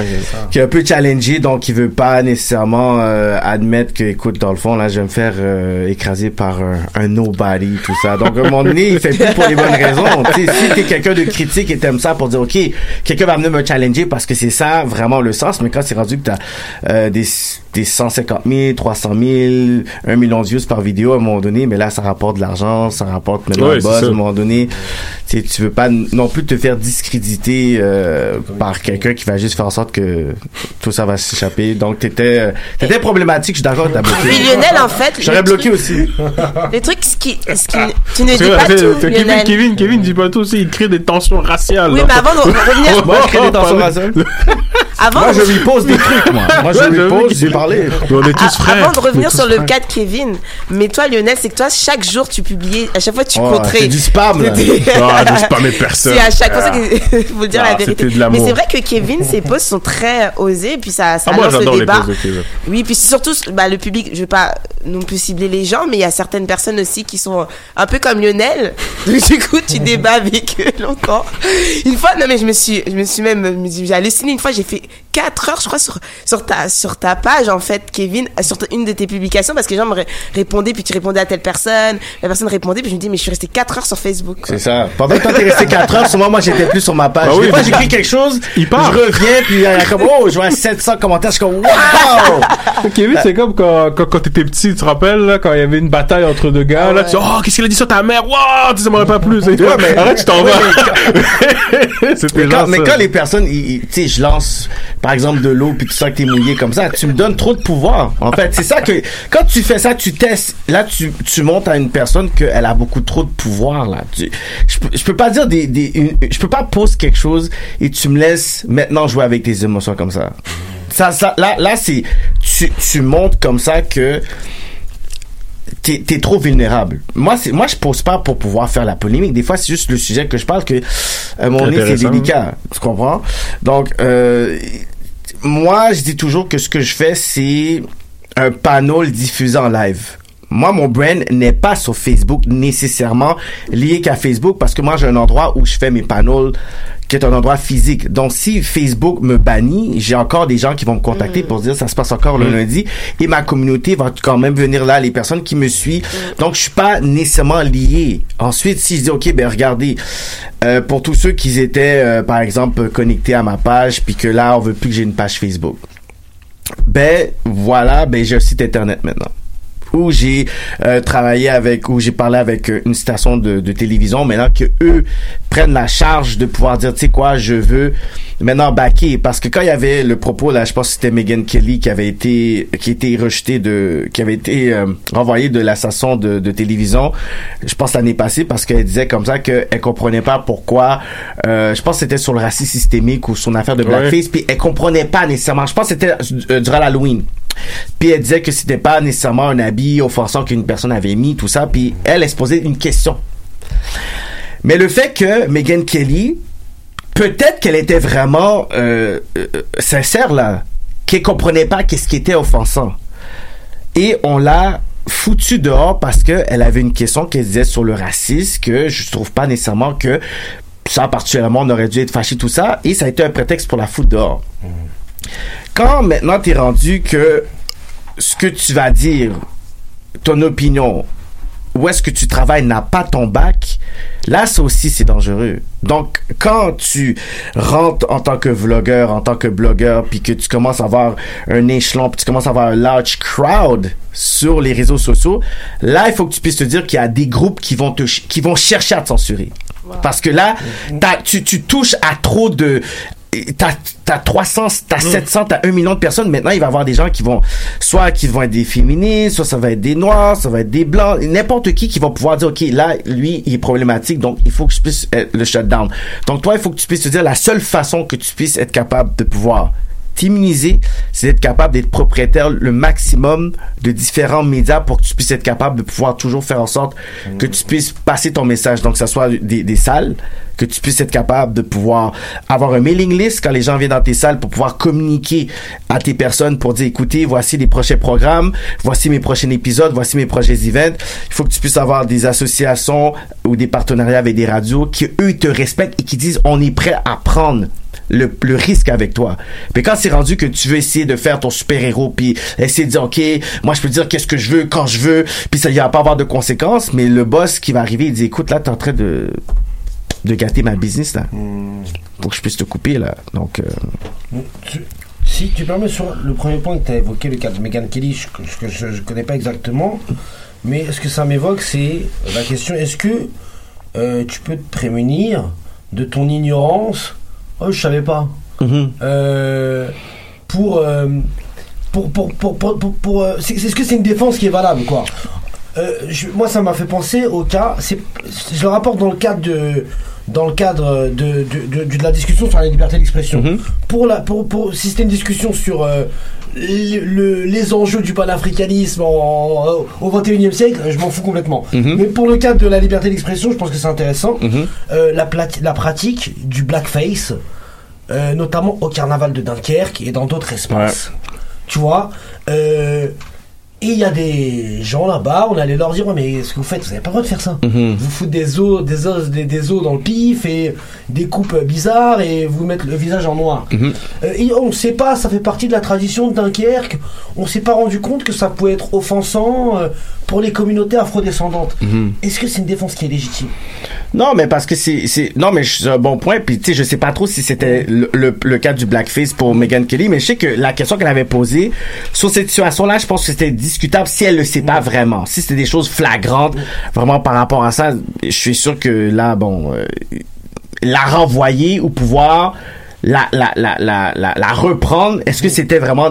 H: qui est un peu challengé, donc il veut pas nécessairement euh, admettre que, écoute, dans le fond, là, je vais me faire euh, écraser par un, un nobody, tout ça. Donc, à un moment donné, il fait plus pour les bonnes raisons. Tu sais, si t'es quelqu'un de critique et t'aimes ça pour dire, OK, quelqu'un va venir me challenger parce que c'est ça vraiment le sens, mais quand c'est rendu que t'as euh, des, des 150 000, 300 000, 1 million de views par vidéo, à un moment donné, mais là, ça rapporte de l'argent, ça rapporte maintenant
D: Ouais,
H: buzz,
D: ça.
H: à un moment donné, tu sais, tu veux pas non plus te faire discréditer euh, par quelqu'un qui va juste faire en sorte que tout ça va s'échapper. Donc t'étais t'étais problématique, je suis d'accord, t'as bloqué.
C: Mais Lionel, en fait,
H: J'aurais bloqué aussi.
C: Les trucs, ce qui, ce qui, tu ne dis pas
D: c'est-
C: tout,
D: Kevin. Kevin, Kevin dit pas tout aussi, il crée des tensions raciales.
C: Oui, mais avant de revenir-
H: Moi, je crée des tensions raciales.
C: Avant
H: Moi, je lui pose des trucs, moi. Moi, je lui pose, j'ai parlé.
D: On est tous
C: A-
D: frères.
C: Avant de revenir sur le cas de Kevin, mais toi Lionel, c'est que toi chaque jour tu publiais, à chaque fois tu contrais.
H: c'est du spam, là.
C: C'était-
D: Ah, je spammais personne.
C: C'est à chaque fois
D: Ah.
C: que faut le dire
D: Ah,
C: la vérité.
D: c'était de l'amour.
C: Mais c'est vrai que Kevin, ses posts sont très osés, puis ça, ça
D: Ah, moi,
C: lance le débat. Oui, puis c'est surtout bah, le public. Je veux pas non plus cibler les gens, mais il y a certaines personnes aussi qui sont un peu comme Lionel. Donc du coup, tu débats avec eux longtemps. Une fois, non mais je me suis, je me suis même, je me suis- j'ai halluciné. Une fois, j'ai fait 4 heures, je crois, sur sur ta sur ta page en fait, Kevin, sur ta- une de tes publications, parce que les gens me ré- répondaient, puis tu répondais à telle personne, la personne répondait, puis je me dis mais je suis resté 4 heures sur Facebook.
H: C'est ça. Pendant que toi, t'es resté 4 heures, souvent, moi, j'étais plus sur ma page.
D: Ah oui,
H: Des fois, j'écris quelque chose,
D: Il part.
H: je reviens, puis il y a comme, oh, je vois 700 commentaires, je suis comme, wow!
D: Kevin, c'est comme quand, quand, quand t'étais petit, tu te rappelles, là, quand il y avait une bataille entre deux gars,
H: Ah
D: là, tu dis, oh, qu'est-ce qu'il a dit sur ta mère? Wow, tu ça m'aurait pas plu. C'est-
H: Ouais, mais-
D: Arrête, tu t'en vas.
H: Mais, quand, mais
D: ça.
H: quand les personnes, tu sais, je lance, par exemple, de l'eau, puis tu sens que t'es mouillé comme ça, tu me donnes trop de pouvoir. En fait, c'est ça que, quand tu fais ça, tu testes. Là, tu, tu montres à une personne qu'elle a beaucoup trop de pouvoir, là. Tu- je, je peux pas dire des, des une- je peux pas poser quelque chose et tu me laisses maintenant jouer avec tes émotions comme ça. Ça, ça, là, là, c'est, tu, tu montres comme ça que, t'es es trop vulnérable. Moi, c'est moi je pose pas pour pouvoir faire la polémique. Des fois, c'est juste le sujet que je parle que à mon nez c'est délicat. Tu comprends? Donc, euh, moi, je dis toujours que ce que je fais, c'est un panneau diffusé en live. Moi, mon brand n'est pas sur Facebook nécessairement lié qu'à Facebook parce que moi, j'ai un endroit où je fais mes panneaux qui est un endroit physique. Donc, si Facebook me bannit, j'ai encore des gens qui vont me contacter pour dire ça se passe encore le lundi et ma communauté va quand même venir là, les personnes qui me suivent. Donc, je suis pas nécessairement lié. Ensuite, si je dis, OK, ben regardez, euh, pour tous ceux qui étaient, euh, par exemple, connectés à ma page, puis que là, on veut plus que j'ai une page Facebook. Ben, voilà, ben j'ai un site Internet maintenant où j'ai euh, travaillé avec, où j'ai parlé avec euh, une station de, de télévision, maintenant que eux prennent la charge de pouvoir dire, tu sais quoi, je veux maintenant backer, parce que quand il y avait le propos, là, je pense que c'était Megan Kelly qui avait été, qui était rejeté de, qui avait été euh, renvoyée de la station de, de télévision, je pense l'année passée, parce qu'elle disait comme ça qu'elle comprenait pas pourquoi, euh, je pense que c'était sur le racisme systémique ou son affaire de
D: Ouais.
H: blackface, puis elle comprenait pas nécessairement, je pense que c'était durant l'Halloween. Puis elle disait que c'était pas nécessairement un habit offensant qu'une personne avait mis, tout ça. Puis elle, elle se posait une question. Mais le fait que Megan Kelly, peut-être qu'elle était vraiment euh, euh, sincère là, qu'elle comprenait pas qu'est-ce qui était offensant. Et on l'a foutu dehors parce qu'elle avait une question qu'elle disait sur le racisme que je trouve pas nécessairement que ça particulièrement on aurait dû être fâché tout ça et ça a été un prétexte pour la foutre dehors. Quand maintenant t'es rendu que ce que tu vas dire, ton opinion, où est-ce que tu travailles n'a pas ton bac, là, ça aussi, c'est dangereux. Donc, quand tu rentres en tant que vlogueur, en tant que blogueur, puis que tu commences à avoir un échelon, puis tu commences à avoir un large crowd sur les réseaux sociaux, là, il faut que tu puisses te dire qu'il y a des groupes qui vont te, qui vont chercher à te censurer. Parce que là, tu, tu touches à trop de, t'as, t'as 300, t'as 700, t'as 1 million de personnes. Maintenant, il va y avoir des gens qui vont, soit qui vont être des féministes, soit ça va être des noirs, ça va être des blancs, n'importe qui qui va pouvoir dire, OK, là, lui, il est problématique, donc il faut que je puisse euh, le shutdown. Donc toi, il faut que tu puisses te dire la seule façon que tu puisses être capable de pouvoir t'immuniser, c'est d'être capable d'être propriétaire le maximum de différents médias pour que tu puisses être capable de pouvoir toujours faire en sorte que tu puisses passer ton message. Donc, que ce soit des, des salles, que tu puisses être capable de pouvoir avoir un mailing list quand les gens viennent dans tes salles pour pouvoir communiquer à tes personnes pour dire, écoutez, voici les prochains programmes, voici mes prochains épisodes, voici mes prochains events. Il faut que tu puisses avoir des associations ou des partenariats avec des radios qui, eux, te respectent et qui disent, on est prêt à prendre le, le risque avec toi. Mais quand c'est rendu que tu veux essayer de faire ton super-héros, puis essayer de dire, OK, moi je peux dire qu'est-ce que je veux, quand je veux, puis ça, il va pas avoir de conséquences, mais le boss qui va arriver, il dit, écoute, là, t'es en train de de gâter ma business, là. Faut que je puisse te couper, là. Donc, euh,
G: si tu permets sur le premier point que tu as évoqué, le cas de Megan Kelly, je, que je, je connais pas exactement, mais ce que ça m'évoque, c'est la question est-ce que euh, tu peux te prémunir de ton ignorance Oh, je savais pas. Euh, pour, euh, pour, pour, pour, pour, euh, c'est- Est-ce que c'est une défense qui est valable, quoi Euh, moi, ça m'a fait penser au cas. Je le rapporte dans le cadre de dans le cadre de, de, de- de la discussion sur la liberté d'expression. Pour la pour, pour si c'était une discussion sur euh, le- le- les enjeux du panafricanisme en, en- au 21e siècle, je m'en fous complètement. Mais pour le cadre de la liberté d'expression, je pense que c'est intéressant. Euh, la, plat- la pratique du blackface, euh, notamment au carnaval de Dunkerque et dans d'autres espaces. Tu vois euh, et il y a des gens là-bas, on allait leur dire Ouais, mais ce que vous faites, vous n'avez pas le droit de faire ça. Vous foutre des os, des os, des, des os dans le pif et des coupes bizarres et vous mettre le visage en noir. Euh, et on ne sait pas, ça fait partie de la tradition de Dunkerque. On s'est pas rendu compte que ça pouvait être offensant euh,
K: pour les communautés afrodescendantes.
H: Mhm.
K: Est-ce que c'est une défense qui est légitime?
H: Non, mais parce que c'est, c'est, non, mais c'est un bon point. Puis, tu sais, je sais pas trop si c'était le, le, le cas du blackface pour Megan Kelly, mais je sais que la question qu'elle avait posée sur cette situation-là, je pense que c'était discutable si elle le sait pas vraiment. Si c'était des choses flagrantes, vraiment par rapport à ça, je suis sûr que là, bon, euh, la renvoyer au pouvoir, la, la, la, la, la, la reprendre, est-ce que c'était vraiment,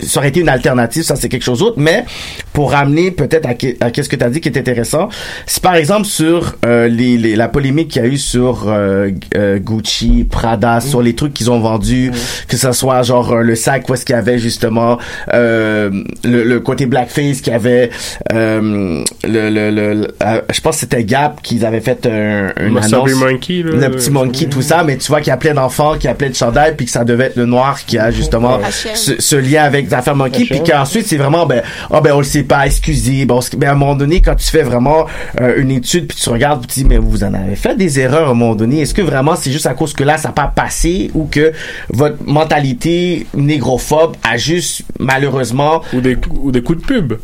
H: ça aurait été une alternative, ça c'est quelque chose d'autre, mais pour ramener peut-être à, à qu'est-ce que tu as dit qui est intéressant, c'est par exemple sur euh, les, les, la polémique qu'il y a eu sur euh, euh, Gucci, Prada, sur les trucs qu'ils ont vendus, que ce soit genre euh, le sac où est-ce qu'il y avait justement euh, le, le côté blackface qui avait euh, le, le, le, je pense que c'était Gap qu'ils avaient fait un, une annonce.
D: Monkey, là.
H: le petit monkey tout ça mais tu vois qu'il y a plein d'enfants qui a plein de chandails puis que ça devait être le noir qui a justement ce, ce lien avec les affaires monkey puis qu'ensuite c'est vraiment ben ah ben on le sait pas excusez bon à un moment donné quand tu fais vraiment euh, une étude puis tu regardes tu dis mais vous en avez fait des erreurs à un moment donné est-ce que vraiment c'est juste à cause que là ça n'a pas passé ou que votre mentalité négrophobe a juste malheureusement
D: ou des ou des coups de pub?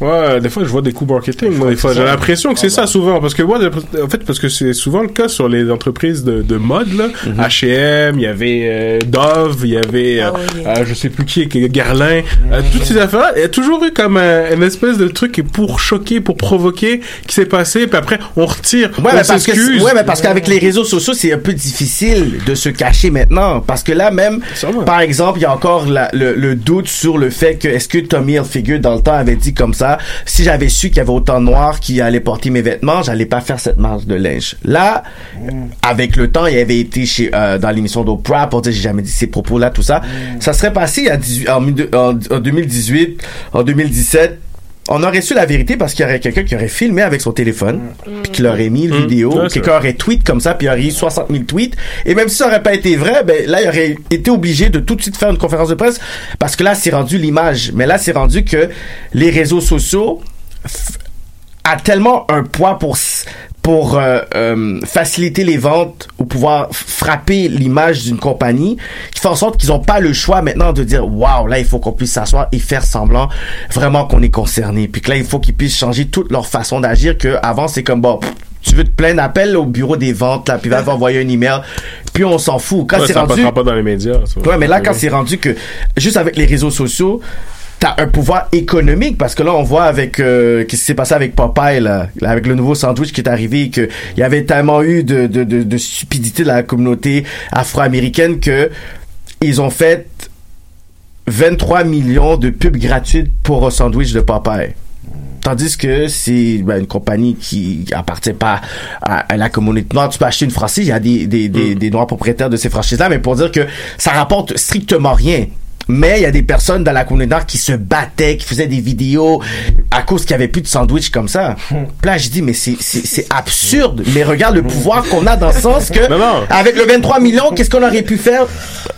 D: Ouais, des fois je vois des coups marketing. Moi, des fois, j'ai l'impression que c'est ça souvent, parce que moi, en fait, parce que c'est souvent le cas sur les entreprises de, de mode là. H&M, il y avait euh, Dove, il y avait, euh, euh, je sais plus qui, Guerlain, euh, toutes ces affaires-là. Il y a toujours eu comme un, une espèce de truc pour choquer, pour provoquer, qui s'est passé, puis après on retire,
H: Ouais,
D: on
H: mais parce que, ouais, mais parce qu'avec les réseaux sociaux, c'est un peu difficile de se cacher maintenant. Parce que là, même, par exemple, il y a encore la- le, le doute sur le fait que est-ce que Tommy Hilfiger, dans le temps, avait dit comme ça, si j'avais su qu'il y avait autant de noirs qui allaient porter mes vêtements, j'allais pas faire cette marge de linge. Là, avec le temps, il avait été chez, euh, dans l'émission d'Oprah pour dire j'ai jamais dit ces propos-là, tout ça. Ça serait passé à 18 en, mille- en, en 2018, en 2017, on aurait su la vérité parce qu'il y aurait quelqu'un qui aurait filmé avec son téléphone, puis qui l'aurait mis une
D: Mm.
H: vidéo, quelqu'un aurait tweet comme ça, puis il y aurait eu 60 000 tweets. Et même si ça aurait pas été vrai, ben là, il aurait été obligé de tout de suite faire une conférence de presse parce que là, c'est rendu l'image. Mais là, c'est rendu que les réseaux sociaux a tellement un poids pour pour euh, euh, faciliter les ventes ou pouvoir frapper l'image d'une compagnie qui fait en sorte qu'ils n'ont pas le choix maintenant de dire waouh là il faut qu'on puisse s'asseoir et faire semblant vraiment qu'on est concerné puis que là il faut qu'ils puissent changer toute leur façon d'agir que avant c'est comme bon tu veux te plaindre appelle au bureau des ventes là puis va envoyer un email puis on s'en fout quand
D: Ouais,
H: c'est
D: ça
H: rendu
D: pas dans les médias. ça.
H: Ouais, mais là, quand c'est rendu que, juste avec les réseaux sociaux, t'as un pouvoir économique parce que là on voit avec euh, qu'est-ce qui s'est passé avec Popeye là, avec le nouveau sandwich qui est arrivé que il y avait tellement eu de, de, de, de stupidité de la communauté afro-américaine que ils ont fait 23 millions de pubs gratuites pour un sandwich de Popeye. Tandis que c'est ben, une compagnie qui appartient pas à, à la communauté noire. Tu peux acheter une franchise, il y a des, des, des, des noirs propriétaires de ces franchises-là, mais pour dire que ça rapporte strictement rien. Mais il y a des personnes dans la communauté noire qui se battaient, qui faisaient des vidéos à cause qu'il y avait plus de sandwich comme ça. Puis là, je dis, mais c'est, absurde. Mais regarde le pouvoir qu'on a dans le sens que, avec le 23 millions, qu'est-ce qu'on aurait pu faire?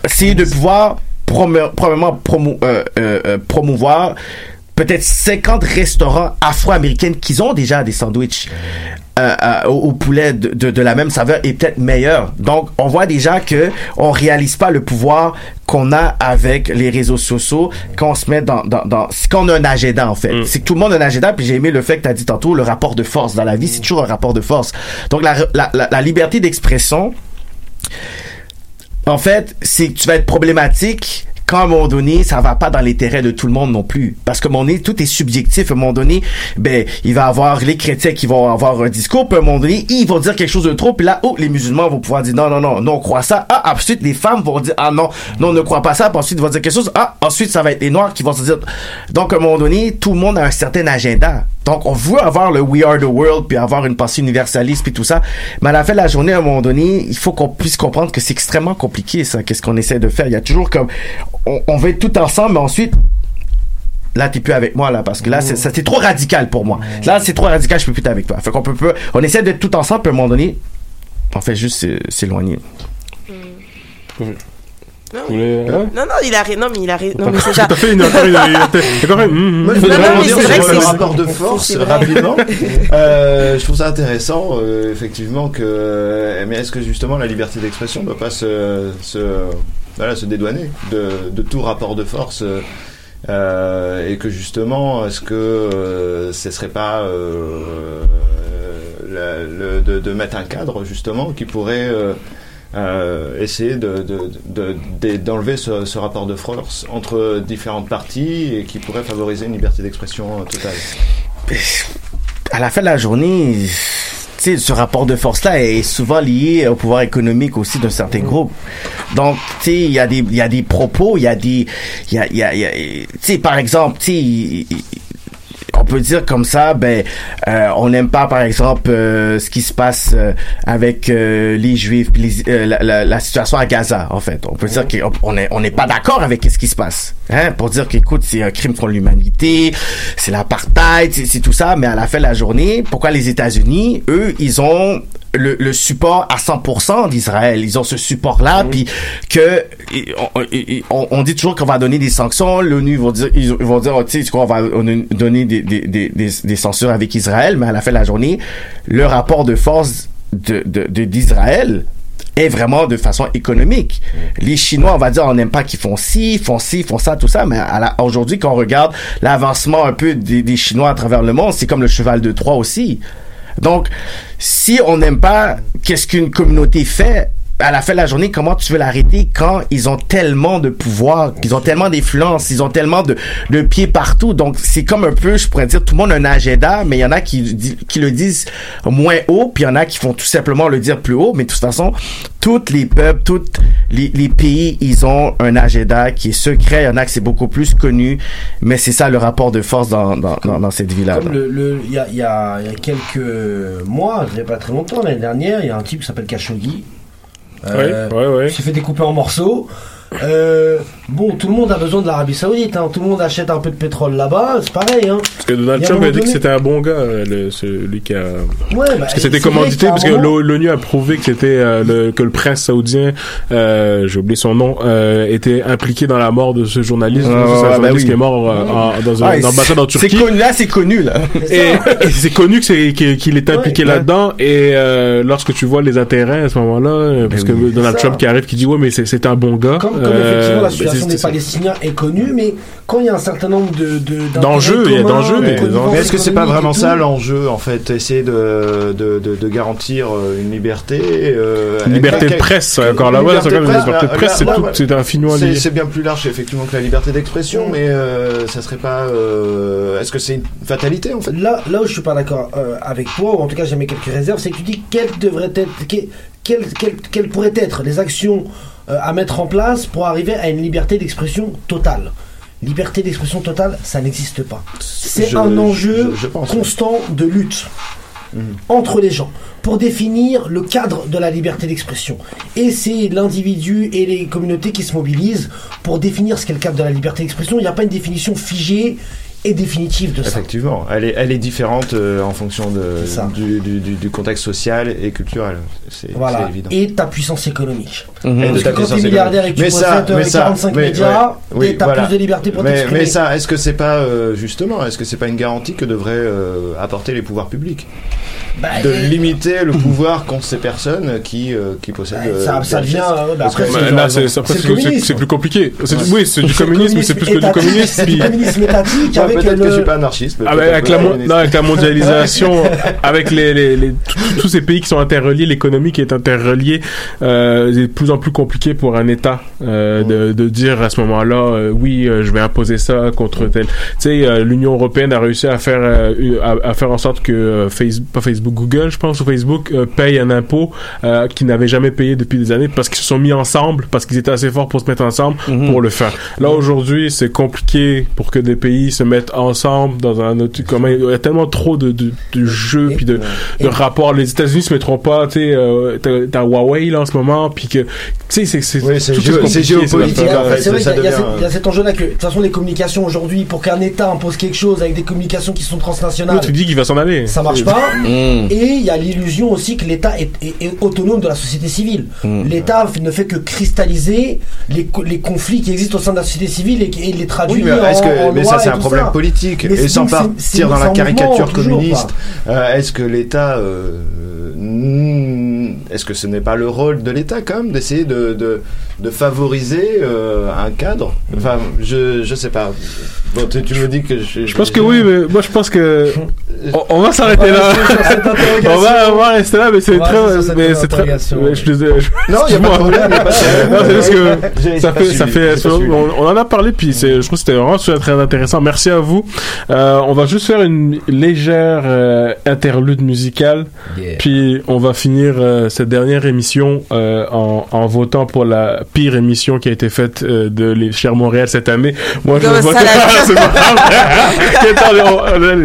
H: C'est de pouvoir, probablement, promo- euh, euh, euh, promouvoir peut-être 50 restaurants afro-américains qui ont déjà des sandwichs euh, euh, au, au poulet de, de, de la même saveur et peut-être meilleur. Donc, on voit déjà que on réalise pas le pouvoir qu'on a avec les réseaux sociaux quand on se met dans, dans, dans qu'on a un agenda en fait. C'est que tout le monde a un agenda. Puis j'ai aimé le fait que tu as dit tantôt le rapport de force dans la vie, c'est toujours un rapport de force. Donc la, la, la, la liberté d'expression, en fait, c'est que tu vas être problématique à un moment donné, ça va pas dans l'intérêt de tout le monde non plus. Parce que donné, tout est subjectif. À un moment donné, ben, il va avoir les chrétiens qui vont avoir un discours, puis à un moment donné, ils vont dire quelque chose de trop, puis là, oh, les musulmans vont pouvoir dire non, non, non, non, on croit ça. Ah, ensuite, les femmes vont dire ah non, non, on ne croit pas ça, puis ensuite, ils vont dire quelque chose. Ah, ensuite, ça va être les noirs qui vont se dire. Donc, à un moment donné, tout le monde a un certain agenda. Donc, on veut avoir le We Are the World, puis avoir une pensée universaliste, puis tout ça. Mais à la fin de la journée, à un moment donné, il faut qu'on puisse comprendre que c'est extrêmement compliqué, ça, qu'est-ce qu'on essaie de faire. Il y a toujours comme, on, on va être tout ensemble, mais ensuite, là, t'es plus avec moi, là, parce que là, c'est, ça, c'est trop radical pour moi. Là, c'est trop radical, je peux plus être avec toi. Fait qu'on peut, peut- on essaie d'être tout ensemble, puis à un moment donné, on fait juste s'é- s'éloigner.
C: Non, non, non, il a ri- non, mais il a ri- non, mais c'est
D: T'as fait une- une- hum,
F: Moi, je voudrais
C: Non, non, mais
F: rebondir
C: c'est vrai
F: sur le rapport de force rapidement. Euh, je trouve ça intéressant, euh, effectivement, que mais est-ce que justement la liberté d'expression ne doit pas se, se voilà se dédouaner de, de tout rapport de force euh, Euh, et que justement, est-ce que euh, ce serait pas euh, la- le- de, de mettre un cadre justement qui pourrait euh, essayer de, de, de- de- d'enlever ce, ce rapport de force entre différentes parties et qui pourrait favoriser une liberté d'expression euh, totale.
H: à la fin de la journée, tu sais, ce rapport de force-là est souvent lié au pouvoir économique aussi d'un certain groupe. Donc, tu sais, il y a des, il y a des propos, il y a des, il y a, il y a, y a- tu sais, par exemple, tu sais, on peut dire comme ça, ben, euh, on n'aime pas, par exemple, euh, ce qui se passe euh, avec euh, les Juifs, euh, la, la- la situation à Gaza, en fait. On peut dire qu'on n'est on n'est pas d'accord avec ce qui se passe, hein, pour dire qu'écoute, c'est un crime contre l'humanité, c'est l'apartheid, c'est tout ça, mais à la fin de la journée, pourquoi les États-Unis, eux, ils ont le, le support à 100% d'Israël. Ils ont ce support-là, puis que on, on- on dit toujours qu'on va donner des sanctions. L'ONU vont dire, ils vont dire, oh, tu sais, on va donner des, des, des, des, censures avec Israël, mais à la fin de la journée, le rapport de force de de- de- d'Israël est vraiment de façon économique. Les Chinois, on va dire, on n'aime pas qu'ils font ci, font ci, font ça, tout ça, mais aujourd'hui, quand on regarde l'avancement un peu des, des Chinois à travers le monde, c'est comme le cheval de Troie aussi. Donc, si on n'aime pas qu'est-ce qu'une communauté fait, à la fin de la journée, comment tu veux l'arrêter quand ils ont tellement de pouvoir, qu'ils ont tellement d'influence, ils ont tellement de, de pieds partout. Donc, c'est comme un peu, je pourrais dire, tout le monde a un agenda, mais il y en a qui, qui le disent moins haut, puis il y en a qui font tout simplement le dire plus haut. Mais de toute façon, tous les peuples, tous les, les pays, ils ont un agenda qui est secret. Il y en a que c'est beaucoup plus connu, mais c'est ça le rapport de force dans, dans, dans, dans cette
G: le- il y a, il y a- y a quelques mois, il n'y a pas très longtemps, l'année dernière, il y a un type qui s'appelle Khashoggi. Euh,
D: Ouais,
G: Il s'est fait découper en morceaux. Euh, bon, tout le monde a besoin de l'Arabie Saoudite. Hein. Tout le monde achète un peu de pétrole là-bas. C'est pareil. Hein.
D: Parce que Donald Trump a dit que c'était un bon gars, euh, le, celui qui a.
G: Ouais, bah,
D: parce que c'était
G: c'est vrai
D: commandité, parce que l'ONU a prouvé que c'était euh, le, que le prince saoudien, euh, j'ai oublié son nom, euh, était impliqué dans la mort de ce journaliste,
H: Ah,
D: c'est un
H: bah
D: journaliste
H: oui.
D: qui est mort euh, en- dans
H: Ah,
D: une ambassade en Turquie.
H: c'est connu, là, c'est connu, là.
D: Et, et c'est connu que c'est qu'il est impliqué
H: Ouais.
D: là-dedans. Et euh, lorsque tu vois les intérêts à ce moment-là, parce que
G: oui.
D: Donald. Trump qui arrive qui dit ouais mais c'est c'est un bon gars.
G: Comme, comme
D: euh,
G: effectivement la situation
D: c'est-
G: des Palestiniens est connue, mais quand il y a un certain nombre de
D: D'enjeux, il y a d'enjeux,
G: de
D: mais-
F: est-ce que c'est pas vraiment ça l'enjeu en fait Essayer de, de, de, de garantir euh, une liberté euh,
D: Une liberté de presse, encore
F: une
D: là-bas,
F: liberté
D: c'est quand même une
F: de
D: liberté de
F: là-
D: presse,
F: là-
D: c'est
F: là,
D: tout-
F: ouais.
D: c'est infiniment
F: C'est-
D: lié.
F: C'est bien plus large effectivement que la liberté d'expression, mais euh, ça serait pas. euh, Est-ce que c'est une fatalité en fait?
G: Là, là où je suis pas d'accord euh, avec toi, ou en tout cas j'ai mis quelques réserves, c'est que tu dis quelles devraient être, que- quelles, quelles- quelles pourraient être les actions à mettre en place pour arriver à une liberté d'expression totale. Liberté d'expression totale, ça n'existe pas. C'est un enjeu
F: je- je pense,
G: constant de lutte
F: Mhm.
G: entre les gens pour définir le cadre de la liberté d'expression. Et c'est l'individu et les communautés qui se mobilisent pour définir ce qu'est le cadre de la liberté d'expression. Il n'y a pas une définition figée et définitive de ça.
F: Effectivement, elle est, elle est différente euh, en fonction de, du, du, du- du contexte social et culturel. C'est
G: Voilà.
F: évident.
G: Et ta puissance économique.
F: Mhm. Et de
G: Parce
F: ta
G: que quand
F: puissance
G: tu es milliardaire et que tu
F: Mais ça-
G: possèdes euh,
F: mais ça-
G: 45
F: mais-
G: médias,
F: ouais, oui,
G: tu as
F: voilà.
G: plus de liberté pour
F: mais,
G: t'exprimer.
F: mais ça, est-ce que c'est pas euh, justement, est-ce que c'est pas une garantie que devraient euh, apporter les pouvoirs publics
G: Bah,
F: de
G: et-
F: limiter le pouvoir contre ces personnes qui euh, qui possèdent. euh,
G: ça- ça devient, euh, bah,
F: Parce que
G: après,
D: Bah,
F: c'est-
D: là, c'est c'est- après,
G: c'est
D: plus compliqué. C'est-. Oui, c'est du communisme, mais c'est plus que du communisme.
G: C'est du communisme étatique
F: Peut-être que
G: le-
F: je suis pas anarchiste.
D: Ah, mais
F: un
D: avec, la, mo-
F: communiste.
D: non, avec la mondialisation, avec les, les, les- tous- ces pays qui sont interreliés, l'économie qui est interreliée, euh, c'est de plus en plus compliqué pour un État euh, de, de dire à ce moment-là, euh, oui, euh, je vais imposer ça contre tel. Tu sais, euh, l'Union européenne a réussi à faire euh, à, à faire en sorte que euh, Facebook, pas Facebook, Google, je pense, ou Facebook euh, paye un impôt euh, qu'ils n'avaient jamais payé depuis des années parce qu'ils se sont mis ensemble, parce qu'ils étaient assez forts pour se mettre ensemble pour le faire. Là aujourd'hui, c'est compliqué pour que des pays se mettent ensemble dans un autre commun. Il y a tellement trop de, de, de jeux puis de, de rapports. Les États-Unis se mettront pas, tu sais, euh, t'as- t'as Huawei là en ce moment, puis que tu sais, c'est c'est
F: Oui, c'est géopolitique,
D: ces
G: Il y a-
D: affaires-là.
G: C'est vrai qu'il y, a- y cet- cet enjeu-là que, de toute façon, les communications aujourd'hui, pour qu'un État impose quelque chose avec des communications qui sont transnationales,
D: Là, tu dis qu'il va s'en aller.
G: ça marche pas.
D: Mm.
G: Et il y a l'illusion aussi que l'État est, est- est autonome de la société civile.
D: Mm.
G: L'État ne fait que cristalliser les, les conflits qui existent au sein de la société civile et, et les traduire
F: Oui, mais,
G: en-
F: que,
G: en
F: mais
G: loi
F: ça c'est un problème
G: ça.
F: Politique
G: Mais
F: et sans partir dans la
G: mouvement,
F: caricature communiste. euh, est-ce que l'État, euh, est-ce que ce n'est pas le rôle de l'État quand même d'essayer de, de, de favoriser euh, un cadre? Enfin, je je sais pas. Bon, tu, tu me dis que je.
D: Je pense que oui, mais moi je pense que on, on va s'arrêter là. on va on va rester là, mais c'est très, mais c'est très. mais je je-
F: Non, y a pas de
D: excuse-moi.
F: problème, y a pas de problème.
D: Non, c'est juste
F: J'ai-
D: que ça fait,
F: suivi,
D: ça fait, on, on en a parlé, puis c'est, je trouve que c'était vraiment très intéressant. Merci à vous. Euh, on va juste faire une légère euh, interlude musicale,
K: Yeah.
D: puis on va finir euh, cette dernière émission euh, en, en votant pour la pire émission qui a été faite euh, de les Chers Montréal cette année. Moi, je vote. sais,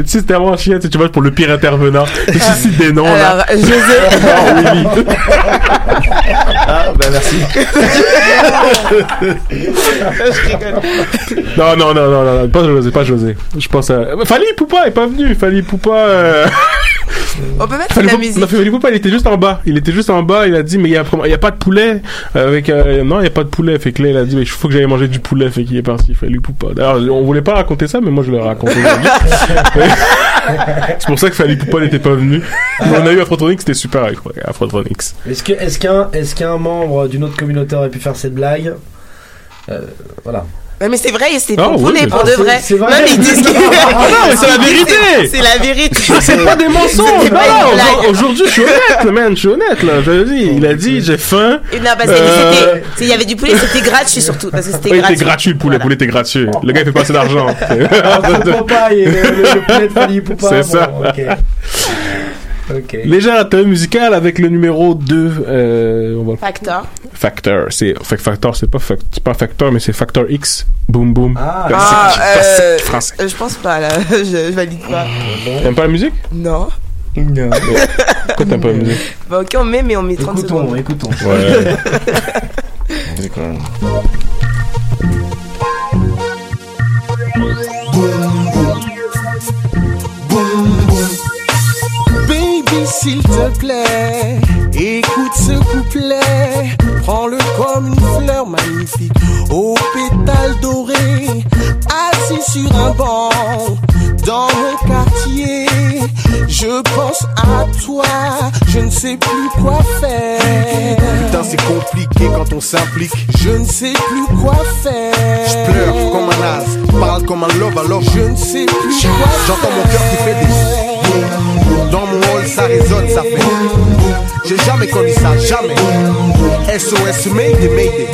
D: c'était vraiment chiant. tu votes pour le pire intervenant. Tu cites des noms là.
C: José.
D: Oh, Willy.
F: Ah, bah merci.
D: Non, non, non, non, non, pas José, pas José. Je pense à. Fali Poupa est pas venu. Fali Poupa. Euh...
C: On peut mettre la
D: Poupa-
C: musique.
D: non, Fali Poupa, il était juste en bas. Il était juste en bas. Il a dit, mais il y a, il y a pas de poulet. Avec, euh, non, il y a pas de poulet. Fait que là, il a dit, mais il faut que j'aille manger du poulet. Fait qu'il est parti. Fali Poupa. D'ailleurs, on voulait pas raconter ça, mais moi, je l'ai raconté aujourd'hui. C'est pour ça que Fali Poupa n'était pas venu. Mais on a eu Afrotronics, c'était super avec Afrotronics.
K: Est-ce que est-ce qu'un est-ce qu'un membre d'une autre communauté aurait pu faire cette blague? Euh, Voilà.
C: Mais c'est vrai, c'est pour
D: oui,
C: poulet,
D: mais-
C: pour de vrai.
K: c'est vrai.
C: Même ils disent que...
D: Ah non, mais c'est la vérité.
C: C'est la vérité.
D: C'est pas des mensonges.
C: C'est pas
D: Non, aujourd'hui- je suis honnête, man. Je suis honnête, là. Je dis. Il a dit, j'ai faim.
C: Non, parce que
D: Euh,
C: c'était- y avait du poulet, c'était gratuit surtout. Parce que c'était gratuit.
D: était gratuit, le poulet. Le poulet était gratuit. Le gars, il fait pas assez d'argent. C'est
K: bon,
D: ça.
K: Ok. Ok.
D: Légère atelier musical avec le numéro 2. Euh, on va le
C: Factor.
D: Factor. C'est, Factor, c'est pas, fac- c'est pas Factor, mais c'est Factor X. Boom, boom.
K: Ah,
C: Ah, euh,
D: français.
C: euh, je pense pas, là. Je, je valide pas.
D: T'aimes pas la musique?
C: Non.
F: Non.
D: Pourquoi t'aimes pas la musique?
C: Bah, ok, on met, mais on met 30
K: Écoutons,
C: secondes.
K: écoutons.
D: Ouais.
N: s'il te plaît, écoute ce couplet. Prends-le comme une fleur magnifique, aux pétales dorés, assis sur un banc, dans mon quartier. Je pense à toi, je ne sais plus quoi faire.
O: Putain, c'est compliqué quand on s'implique.
N: Je ne sais plus quoi faire.
O: Je pleure comme un as, parle comme un love alors
N: Je ne sais plus quoi
O: J'entends mon cœur qui fait des. Dans mon hall, ça résonne, ça fait jamais connu ça, jamais. SOS, Mayday, Mayday.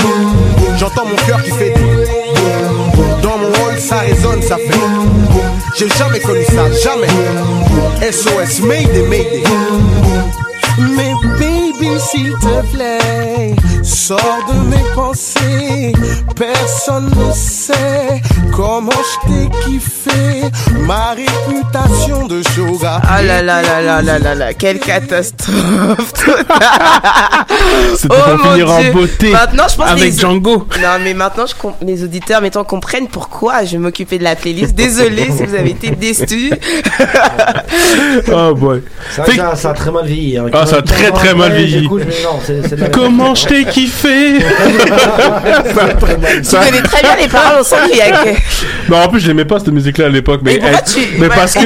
O: J'entends mon cœur qui fait des Dans mon hall, ça résonne, ça fait J'ai jamais connu ça, jamais. SOS, Mayday, Mayday.
N: Mais baby, s'il te plaît, sors de mes pensées. Personne ne sait comment je t'ai kiffé. Ma réputation de shoga.
C: Ah là là là là là là là, quelle catastrophe
D: C'était
C: Oh
D: pour
C: mon
D: finir en beauté
C: Maintenant, je pense
D: avec
C: les-
D: Django.
C: Non, mais maintenant, je com- les auditeurs, mettons, comprennent pourquoi je m'occupais de la playlist. Désolé si vous avez été déçus.
D: Oh boy.
K: Ça, ça a très mal vieilli. hein.
D: Ah, ça a très, très mal vieilli. Comment je t'ai kiffé
C: Tu connais très bien les paroles, on sent qu'il y a que...
D: Non, en plus, je l'aimais pas cette musique-là à l'époque, mais,
C: Et pourquoi
D: elle-
C: tu-
D: mais
C: Ouais.
D: parce que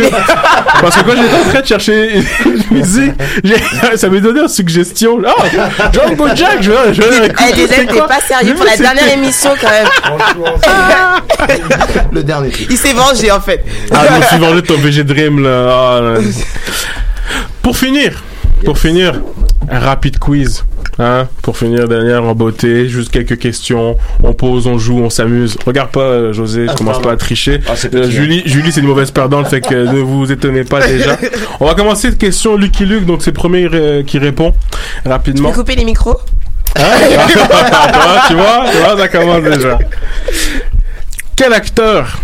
D: parce que quand j'étais en train de chercher une musique, j'ai- ça m'a donné une suggestion. Oh, Django Jack, je vais, je vais écouter.
C: Eh,
D: c'est
C: t'es
D: quoi
C: pas sérieux pour la
D: C'était-
C: dernière émission quand même.
F: Le dernier truc.
C: Il s'est vengé en fait.
D: Ah, je me suis vengé de ton VG Dream là. Ah, là. Pour finir, pour finir, rapide quiz. Hein, pour finir dernière en beauté, juste quelques questions, on pose, on joue, on s'amuse. Regarde pas euh, José, je
F: Ah,
D: commence pas à tricher.
F: Ah, c'est
D: Euh,
F: petit,
D: Julie, Julie c'est une mauvaise perdante, fait que ne vous étonnez pas déjà. On va commencer cette question Lucky Luke, donc c'est le premier euh, qui répond
C: Tu
D: rapidement.
C: peux couper les micros
D: Hein? Tu vois, tu vois, ça commence déjà. Quel acteur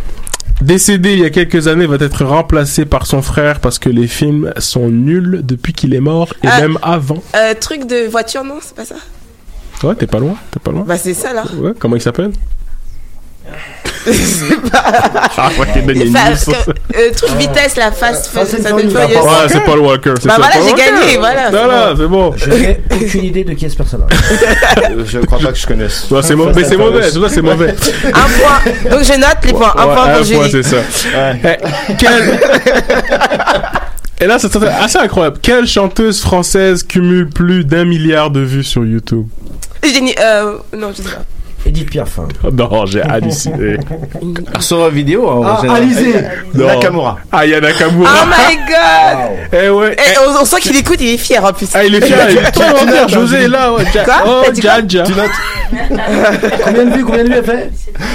D: décédé il y a quelques années va être remplacé par son frère parce que les films sont nuls depuis qu'il est mort et
C: Ah.
D: même avant
C: euh, Truc de voiture, non C'est pas ça?
D: Ouais, t'es pas loin, t'es pas loin.
C: Bah, c'est ça là.
D: Ouais, comment il s'appelle?
C: C'est pas.
D: Ah, ouais, t'es donné
C: euh, truc vitesse, la face,
K: Fast and
C: ça donne furieuse.
D: Ouais, c'est Paul Walker. c'est
C: Bah voilà, j'ai gagné, voilà.
D: Voilà, c'est bon.
K: Je n'ai aucune idée de qui est ce personnage.
F: Je crois pas que je connaisse.
D: Ouais, c'est mau- mais c'est mauvais, c'est mauvais.
C: Un point. Donc je note les points. Un point pour
D: un
C: Julie.
D: point, c'est ça. Eh, quelle- Et là, c'est assez incroyable. Quelle chanteuse française cumule plus d'un milliard de vues sur YouTube?
C: J'ai dit, euh, non, je sais pas.
G: Edith Piaf. hein.
D: Non, j'ai halluciné.
H: Sur la vidéo, en
G: Ah. Alizé.
D: Non.
F: Nakamura.
D: Ah, il y a Nakamura.
C: Oh my god!
D: Eh ouais.
C: Eh, on, on sent qu'il écoute, il est fier en plus.
D: Ah, il est fier. Il est trop
F: Tu
D: fier.
F: notes,
D: José est là. Ouais.
C: Quoi
D: Oh,
C: T'as dit quoi
D: Jaja.
G: Combien de vues, combien de vues elle fait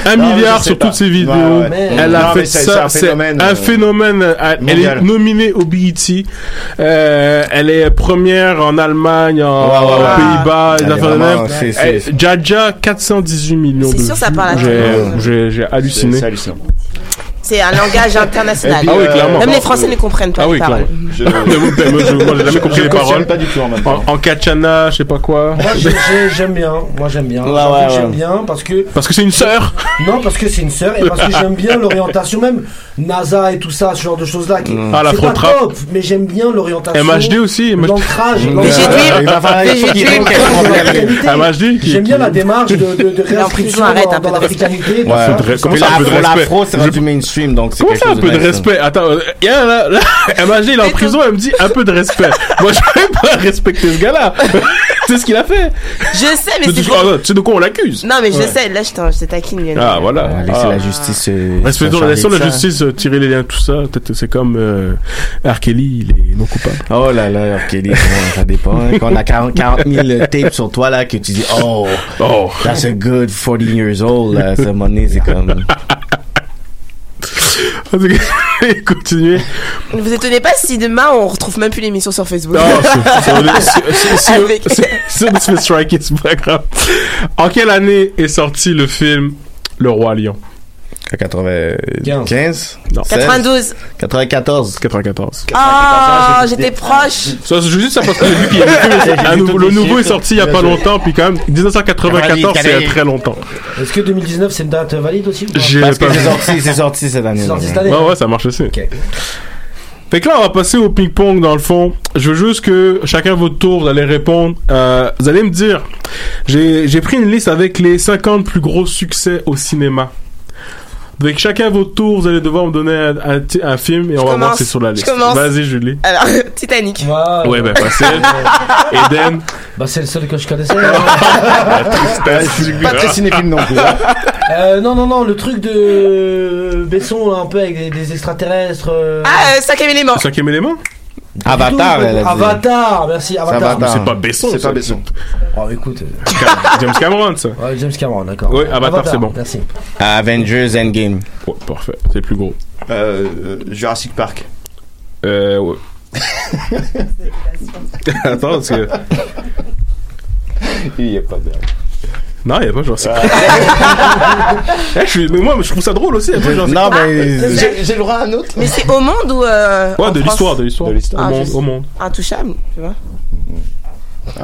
D: Un
F: Non,
D: milliard sur
F: pas.
D: toutes ses vidéos.
F: Ouais, ouais.
D: Elle a
F: Non,
D: fait ça.
F: c'est un phénomène, euh,
D: phénomène. euh, Elle est nominée au BET. Euh, elle est première en Allemagne, en, aux. Pays-Bas.
H: Elle
D: des
H: est
D: affaires de même.
H: c'est- c'est-
D: Jaja, 418 millions
C: C'est
D: de
C: sûr, ça
D: vues.
C: parle à
D: J'ai- halluciné.
F: c'est hallucinant.
C: C'est un langage international.
F: Puis,
D: Ah oui,
F: euh,
D: clairement.
C: Même les Français ne comprennent pas
D: Ah
C: les
D: oui,
C: paroles.
F: Je,
D: ben, moi, je- moi, j'ai jamais compris
F: je
D: les paroles.
F: pas du tout en même
D: En,
F: temps.
D: en Kachana, je sais pas quoi.
G: Moi j'ai- j'ai- j'aime bien, moi j'aime bien. J'aime
H: ouais.
G: bien parce que
D: Parce que c'est une sœur.
G: non parce que c'est une sœur et parce que j'aime bien l'orientation même NASA et tout ça, ce genre de choses là. Qui,
D: Ah, la
G: c'est pas top, mais j'aime bien l'orientation.
D: MHD aussi.
G: L'ancrage,
H: Mm.
D: MHD qui.
G: J'aime bien la démarche de, réinscription dans, l'africanité.
D: Comment ça, un peu de respect
H: l'afro, c'est
D: Je-
H: rendu mainstream, donc c'est quelque
D: ça, un peu de
H: nice,
D: respect? Attends, euh, y a là, là, MHD, il est en prison, elle me dit un peu de respect. Moi, je vais pas respecter ce gars-là. c'est ce qu'il a fait.
C: Je sais, mais
D: Tu
C: c'est.
D: tu sais de quoi on l'accuse?
C: Non, mais je sais, là, je te taquine. Lionel.
D: Ah, voilà.
H: Laissez
D: Ah.
H: la justice. euh,
D: Respectons, laissons la justice euh, tirer les liens, tout ça. Peut-être que c'est comme euh, R. Kelly, il est non coupable.
H: Oh là là, R. Kelly, bon, ça dépend. hein. Quand on a 40, 40 000 tapes sur toi, là, que tu dis, oh,
D: Oh.
H: that's a good 40 years old, là, à ce moment c'est comme.
D: Continuez.
C: Ne vous étonnez pas si demain on retrouve même plus l'émission sur Facebook.
D: Non, Si on se fait striker, c'est pas grave. En quelle année est sorti le film Le Roi Lion
H: 95
D: Non.
C: 92.
H: 94
D: 94.
C: Ah, j'étais proche.
D: Ça, je dis ça parce que j'ai vu qu'il y a le nouveau- le nouveau est sorti il y a pas longtemps, puis quand même, 1994, c'est il y a très longtemps.
G: Est-ce que 2019 c'est une date valide aussi
H: Parce que
D: pas
H: c'est
D: vu.
H: sorti, c'est sorti cette année.
G: C'est sorti cette année
D: Ouais, ouais, ça marche aussi.
G: Ok.
D: Fait que là, on va passer au ping-pong dans le fond. Je veux juste que chacun votre tour, vous allez répondre. Euh, vous allez me dire, j'ai j'ai pris une liste avec les 50 plus gros succès au cinéma. Avec chacun votre tour, vous allez devoir me donner un, un, ti- un film et on va voir si c'est sur la liste. Vas-y, Julie.
C: Alors, Titanic.
G: Ouais,
D: Ouais, ben facile. Eden.
G: Bah c'est le seul que je connaissais.
F: Pas très cinéphile non plus. hein.
G: Euh, non, non, non, le truc de Besson, là, un peu avec des, des extraterrestres. euh,
C: Ah, euh, cinquième élément.
D: Cinquième élément?
H: Avatar,
G: tout,
H: elle a dit.
G: Avatar, merci, Avatar.
D: C'est pas Besson.
F: C'est pas Besson.
G: Oh, écoute. euh,
D: James Cameron, ça.
G: ouais, James Cameron, d'accord.
D: Oui, Avatar, c'est bon.
G: Merci.
H: Avengers Endgame.
D: Ouais, parfait. C'est plus gros.
F: Euh, euh, Jurassic Park.
D: Euh, ouais. Attends, parce que.
F: Il y a pas de.
D: Non, il n'y a pas Jurassic Park. Eh, je suis... Mais moi, je trouve ça drôle aussi.
H: Non, mais.
F: J'ai j'ai le droit à un autre
C: Mais c'est au monde ou. Euh,
D: Ouais, de
C: France
D: l'histoire, de l'histoire.
F: De l'histoire.
D: Au
C: Ah,
D: monde,
C: je-
D: au monde.
C: Intouchable, tu vois.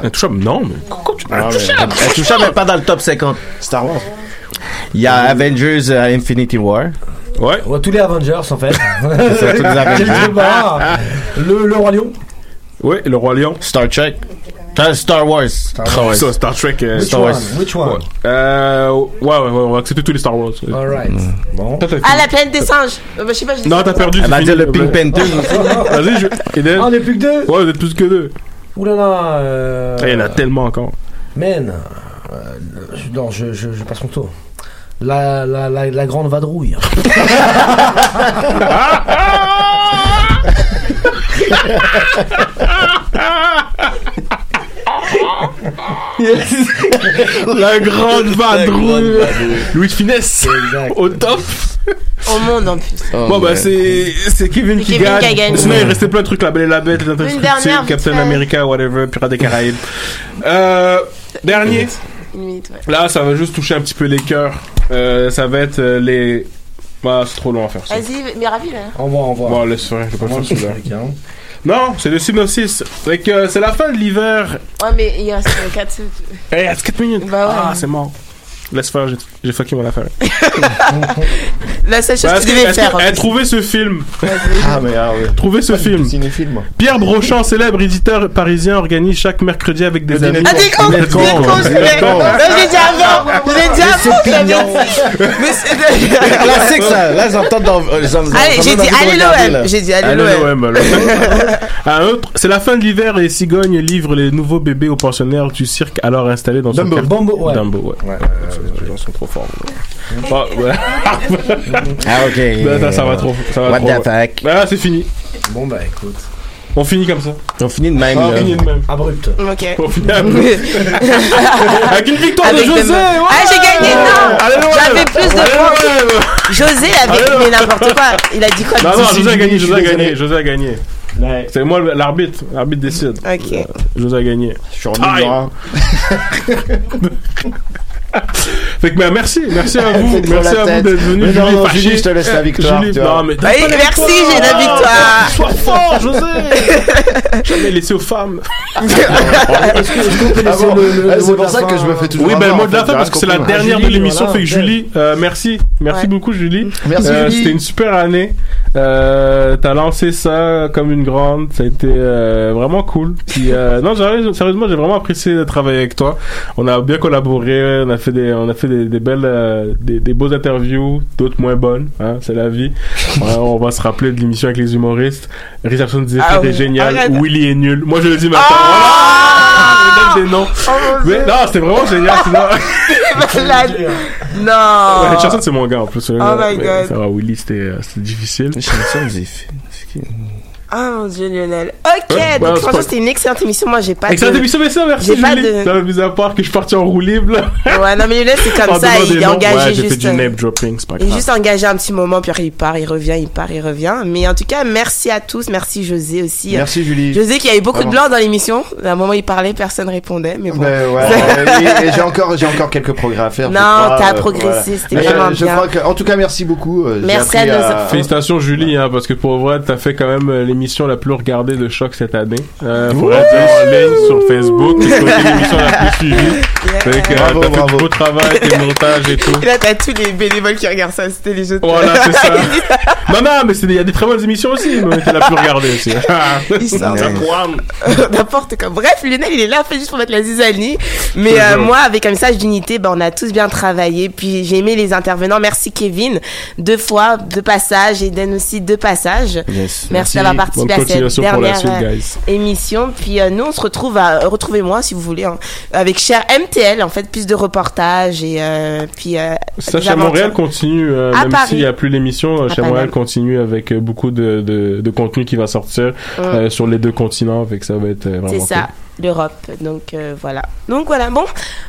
D: Intouchable, non, mais. Pourquoi tu
F: Ah, mais-
H: Intouchable, mais pas dans le top 50.
F: Star Wars.
H: Il y a Avengers euh, Infinity War.
D: Ouais.
G: Ouais, tous les Avengers en fait.
H: ça, tous les Avengers.
G: Je sais pas. Le, le Roi Lion.
D: Ouais, le Roi Lion.
H: Star Trek. Star Wars.
D: Ouais, ça, Star Trek. euh,
G: Which
D: Star
G: one?
D: Wars.
G: Which one?
D: Ouais. Euh, ouais, ouais, ouais, on va accepter tous les Star Wars.
G: Alright. Bon.
D: Toi, t'as
C: Ah, la planète des singes. Euh, bah, je sais pas, j'ai
D: Non, t'as perdu.
H: Elle va dire le Pink
D: Ouais.
H: Panther.
D: Vas-y, je. Eden.
G: Ah, on est plus que deux?
D: Ouais, vous êtes plus que deux.
G: Ouh là là. Euh...
D: Ah, Il y en a tellement encore.
G: Man. euh, non, je, je, je passe mon tour. La, la, la, la grande vadrouille.
D: La grande vadrouille. Louis de Finesse.
G: Exact.
D: Au top.
C: Au monde en plus.
H: Oh,
D: Bon, bah, c'est, c'est Kevin qui
C: Kevin
D: gagne.
C: qui a gagné.
D: Sinon, il restait plein de trucs, la Belle et la Bête, les Indestructibles, Captain. America, whatever, Pirates des Caraïbes. Euh, dernier.
C: Une minute, ouais.
D: Là, ça va juste toucher un petit peu les cœurs. Euh, ça va être euh, les. Bah, c'est trop long à faire ça.
C: Vas-y, mais ravi là.
G: Au revoir, au revoir.
D: Bon, laisse faire, je vais pas faire celui-là. Non, c'est le synopsis. Fait que euh, c'est la fin de l'hiver.
C: Ouais, mais il reste 4
D: Eh, il reste 4 minutes.
C: Bah ouais.
D: Ah, c'est mort. Laisse faire, j'ai- J'ai fucké mon affaire.
C: La seule chose
D: Bah,
C: que tu
D: que-
C: devais faire.
D: que- eh, trouvez ce film.
F: Ah, mais ah, ouais.
D: Trouvez ce film.
F: Cinéphile, moi.
D: Pierre Brochant, célèbre éditeur parisien, organise chaque mercredi avec des amis.
C: Ah, t'es con,
D: Dîner
C: t'es
D: de
C: con,
D: con,
C: je l'ai dit avant, je l'ai dit avant. Mais c'est-
H: Classique ça. Là, j'entends dans.
C: Allez, j'ai
H: ai
C: dit allez l'OM.
H: là.
C: J'ai dit allez l'OM.
D: c'est la fin de l'hiver et Cigogne livre les nouveaux bébés aux pensionnaires du cirque alors installés dans son
K: Dumbo.
D: quartier.
K: Dumbo, ouais.
D: Dumbo, ouais. Les gens sont trop Bon, ouais.
H: Ah, ok.
D: Ben, ça, ça va trop. Ça va
H: What
D: trop,
H: the fuck?
D: Ah, c'est fini.
K: Bon, bah écoute.
D: On finit comme ça.
H: On finit de même.
D: On
H: là.
D: finit de même.
K: Abrupt.
C: Ok.
D: On finit avec avec une victoire de José. ouais.
C: Ah, j'ai gagné, non. J'avais plus de points. José avait
D: Allez,
C: mais n'importe quoi. Il a dit quoi
D: Non, non,
C: José
D: a gagné, José a gagné, José a gagné. C'est moi l'arbitre, l'arbitre décide.
C: Ok.
D: Euh, José a gagné.
F: Je suis en.
D: Fait que ben, merci, merci à vous, merci à vous d'être venu.
F: Mais non,
D: Julie
F: non. Julie, je te laisse la victoire,
D: Julie, non, mais
C: Bah, merci, j'ai la victoire.
D: Sois fort, José. Jamais laissé aux femmes.
K: Est-ce que- est-ce qu'on peut
F: Ah
K: laisser le-
F: Ah, c'est pour ça que je me fais toujours
D: Oui, ben le mot de la fin parce que c'est la dernière de
K: Julie,
D: l'émission. Fait que. Julie, euh, merci, merci beaucoup Julie.
F: Merci,
D: Euh,
F: Julie.
D: C'était une super année. Euh, T'as lancé ça comme une grande. Ça a été euh, vraiment cool. Puis euh, non, sérieusement, j'ai vraiment apprécié de travailler avec toi. On a bien collaboré. On a fait des, on a fait des, des belles, euh, des, des beaux interviews, d'autres moins bonnes. Hein, c'est la vie. Ouais, on va se rappeler de l'émission avec les humoristes. Réception des
C: Ah oui.
D: est génial.
C: Arrête.
D: Willy est nul. Moi, je le dis maintenant.
C: Ah
D: Voilà. Je donne des noms.
C: Oh
D: Mais non, c'était vraiment génial. sinon-
C: Malade.
D: Ouais,
C: Non.
D: Richardson, c'est mon gars en plus.
C: Oh my God.
D: Ça va, Willy, c'était euh, c'était difficile.
H: Richardson, c'est
C: Ah mon dieu Lionel. Ok,
D: Ouais,
C: donc
D: c'est
C: franchement c'était une excellente émission. Moi j'ai pas
D: Excellent
C: de...
D: émission, mais ça, merci
C: J'ai pas de-
D: Ça mis à part que je suis parti en roue libre, là.
C: Ouais non mais Lionel c'est comme
D: En
C: ça, il est engagé
D: Ouais, fait
C: juste.
D: du name dropping, c'est pas
C: Il est
D: grave.
C: juste engagé un petit moment, puis après il part, il revient, il part, il revient. Mais en tout cas, merci à tous, merci José aussi.
F: Merci Julie.
C: José qui a eu beaucoup de blancs dans l'émission. À un moment il parlait, personne répondait, mais bon.
F: Ben ouais, ouais, et- et j'ai encore, j'ai encore quelques progrès à faire.
C: Non,
F: crois,
C: t'as
F: euh,
C: progressé,
F: voilà.
C: c'était
F: Mais je-
C: vraiment
F: je
C: bien.
F: crois que, en tout cas, merci beaucoup. euh,
C: Merci à nos-
D: Félicitations Julie, hein, parce que pour vrai, t'as fait quand même euh, l'émission la plus regardée de Choc cette année. Euh, faudrait dire en ligne sur Facebook, c'était l'émission la plus suivie. Fait que,
F: Bravo,
D: t'as fait
F: bravo.
D: du beau travail, tes montages et tout.
C: Et là t'as tous les bénévoles qui regardent ça, c'était les jeux de
D: Voilà, c'est ça. non, non, mais c'est il y a des très bonnes émissions aussi, mais t'es la plus regardée aussi.
C: Il sort. N'importe quoi. Bref, Lionel, il est là fait juste pour mettre la zizanie. Mais
D: C'est
C: euh, moi, avec un message d'unité, ben, on a tous bien travaillé. Puis j'ai aimé les intervenants. Merci Kevin, deux fois, deux passages. Et Dan aussi, deux passages.
H: Yes.
C: Merci, d'avoir participé à cette
D: continuation pour la
C: dernière
D: suite,
C: euh,
D: guys.
C: émission. Puis euh, nous, on se retrouve à retrouvez-moi si vous voulez hein, avec Cher MTL. En fait, plus de reportages et euh, puis. Euh,
D: chez Montréal continue, euh, même s'il n'y a plus l'émission, euh,
C: À
D: chez Montréal continue avec euh, beaucoup de, de, de contenu qui va sortir
C: Mm.
D: euh, sur les deux continents, avec ça va être euh, vraiment
C: C'est ça, l'Europe. Donc euh, voilà. Donc voilà. Bon,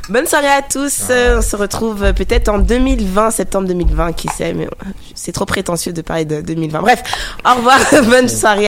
C: bonne soirée à tous. Euh, on se retrouve peut-être en 2020, septembre 2020, qui sait. Mais c'est trop prétentieux de parler de 2020. Bref, au revoir. bonne soirée.